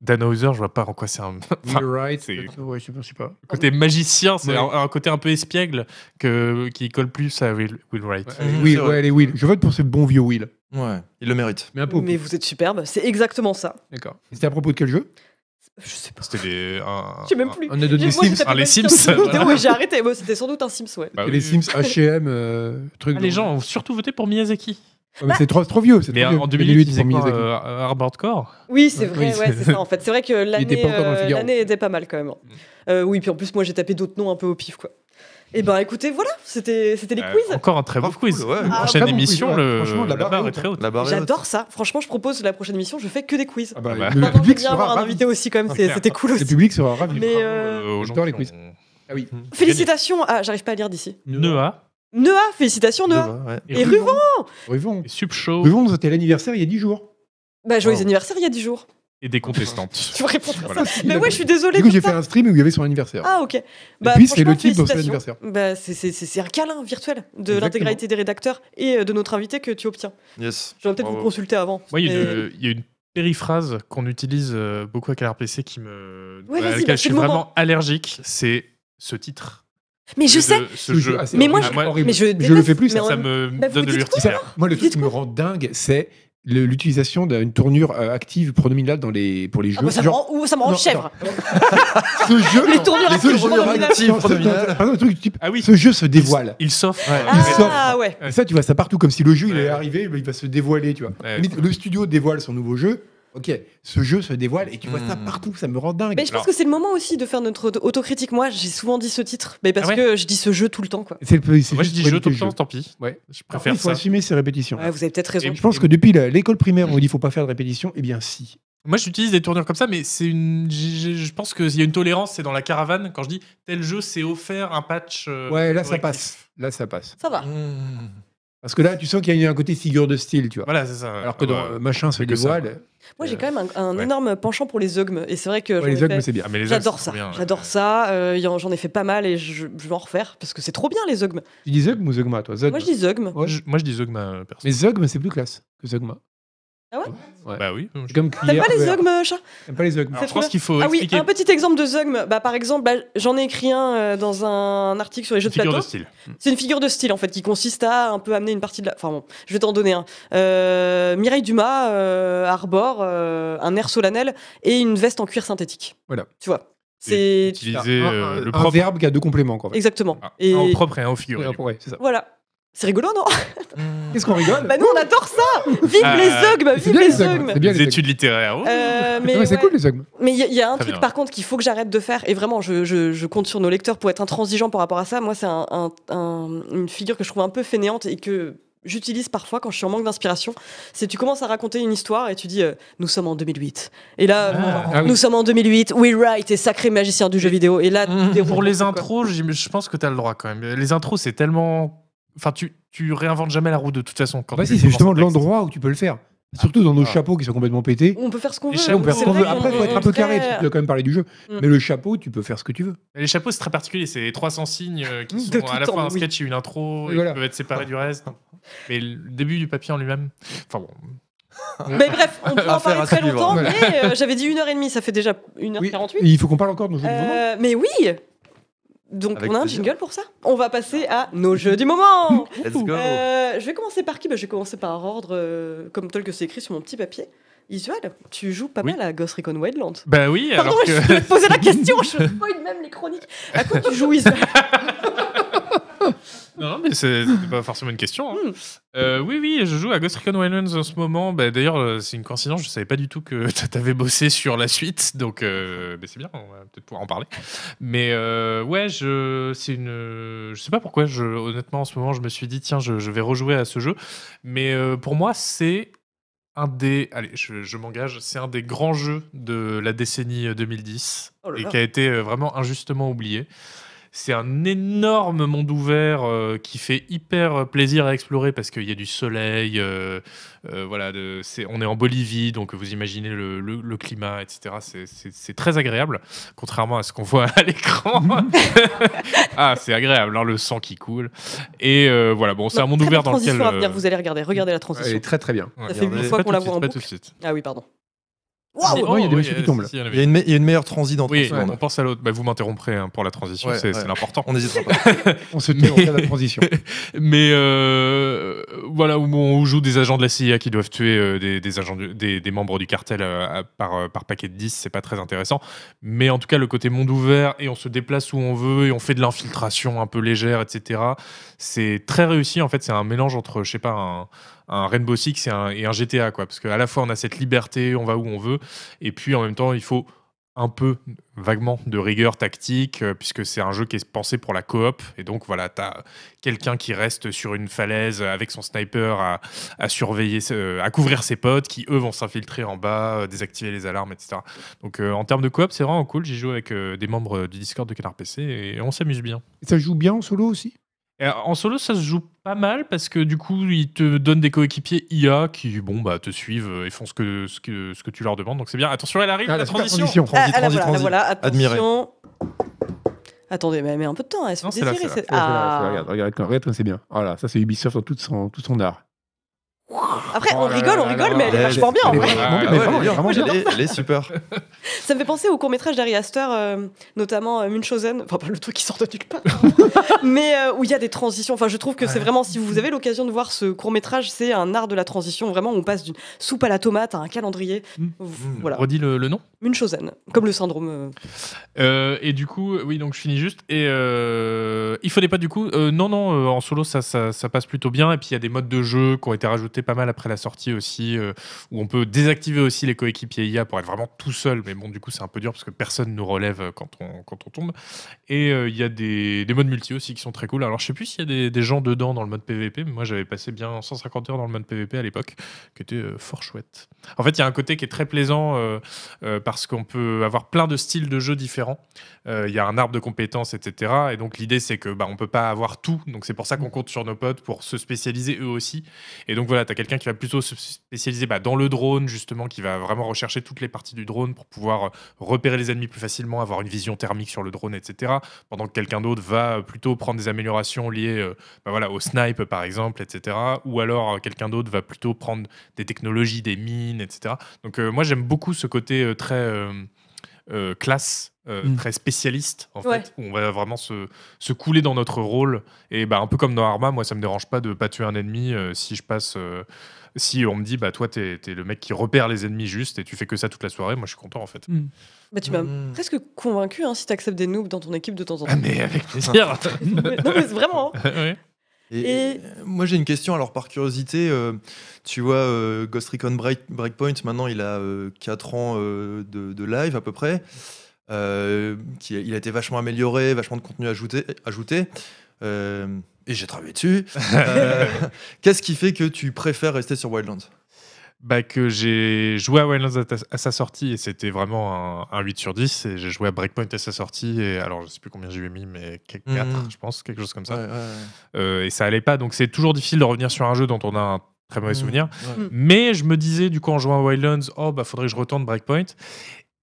Dan Hauser, je vois pas en quoi c'est un. Enfin, Will Wright, c'est- ouais, je sais pas, je sais pas. côté magicien, c'est Ouais. un, un côté un peu espiègle que, qui colle plus à Will, Will Wright. Vrai. ouais, allez, Will. Je vote pour ce bon vieux Will. Ouais, il le mérite. Mais un peu. Mais vous êtes superbe, c'est exactement ça. D'accord. C'était à propos de quel jeu? Je sais pas. C'était des. Un, *laughs* Je sais même plus. On a donné J'ai- les moi, j'ai Sims. Ah, les Sims, j'ai arrêté. C'était sans doute un Sims, ouais. Bah les. Sims H&M, euh, truc. Ah, les gens ont surtout voté pour Miyazaki. Ouais, mais c'est trop, trop vieux. c'est Mais trop en 2008 2008, ils pour euh, Hardboard Core Oui, c'est vrai, oui, ouais, c'est- ça en fait. C'est vrai que l'année était pas encore dans le euh, était pas mal quand même. Euh, oui, puis en plus, moi j'ai tapé d'autres noms un peu au pif, quoi. Et ben écoutez, voilà, c'était c'était les Euh, quiz. Encore un très beau cool, quiz. ouais. Une Ah, prochaine bon émission, quiz, ouais. le, Franchement, la, la barre barre est très haute. J'adore ça. Franchement, je propose la prochaine émission, je fais que des quiz. Ah bah, bah, le non, public sera avoir un ravi. invité aussi quand même, Ah, c'était cool Le public sera ravi. Mais, euh, gens j'adore les qui quiz. Ah oui. Félicitations à, j'arrive pas à lire d'ici. Noah Noah, félicitations Noah. Ouais. Et Ruvon, Ruvon. et Subshow Ruvon, c'était l'anniversaire il y a 10 jours. bah joyeux Wow. anniversaire il y a 10 jours. Et des contestantes. *laughs* Tu vas répondre à Voilà. ça. Mais ouais, je suis désolée. Du coup, j'ai fait un stream où il y avait son anniversaire. Ah ok. Et puis, c'est le type dans son anniversaire. Bah, c'est- c'est c'est- c'est un câlin virtuel de l'intégralité des rédacteurs et euh, de notre invité que tu obtiens. Yes. J'aurais peut-être vous consulter avant. Moi, il y, a Mais- une- il y a une périphrase qu'on utilise euh, beaucoup à Canard PC qui me, Ouais, à laquelle bah, je suis moment. vraiment allergique. C'est ce titre. Mais je de sais. Ce jeu. Ah, Mais moi, horrible, je-. Mais je, Je le fais plus, mais ça, me Bah, donne de l'urticaire. Moi, le truc qui me rend dingue, c'est l'utilisation d'une tournure euh, active pronominale dans les, pour les jeux. Ah bah, ça me Genre, rend, ouh, ça me rend Non, chèvre. *laughs* ce jeu, Les tournures ce actives jeu- pronominales. Par exemple, le truc type, Ah oui. ce jeu se dévoile. Il s'offre. Ouais. euh, Il. Ah ouais. Et ça, tu vois ça partout, comme si le jeu il Ouais. est arrivé, il va se dévoiler, tu vois. Le studio dévoile son nouveau jeu. Ok, ce jeu se dévoile et tu vois ça Mm. partout, ça me rend dingue. Mais je pense Alors- que c'est le moment aussi de faire notre auto- autocritique. Moi, j'ai souvent dit ce titre, mais parce Ah ouais que je dis ce jeu tout le temps, quoi. C'est le- c'est Moi, je dis jeu tout le temps, jeu. tant pis. Ouais. Je préfère il faut ça. assumer ses répétitions. Ouais, vous avez peut-être raison. Et- Je pense que depuis la- l'école primaire, on dit faut pas faire de répétition. Eh bien, si. Moi, j'utilise des tournures comme ça, mais c'est une. Je pense qu'il y a une tolérance, c'est dans la caravane. Quand je dis tel jeu, c'est offert un patch. euh, Ouais, là, ça passe. Là, ça passe. Ça va. Mmh. Parce que là, tu sens qu'il y a un côté figure de style, tu vois. Voilà, c'est ça. Alors que dans euh, machin se dévoile. Moi, j'ai quand même un, un Ouais. énorme penchant pour les eugmes. Et c'est vrai que Ouais, les ogmes, fait- c'est bien. Mais les j'adore ça. J'adore ouais. ça. Euh, en- J'en ai fait pas mal et je, je vais en refaire parce que c'est trop bien les ogmes. Tu dis Zugma ou Zugma, toi? Zugma. Moi, je dis. Ouais. Je- Moi, je dis Zogma euh, perso. Mais Zugma, c'est plus classe que Zugma. Ah Bah oui. Comme T'aimes pas les vert. ogmes, chat T'aimes pas les Alors, C'est je pense qu'il faut Ah oui, expliquer un petit exemple de zeugme. Bah, par exemple, bah, j'en ai écrit un euh, dans un article sur les jeux une de figure plateau. de style. C'est une figure de style en fait qui consiste à un peu amener une partie de la. Enfin bon, je vais t'en donner un. Euh, Mireille Dumas euh, arbore euh, un air solennel et une veste en cuir synthétique. Voilà. Tu vois. C'est Utiliser Un- euh, un, le un propre. verbe qui a deux compléments, quoi. exactement. Ah, Et Un au propre et un au Ouais, figuré. ouais, ça. voilà. C'est rigolo, non Qu'est-ce qu'on rigole Bah nous on adore ça. Vive Ah, les ogmes, vive les les ogmes, ogmes. c'est bien Les les études littéraires. oh. Euh, mais Ah ouais, c'est ouais. cool les Zugma. Mais il y, a- il y a un Très truc bien. par contre qu'il faut que j'arrête de faire, et vraiment je, je- je compte sur nos lecteurs pour être intransigeant par rapport à ça. Moi, c'est un- un- un- une figure que je trouve un peu fainéante et que j'utilise parfois quand je suis en manque d'inspiration. C'est tu commences à raconter une histoire et tu dis euh, Nous sommes en 2008. Et là, Ah. Ah oui. nous sommes en 2008, we right, et sacré magicien du jeu vidéo. Et là, *laughs* Mmh. Pour les intros, je pense que tu as le droit quand même. Les intros, c'est tellement. Enfin, tu, tu réinventes jamais la roue de toute façon. Quand Bah tu si, c'est commences justement un de texte. l'endroit où tu peux le faire. Surtout dans nos Ah. chapeaux qui sont complètement pétés. On peut faire ce qu'on Les veut. chapeaux, On peut faire ce C'est qu'on vrai veut. Après, qu'on faut être un peu carré, parce que tu dois quand même parler du jeu. Mm. Mais le chapeau, tu peux faire ce que tu veux. Les chapeaux, c'est très particulier. C'est 300 signes euh, qui *laughs* De sont tout à la fois un oui. sketch et une intro. Et voilà. qui peuvent être séparés du reste. Mais le début du papier en lui-même. Enfin bon. *laughs* Mais bref, on peut en Affaire parler à très suivre. longtemps, Voilà. *laughs* mais euh, j'avais dit 1h30, ça fait déjà 1h48. Oui, et il faut qu'on parle encore de nos jeux. Euh, mais oui Donc Avec on a un jingle pour ça? On va passer à nos jeux du moment *laughs* Let's go. Euh, Je vais commencer par qui? Bah, Je vais commencer par ordre, euh, comme tel que c'est écrit sur mon petit papier. Isual, tu joues pas Oui. mal à Ghost Recon Wildlands. Bah oui, Pardon, alors *laughs* je que. vais te poser la *laughs* question, je spoil même les chroniques. À quoi tu joues Isual Non, mais c'est c'était pas forcément une question. hein. Hmm. Euh, oui, oui, je joue à Ghost Recon Wildlands en ce moment. Bah, D'ailleurs, euh, c'est une coïncidence, je savais pas du tout que *laughs* t'avais bossé sur la suite, donc euh, bah, c'est bien, on va peut-être pouvoir en parler. Mais euh, ouais, je, c'est une, je sais pas pourquoi. Je, honnêtement, en ce moment, je me suis dit tiens, je, je vais rejouer à ce jeu. Mais euh, pour moi, c'est un des, allez, je, je m'engage, c'est un des grands jeux de la décennie euh, 2010 Oh là et là. qui a été euh, vraiment injustement oublié. C'est un énorme monde ouvert euh, qui fait hyper euh, plaisir à explorer parce qu'il y a du soleil. euh, euh, voilà, de- c'est- on est en Bolivie, donc vous imaginez le, le- le climat, etc. C'est- C'est c'est très agréable, contrairement à ce qu'on *laughs* voit à l'écran. *laughs* ah, c'est agréable, hein, le sang qui coule. Et euh, voilà, bon, c'est un monde ouvert dans lequel. transition à venir, euh, vous allez regarder, regardez la Elle transition. est très très bien. ouais, Ça fait regardez, fois qu'on la voit en pas boucle. tout de suite. Ah oui, pardon. Waouh il y a des messieurs qui tombent, là. si, il y en avait. Il y, a une me- il y a une meilleure transi dans Oui, 30 secondes. on pense à l'autre. Bah, vous m'interromprez hein, pour la transition, Ouais, c'est ouais. c'est l'important. On n'hésitera pas. *laughs* On se en cas de transition. *laughs* Mais euh, voilà, où on joue des agents de la CIA qui doivent tuer euh, des, des agents du- des, des membres du cartel euh, par, euh, par paquet de 10, c'est pas très intéressant. Mais en tout cas, le côté monde ouvert et on se déplace où on veut et on fait de l'infiltration un peu légère, etc. C'est très réussi. En fait, c'est un mélange entre, je sais pas, un, un Rainbow Six et un, GTA, quoi. Parce qu'à la fois, on a cette liberté, on va où on veut, et puis en même temps, il faut un peu vaguement de rigueur tactique euh, puisque c'est un jeu qui est pensé pour la coop. Et donc voilà tu as quelqu'un qui reste sur une falaise avec son sniper à, surveiller à couvrir ses potes qui eux vont s'infiltrer en bas euh, désactiver les alarmes etc donc euh, en termes de coop c'est vraiment cool. J'y joue avec des membres du Discord de Canard PC et on s'amuse bien. Ça joue bien en solo aussi? En solo, ça se joue pas mal parce que du coup, ils te donnent des coéquipiers IA qui, bon, bah, te suivent euh, et font ce que, ce que, ce que tu leur demandes. Donc c'est bien. Attention, elle arrive, Ah, la transition. transition. Ah, Transi, ah, la transi, voilà, la transi. voilà, Admiré. attention. Attendez, mais elle met un peu de temps, elle se fait désirer. Ah. Regarde, regarde, regarde c'est bien. Voilà, ça c'est Ubisoft dans tout son, tout son art. Après, on Oh rigole, on rigole, mais elle est vachement bien en Elle est vrai. elle super. *laughs* Ça me fait penser au court métrage d'Ari Aster, euh, notamment euh, Munchausen, enfin pas le truc qui sort de nulle part, *laughs* mais euh, où il y a des transitions. Enfin, je trouve que c'est vraiment, si vous avez l'occasion de voir ce court métrage, c'est un art de la transition. Vraiment, on passe d'une soupe à la tomate à un calendrier. Mm. Voilà, Redis le, le nom. Munchausen, comme le syndrome. euh. Euh, et du coup, oui, donc je finis juste. Et euh, il fallait pas du coup. euh, non, non, en solo, ça, ça, passe plutôt bien. Et puis il y a des modes de jeu qui ont été rajoutés pas mal après la sortie aussi, où on peut désactiver aussi les coéquipiers IA pour être vraiment tout seul. Mais bon, du coup, c'est un peu dur parce que personne nous relève quand on, quand on tombe. Et il y a des, des modes multi aussi qui sont très cool. Alors je sais plus s'il y a des, gens dedans dans le mode PVP, mais moi j'avais passé bien 150 heures dans le mode PVP à l'époque, qui était fort chouette. En fait, il y a un côté qui est très plaisant parce qu'on peut avoir plein de styles de jeu différents. Euh, Il y a un arbre de compétences, etc. Et donc l'idée c'est que bah, on peut pas avoir tout. Donc c'est pour ça qu'on compte sur nos potes pour se spécialiser eux aussi. Et donc voilà, tu as quelqu'un qui va plutôt se spécialiser bah, dans le drone justement, qui va vraiment rechercher toutes les parties du drone pour pouvoir euh, repérer les ennemis plus facilement, avoir une vision thermique sur le drone, etc. Pendant que quelqu'un d'autre va euh, plutôt prendre des améliorations liées euh, bah, voilà, au snipe par exemple, etc. Ou alors euh, quelqu'un d'autre va plutôt prendre des technologies, des mines, etc. Donc euh, moi j'aime beaucoup ce côté euh, très euh, euh, classe, euh, Mm. très spécialiste en Ouais. fait, où on va vraiment se, se couler dans notre rôle. Et bah, un peu comme dans Arma, moi ça me dérange pas de pas tuer un ennemi euh, si je passe. euh, si on me dit, bah toi, t'es es le mec qui repère les ennemis juste et tu fais que ça toute la soirée, moi je suis content en fait. Bah, tu m'as Mm. presque convaincu hein, si tu acceptes des noobs dans ton équipe de temps en temps. Ah, mais avec plaisir *laughs* non, mais vraiment. hein. *laughs* Et, Et- euh, moi j'ai une question alors par curiosité, euh, tu vois euh, Ghost Recon Break- Breakpoint maintenant il a 4 ans euh, de, de live à peu près, euh, qui, il a été vachement amélioré, vachement de contenu ajouté, ajouté euh, et j'ai travaillé dessus. *laughs* Euh, Qu'est-ce qui fait que tu préfères rester sur Wildlands? Bah, que j'ai joué à Wildlands à, sa sortie et c'était vraiment un, un 8 sur 10 et j'ai joué à Breakpoint à sa sortie et alors je sais plus combien j'y ai mis mais 4 Mhm. je pense quelque chose comme ça Ouais, ouais, ouais. Euh, et ça allait pas donc c'est toujours difficile de revenir sur un jeu dont on a un très mauvais Mhm. souvenir Ouais. Mm. mais je me disais du coup en jouant à Wildlands oh bah faudrait que je retourne Breakpoint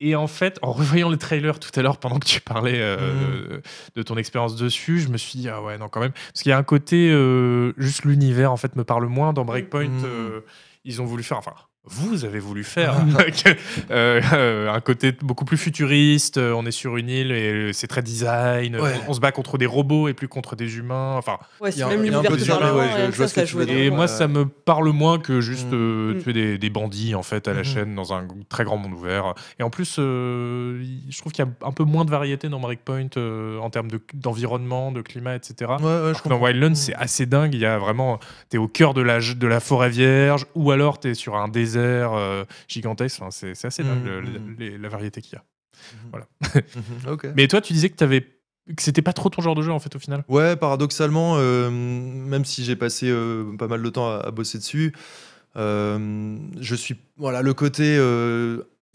et en fait, en revoyant le trailer tout à l'heure, pendant que tu parlais euh, de ton expérience dessus, je me suis dit, ah ouais, non, quand même. Parce qu'il y a un côté, euh, juste l'univers, en fait, me parle moins. Dans Breakpoint, Mhm. euh, ils ont voulu faire, enfin, vous avez voulu faire euh, *laughs* euh, un côté beaucoup plus futuriste. euh, On est sur une île et c'est très design. Ouais. On, on se bat contre des robots et plus contre des humains. Enfin, Ouais, c'est même l'univers ouais, et moi, ça me parle moins que juste Mm. euh, Mm. tuer des, des bandits en fait à la Mhm. chaîne dans un très grand monde ouvert. Et en plus, euh, je trouve qu'il y a un peu moins de variété dans Breakpoint euh, en termes de- d'environnement, de, climat, etc. Ouais, ouais, je Alors que dans. Wildlands, Mm. c'est assez dingue. Il y a vraiment, t'es au cœur de la, de la forêt vierge, ou alors t'es sur un désert euh, gigantesque. Enfin, c'est assez dingue Mm, le- la variété qu'il y a. Mhm, ok. Mais toi, tu disais que t'avais que c'était pas trop ton genre de jeu en fait au final. Ouais, paradoxalement, euh, même si j'ai passé euh, pas mal de temps à, à bosser dessus, euh, je suis voilà le côté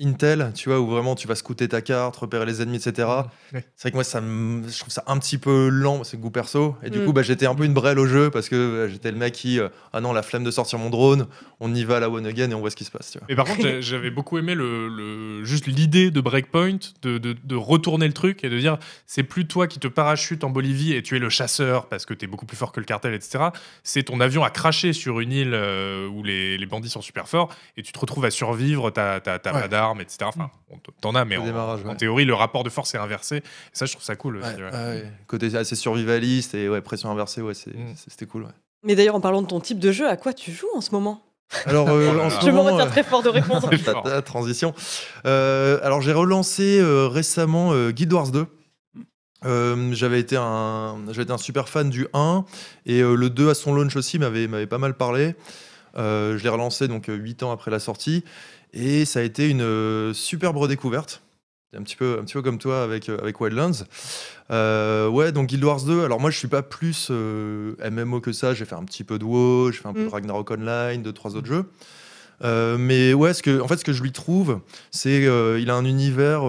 Intel, tu vois, où vraiment tu vas scouter ta carte, repérer les ennemis, etc. Ouais. C'est vrai que moi, ça me- je trouve ça un petit peu lent, c'est goût perso. Et du Mm. coup, bah, j'étais un peu une brêle au jeu parce que euh, j'étais le mec qui, euh, ah non, la flemme de sortir mon drone, on y va à la one again et on voit ce qui se passe. Tu vois. Mais par contre, j'avais beaucoup aimé le, le- juste l'idée de Breakpoint, de, de, de retourner le truc et de dire c'est plus toi qui te parachutes en Bolivie et tu es le chasseur parce que tu es beaucoup plus fort que le cartel, etc. C'est ton avion à cracher sur une île euh, où les, les bandits sont super forts et tu te retrouves à survivre, t'as Ouais. pas etc. Enfin, on t- t'en as, mais en, démarrage, en ouais. théorie, le rapport de force est inversé. Et ça, je trouve ça cool aussi. Ouais, ouais. ouais, Côté assez survivaliste et ouais, pression inversée, ouais, Mm. c'est- c'était cool. ouais. Mais d'ailleurs, en parlant de ton type de jeu, à quoi tu joues en ce moment? Alors, euh, *laughs* en ce Je me moment, retiens euh, très fort de répondre. *laughs* Fort. Tata, transition. Euh, alors j'ai relancé euh, récemment euh, Guild Wars 2. Euh, j'avais été un j'avais été un super fan du 1 et euh, le 2 à son launch aussi m'avait m'avait pas mal parlé. Euh, je l'ai relancé donc 8 ans après la sortie et ça a été une euh, superbe redécouverte. Un petit peu un petit peu comme toi avec euh, avec Wildlands. Euh, ouais donc Guild Wars 2. Alors moi je suis pas plus euh, MMO que ça. J'ai fait un petit peu de WoW, j'ai fait un peu Mm. de Ragnarok Online, deux trois autres jeux. Euh, mais ouais, ce que, en fait, ce que je lui trouve, c'est qu'il a un univers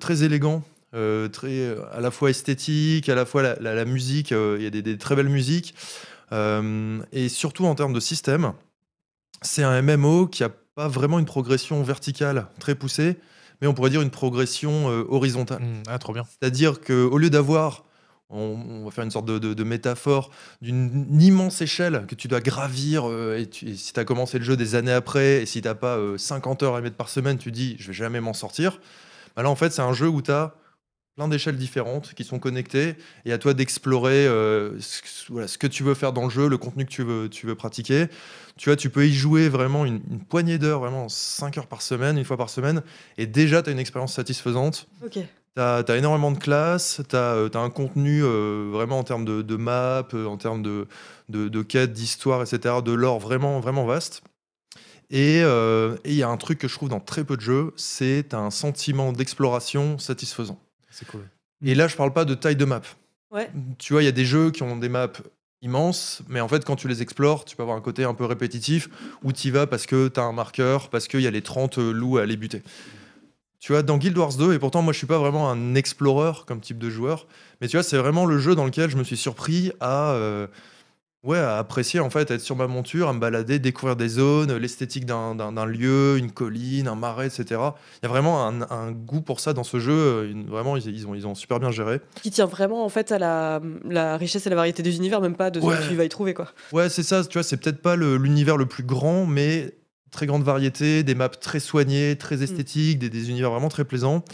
très élégant, très à la fois esthétique, à la fois la, la- la musique. Il y a des, des très belles musiques, et surtout en termes de système, c'est un MMO qui a pas vraiment une progression verticale très poussée, mais on pourrait dire une progression euh, horizontale. Mm, Ah, trop bien. C'est-à-dire qu'au lieu d'avoir, on, on va faire une sorte de, de- de métaphore, d'une immense échelle que tu dois gravir, euh, et, tu- et si tu as commencé le jeu des années après, et si tu n'as pas euh, 50 heures à mettre par semaine, tu dis je vais jamais m'en sortir. Bah là, en fait, c'est un jeu où tu as plein d'échelles différentes qui sont connectées, et à toi d'explorer euh, ce, voilà, ce que tu veux faire dans le jeu, le contenu que tu veux, tu veux pratiquer. Tu vois, tu peux y jouer vraiment une, une poignée d'heures, vraiment 5 heures par semaine, une fois par semaine, et déjà tu as une expérience satisfaisante. Ok. Tu as, énormément de classes, tu as, un contenu euh, vraiment en termes de, de map, euh, en termes de, de, de quêtes, d'histoire, etc., de lore vraiment, vraiment vaste. Et euh, et il y a un truc que je trouve dans très peu de jeux, c'est un sentiment d'exploration satisfaisant. C'est cool. Et là, je parle pas de taille de map. Ouais. Tu vois, il y a des jeux qui ont des maps immenses, mais en fait, quand tu les explores, tu peux avoir un côté un peu répétitif où tu y vas parce que tu as un marqueur, parce qu'il y a les 30 loups à aller buter. Tu vois, dans Guild Wars 2, et pourtant, moi, je suis pas vraiment un explorer comme type de joueur, mais tu vois, c'est vraiment le jeu dans lequel je me suis surpris à. euh, Ouais, à apprécier en fait, être sur ma monture, à me balader, découvrir des zones, l'esthétique d'un- d'un d'un lieu, une colline, un marais, etc. Il y a vraiment un, un goût pour ça dans ce jeu. euh, une- vraiment, ils, ils ont, ils ont super bien géré. Qui tient vraiment en fait à la, la richesse et la variété des univers, même pas de ce que tu vas y trouver quoi. Ouais, c'est ça. Tu vois, c'est peut-être pas le- l'univers le plus grand, mais très grande variété, des maps très soignées, très esthétiques, des, des univers vraiment très plaisants.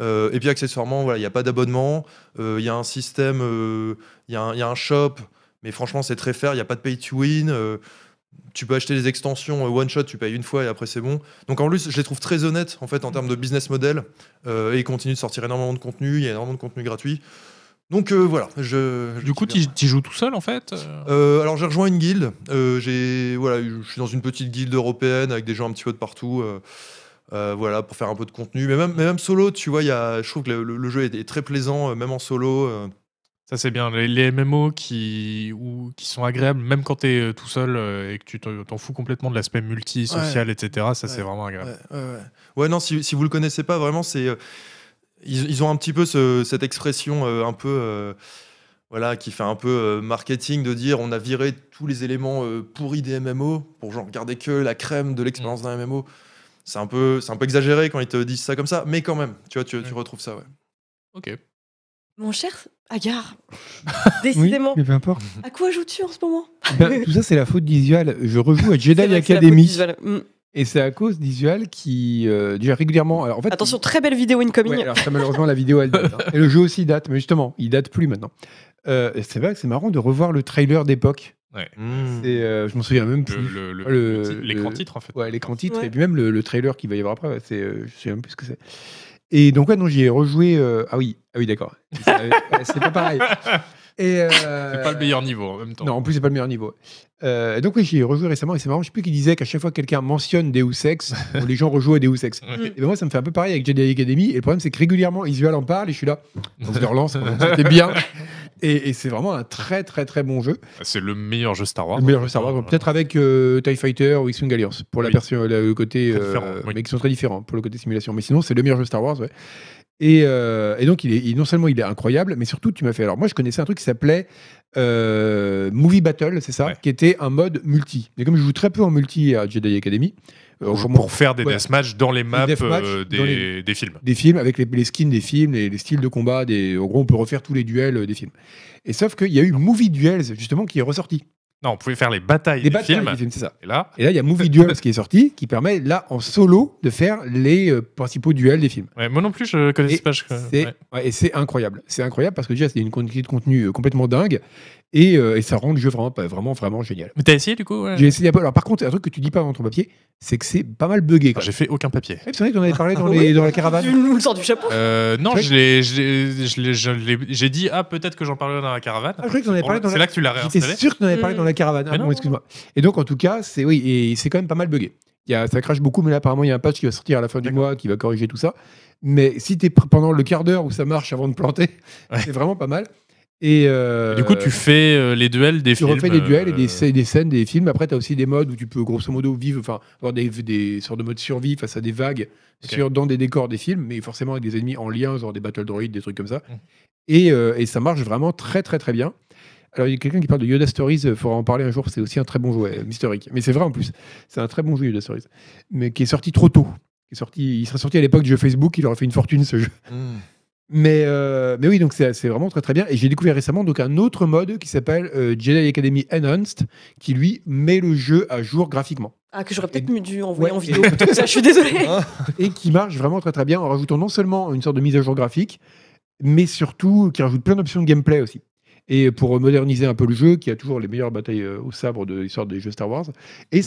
Euh, et puis accessoirement, voilà, il n'y a pas d'abonnement, euh, il y a un système, euh, y, il y a un shop, mais franchement, c'est très fair, il n'y a pas de pay to win. euh, tu peux acheter des extensions euh, one shot, tu payes une fois et après c'est bon. Donc en plus, je les trouve très honnêtes en fait en termes de business model euh, et ils continuent de sortir énormément de contenu. Il y a énormément de contenu gratuit. Donc euh, voilà. Je, je Du coup, tu joues tout seul en fait euh alors j'ai rejoint une guilde. J'ai voilà, je suis dans une petite guilde européenne avec des gens un petit peu de partout. voilà, pour faire un peu de contenu. Mais même, mais même solo, tu vois, y a, je trouve que le, jeu est, est très plaisant, même en solo. Euh. Ça, c'est bien. Les, les MMO qui, ou, qui sont agréables, même quand tu es tout seul euh, et que tu t'en fous complètement de l'aspect multi-social, etc. Ça, c'est vraiment agréable. Ouais, ouais, ouais. Ouais, non, si, si vous le connaissez pas, vraiment, c'est. euh, ils, ils ont un petit peu ce- cette expression euh, un peu. euh, voilà, qui fait un peu euh, marketing de dire on a viré tous les éléments euh, pourris des MMO pour genre garder que la crème de l'expérience d'un MMO. C'est un, peu, c'est un peu exagéré quand ils te disent ça comme ça, mais quand même, tu vois, tu, tu retrouves ça, ouais. Ok. Mon cher Agar, *laughs* Oui, décidément, mais peu importe. à quoi joues-tu en ce moment? Ben, tout ça, c'est la faute d'Isual. Je rejoue à *laughs* Jedi vrai que c'est la faute Academy. visuelle. Mm. Et c'est à cause d'Isual qui, euh, déjà régulièrement. Alors, en fait, Attention, très belle vidéo incoming. Ouais, alors ça, malheureusement, la vidéo, elle date. hein. Et le jeu aussi date, mais justement, il date plus maintenant. Euh, c'est vrai que c'est marrant de revoir le trailer d'époque. Ouais. Mmh. Euh, je m'en souviens même plus. ti- L'écran titre, en fait. Ouais, l'écran titre Ouais. et puis même le, le trailer qu'il va y avoir après. c'est, euh, je sais même plus ce que c'est. Et donc, ouais, non, j'y ai rejoué. euh, Ah oui, ah oui d'accord. C'est pas pareil. *laughs* Et, euh, C'est pas le meilleur niveau en même temps. Non, en plus, c'est pas le meilleur niveau. Euh, et donc, oui, j'y ai rejoué récemment. Et c'est marrant, je sais plus qui disait qu'à chaque fois que quelqu'un mentionne Deus Ex, *laughs* bon, les gens rejouent à Deus Ex. Ouais. Et ben moi, ça me fait un peu pareil avec Jedi Academy. Et le problème, c'est que régulièrement, Isual en parle et je suis là. *laughs* On se le relance, c'était bien. Et, et c'est vraiment un très, très, très bon jeu. C'est le meilleur jeu Star Wars. Le meilleur jeu Star Wars. Euh, Peut-être avec euh, TIE Fighter ou X-Wing Alliance pour la version, le, côté. Euh, oui. Mais qui sont très différents pour le côté simulation. Mais sinon, c'est le meilleur jeu Star Wars, ouais. Et, et donc, il est, il- non seulement il est incroyable, mais surtout, tu m'as fait. Alors, moi, je connaissais un truc qui s'appelait Movie Battle, c'est ça? Ouais. Qui était un mode multi. Et comme je joue très peu en multi à Jedi Academy, Pour, vraiment pour faire des ouais. deathmatchs dans les maps euh, dans des, les- des films. des films avec les, les skins des films, les, les styles de combat, des, en gros, on peut refaire tous les duels euh, des films. Et sauf qu'il y a eu Movie Duels, justement, qui est ressorti. Non, on pouvait faire les batailles des des batailles films. des films, c'est ça. Et là, Et là, il y a Movie Duels qui est sorti, qui permet, là, en solo, de faire les euh, principaux duels des films. ouais, moi non plus, je connaissais Et pas. je- C'est ouais. ouais, et c'est incroyable. C'est incroyable parce que déjà, c'est une quantité de contenu euh, complètement dingue et, euh, et ça rend le jeu vraiment, vraiment, vraiment génial. Mais t'as essayé du coup ouais J'ai essayé un peu. Alors, par contre, un truc que tu dis pas dans ton papier, c'est que c'est pas mal buggé. J'ai fait aucun papier. C'est vrai que t'en avais parlé dans, Ah les, oui dans la Tu caravane. nous le sors du chapeau Euh, non, j'ai dit, ah, peut-être que j'en parlerai dans la caravane. Ah, je croyais que t'en avais Bon, parlé dans C'est la... là que tu l'as J'étais réinstallé. sûr que tu en avais parlé Mm. dans la caravane. Ah, bon, non. excuse-moi. Et donc, en tout cas, c'est oui, et c'est quand même pas mal buggé. Il y a, ça crache beaucoup, mais là, apparemment, il y a un patch qui va sortir à la fin du mois qui va corriger tout ça. Mais si tu es pendant le quart d'heure où ça marche avant de planter, Ouais. c'est vraiment pas mal. Et euh, Du coup, tu fais euh, les duels des tu films. refais des duels et euh, des, scè- des scènes, des films. Après, tu as aussi des modes où tu peux grosso modo vivre, enfin, avoir des, des sortes de modes survie face à des vagues sur, dans des décors des films, mais forcément avec des ennemis en lien, genre des battle droids, des trucs comme ça. Mm. Et, euh, et ça marche vraiment très, très, très bien. Alors, il y a quelqu'un qui parle de Yoda Stories, il faudra en parler un jour, c'est aussi un très bon jeu, historique. Mais c'est vrai en plus, c'est un très bon jeu Yoda Stories, mais qui est sorti trop tôt. Qui est sorti, il serait sorti à l'époque du jeu Facebook, il aurait fait une fortune ce jeu. Hmm. Mais, euh, mais oui, donc c'est c'est vraiment très très bien. Et j'ai découvert récemment donc un autre mode qui s'appelle euh, Jedi Academy Enhanced, qui lui met le jeu à jour graphiquement Ah, que j'aurais peut-être dû Ouais. envoyer en vidéo. plutôt que ça, je suis désolée. *laughs* Hein et qui marche vraiment très très bien en rajoutant non seulement une sorte de mise à jour graphique, mais surtout qui rajoute plein d'options de gameplay aussi. Et pour moderniser un peu le jeu, qui a toujours les meilleures batailles euh, au sabre de l'histoire des jeux Star Wars. Et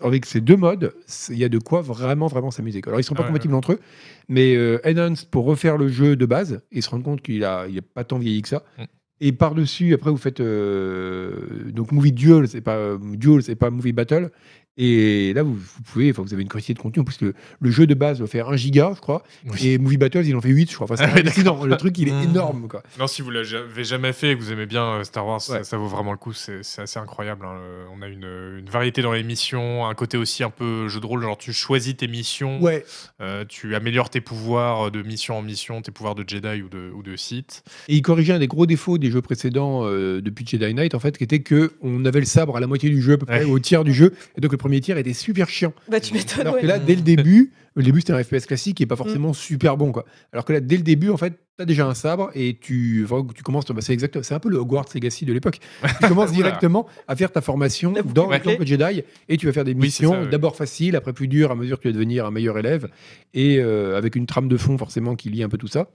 avec ces deux modes, il y a de quoi vraiment vraiment s'amuser. Alors ils sont pas compatibles entre eux, mais euh, Enhanced pour refaire le jeu de base et se rendre compte qu'il a, il a pas tant vieilli que ça. Mm. Et par-dessus, après, vous faites euh, donc Movie Duel, c'est pas euh, Duel, c'est pas Movie Battle. Et là, vous, vous pouvez, enfin, vous avez une quantité de contenu. En plus, le, le jeu de base va faire 1 giga, je crois. Oui. Et Movie Battles, ils en fait 8, je crois. Enfin, c'est Ah. Le truc, il est Mm. énorme, quoi. Non, si vous l'avez jamais fait et que vous aimez bien euh, Star Wars, ça- Ouais. ça, vaut vraiment le coup. C'est assez incroyable. hein. Euh, On a une, une variété dans les missions, un côté aussi un peu jeu de rôle. Genre, tu choisis tes missions, Ouais. euh, tu améliores tes pouvoirs de mission en mission, tes pouvoirs de Jedi ou de, ou de Sith. Et il corrigeait un des gros défauts des jeux précédents euh, depuis Jedi Knight, en fait, qui était que on avait le sabre à la moitié du jeu, à peu près, Ouais. au tiers du jeu. Et donc, le premier tiers était super chiant. Bah, tu m'étonnes. Alors ouais. que là, dès le début, le début c'était un FPS classique qui est pas forcément super bon quoi. Alors que là, dès le début, en fait, tu as déjà un sabre et tu, enfin, tu commences, bah, c'est exact, c'est un peu le Hogwarts Legacy de l'époque. Tu *laughs* commences directement à faire ta formation dans le temple Jedi et tu vas faire des missions d'abord faciles, après plus dures, à mesure que tu vas devenir un meilleur élève et euh, avec une trame de fond forcément qui lie un peu tout ça.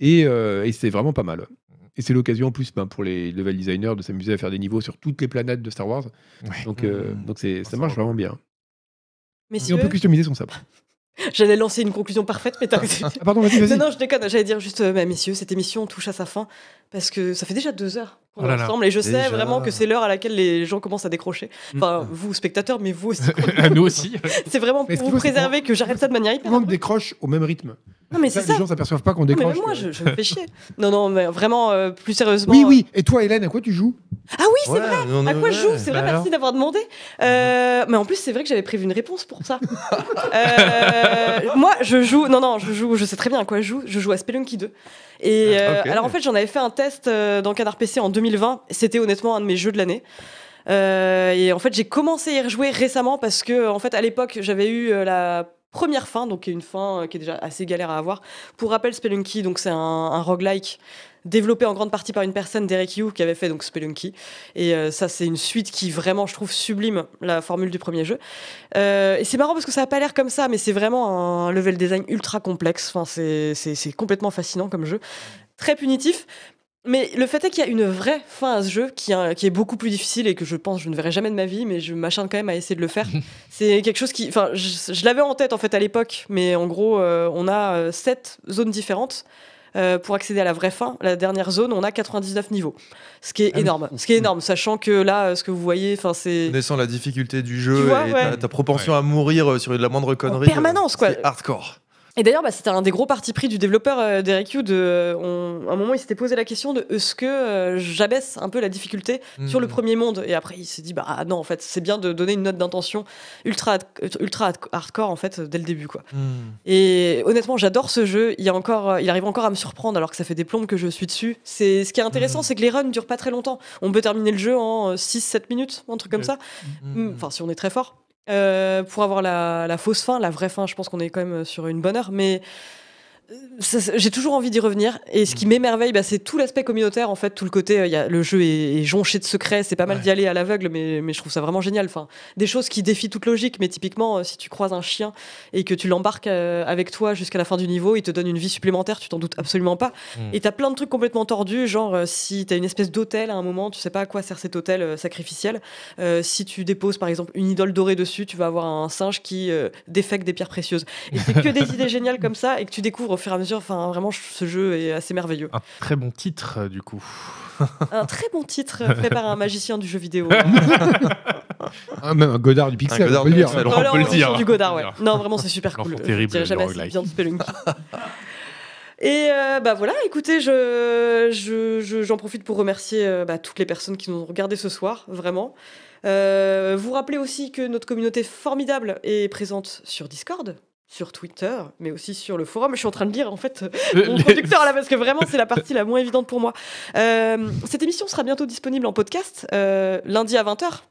Et, euh, et c'est vraiment pas mal. Et c'est l'occasion en plus ben, pour les level designers de s'amuser à faire des niveaux sur toutes les planètes de Star Wars. Ouais. Donc, euh, Mhm. donc c'est, Ça ça marche vraiment bien. Et Messieurs, on peut customiser son sabre. *laughs* j'allais lancer une conclusion parfaite, mais t'as. *laughs* Ah pardon, vas-y, vas-y. Non, non, je déconne. J'allais dire juste, euh, bah, messieurs, cette émission touche à sa fin parce que ça fait déjà deux heures qu'on Oh est là. ensemble et je sais Déjà. vraiment que c'est l'heure à laquelle les gens commencent à décrocher. Enfin, vous, spectateurs, mais vous aussi. *laughs* à nous aussi. c'est vraiment Mais pour ce vous préserver que j'arrête ça de manière Tout hyper. le monde décroche au même rythme? Non, mais Ça, les ça. gens s'aperçoivent pas qu'on Non, mais décroche. moi, je, je me fais chier. Non, non, mais vraiment, euh, plus sérieusement. Oui, euh, oui. Et toi, Hélène, à quoi tu joues? Ah oui, c'est Ouais, vrai. on À quoi je joue? C'est vrai, Bah merci alors? d'avoir demandé. Euh, mais en plus, c'est vrai que j'avais prévu une réponse pour ça. *laughs* Euh, moi, je joue. Non, non, je joue. Je sais très bien à quoi je joue. Je joue à Spelunky 2. Et euh, Ok. alors, en fait, j'en avais fait un test euh, dans Canard PC en 2020. C'était honnêtement un de mes jeux de l'année. Euh, et en fait, j'ai commencé à y rejouer récemment parce que, en fait, à l'époque, j'avais eu euh, la première fin, donc qui est une fin euh, qui est déjà assez galère à avoir. Pour rappel, Spelunky, donc c'est un, roguelike développé en grande partie par une personne, Derek Yu, qui avait fait donc Spelunky. Et euh, ça, c'est une suite qui vraiment, je trouve, sublime la formule du premier jeu. Euh, et c'est marrant parce que ça n'a pas l'air comme ça, mais c'est vraiment un level design ultra complexe. Enfin, c'est complètement fascinant comme jeu. Très punitif. Mais le fait est qu'il y a une vraie fin à ce jeu qui, est- qui est beaucoup plus difficile et que je pense que je ne verrai jamais de ma vie, mais je m'acharne quand même à essayer de le faire. *laughs* c'est quelque chose qui. Enfin, je, je l'avais en tête en fait à l'époque, mais en gros, euh, on a euh, sept zones différentes. Euh, pour accéder à la vraie fin, la dernière zone, on a 99 niveaux. Ce qui est Ah énorme. Ce qui est énorme, sachant que là, ce que vous voyez, enfin, c'est. Connaissant la difficulté du jeu vois, et ouais. ta, ta propension à mourir sur de la moindre connerie. permanence, quoi. C'est hardcore. Et d'ailleurs, bah, c'était un des gros partis pris du développeur euh. De, on- à un moment, il s'était posé la question de est-ce que euh, j'abaisse un peu la difficulté sur le Mhm. premier monde? Et après, il s'est dit bah ah non, en fait, c'est bien de donner une note d'intention ultra, ultra hardcore en fait dès le début, quoi. Hmm. Et honnêtement, j'adore ce jeu. Il, y a encore, euh, il arrive encore à me surprendre alors que ça fait des plombes que je suis dessus. C'est ce qui est intéressant, Mhm. c'est que les runs durent pas très longtemps. On peut terminer le jeu en 6-7 minutes, un truc comme ça. Enfin, si on est très fort. Euh, pour avoir la, la fausse fin, la vraie fin, je pense qu'on est quand même sur une bonne heure. Mais j'ai toujours envie d'y revenir. Et ce qui m'émerveille, bah, c'est tout l'aspect communautaire. En fait, tout le côté, euh, il y a, le jeu est, est jonché de secrets. C'est pas mal Ouais. d'y aller à l'aveugle, mais, mais je trouve ça vraiment génial. Enfin, des choses qui défient toute logique. Mais typiquement, euh, si tu croises un chien et que tu l'embarques euh, avec toi jusqu'à la fin du niveau, il te donne une vie supplémentaire. Tu t'en doutes absolument pas. Mm. Et t'as plein de trucs complètement tordus. Genre, si t'as une espèce d'hôtel à un moment, tu sais pas à quoi sert cet hôtel sacrificiel. Si tu déposes par exemple une idole dorée dessus, tu vas avoir un singe qui défecte des pierres précieuses. Et c'est que des *laughs* idées géniales comme ça et que tu découvres au fur et à mesure. Enfin, vraiment, ce jeu est assez merveilleux. Un très bon titre, euh, du coup. Un très bon titre *laughs* fait par un magicien du jeu vidéo. Ah, même un Godard du Pixel, Un Godard on peut le du dire. Pixel. Voilà, peut le on dire. du Godard, ouais. On Non, vraiment, c'est super cool. terrible, je jamais assez bien de Spelunky. Et euh, bah voilà, écoutez, je, je- je- j'en profite pour remercier euh, bah, toutes les personnes qui nous ont regardé ce soir, vraiment. Euh, vous rappelez aussi que notre communauté formidable est présente sur Discord, sur Twitter, mais aussi sur le forum. Je suis en train de lire en fait mon producteur là parce que vraiment *laughs* c'est la partie la moins évidente pour moi. Euh, cette émission sera bientôt disponible en podcast euh, lundi à 20h.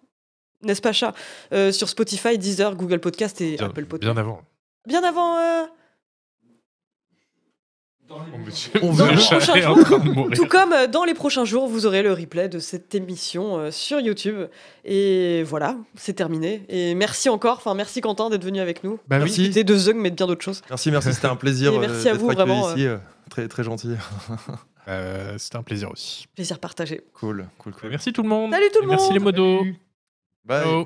N'est-ce pas, chat? Euh, Sur Spotify, Deezer, Google Podcast et Bien, Apple Podcast. bien avant. Bien avant. Oh, On le veut- chat prochain en jour. train de mourir. Tout comme euh, dans les prochains jours, vous aurez le replay de cette émission euh, sur YouTube. Et voilà, c'est terminé. Et merci encore, enfin merci Quentin d'être venu avec nous. Bah. Merci. C'était de Zung, mais de bien d'autres choses. Merci, merci, c'était un plaisir Et euh, merci à vous, vraiment, ici. Très, très gentil. *laughs* Euh, C'était un plaisir aussi. Plaisir partagé. Cool, cool, cool. Merci tout le monde. Salut tout le Et Merci monde. les modos. Bye. Ciao.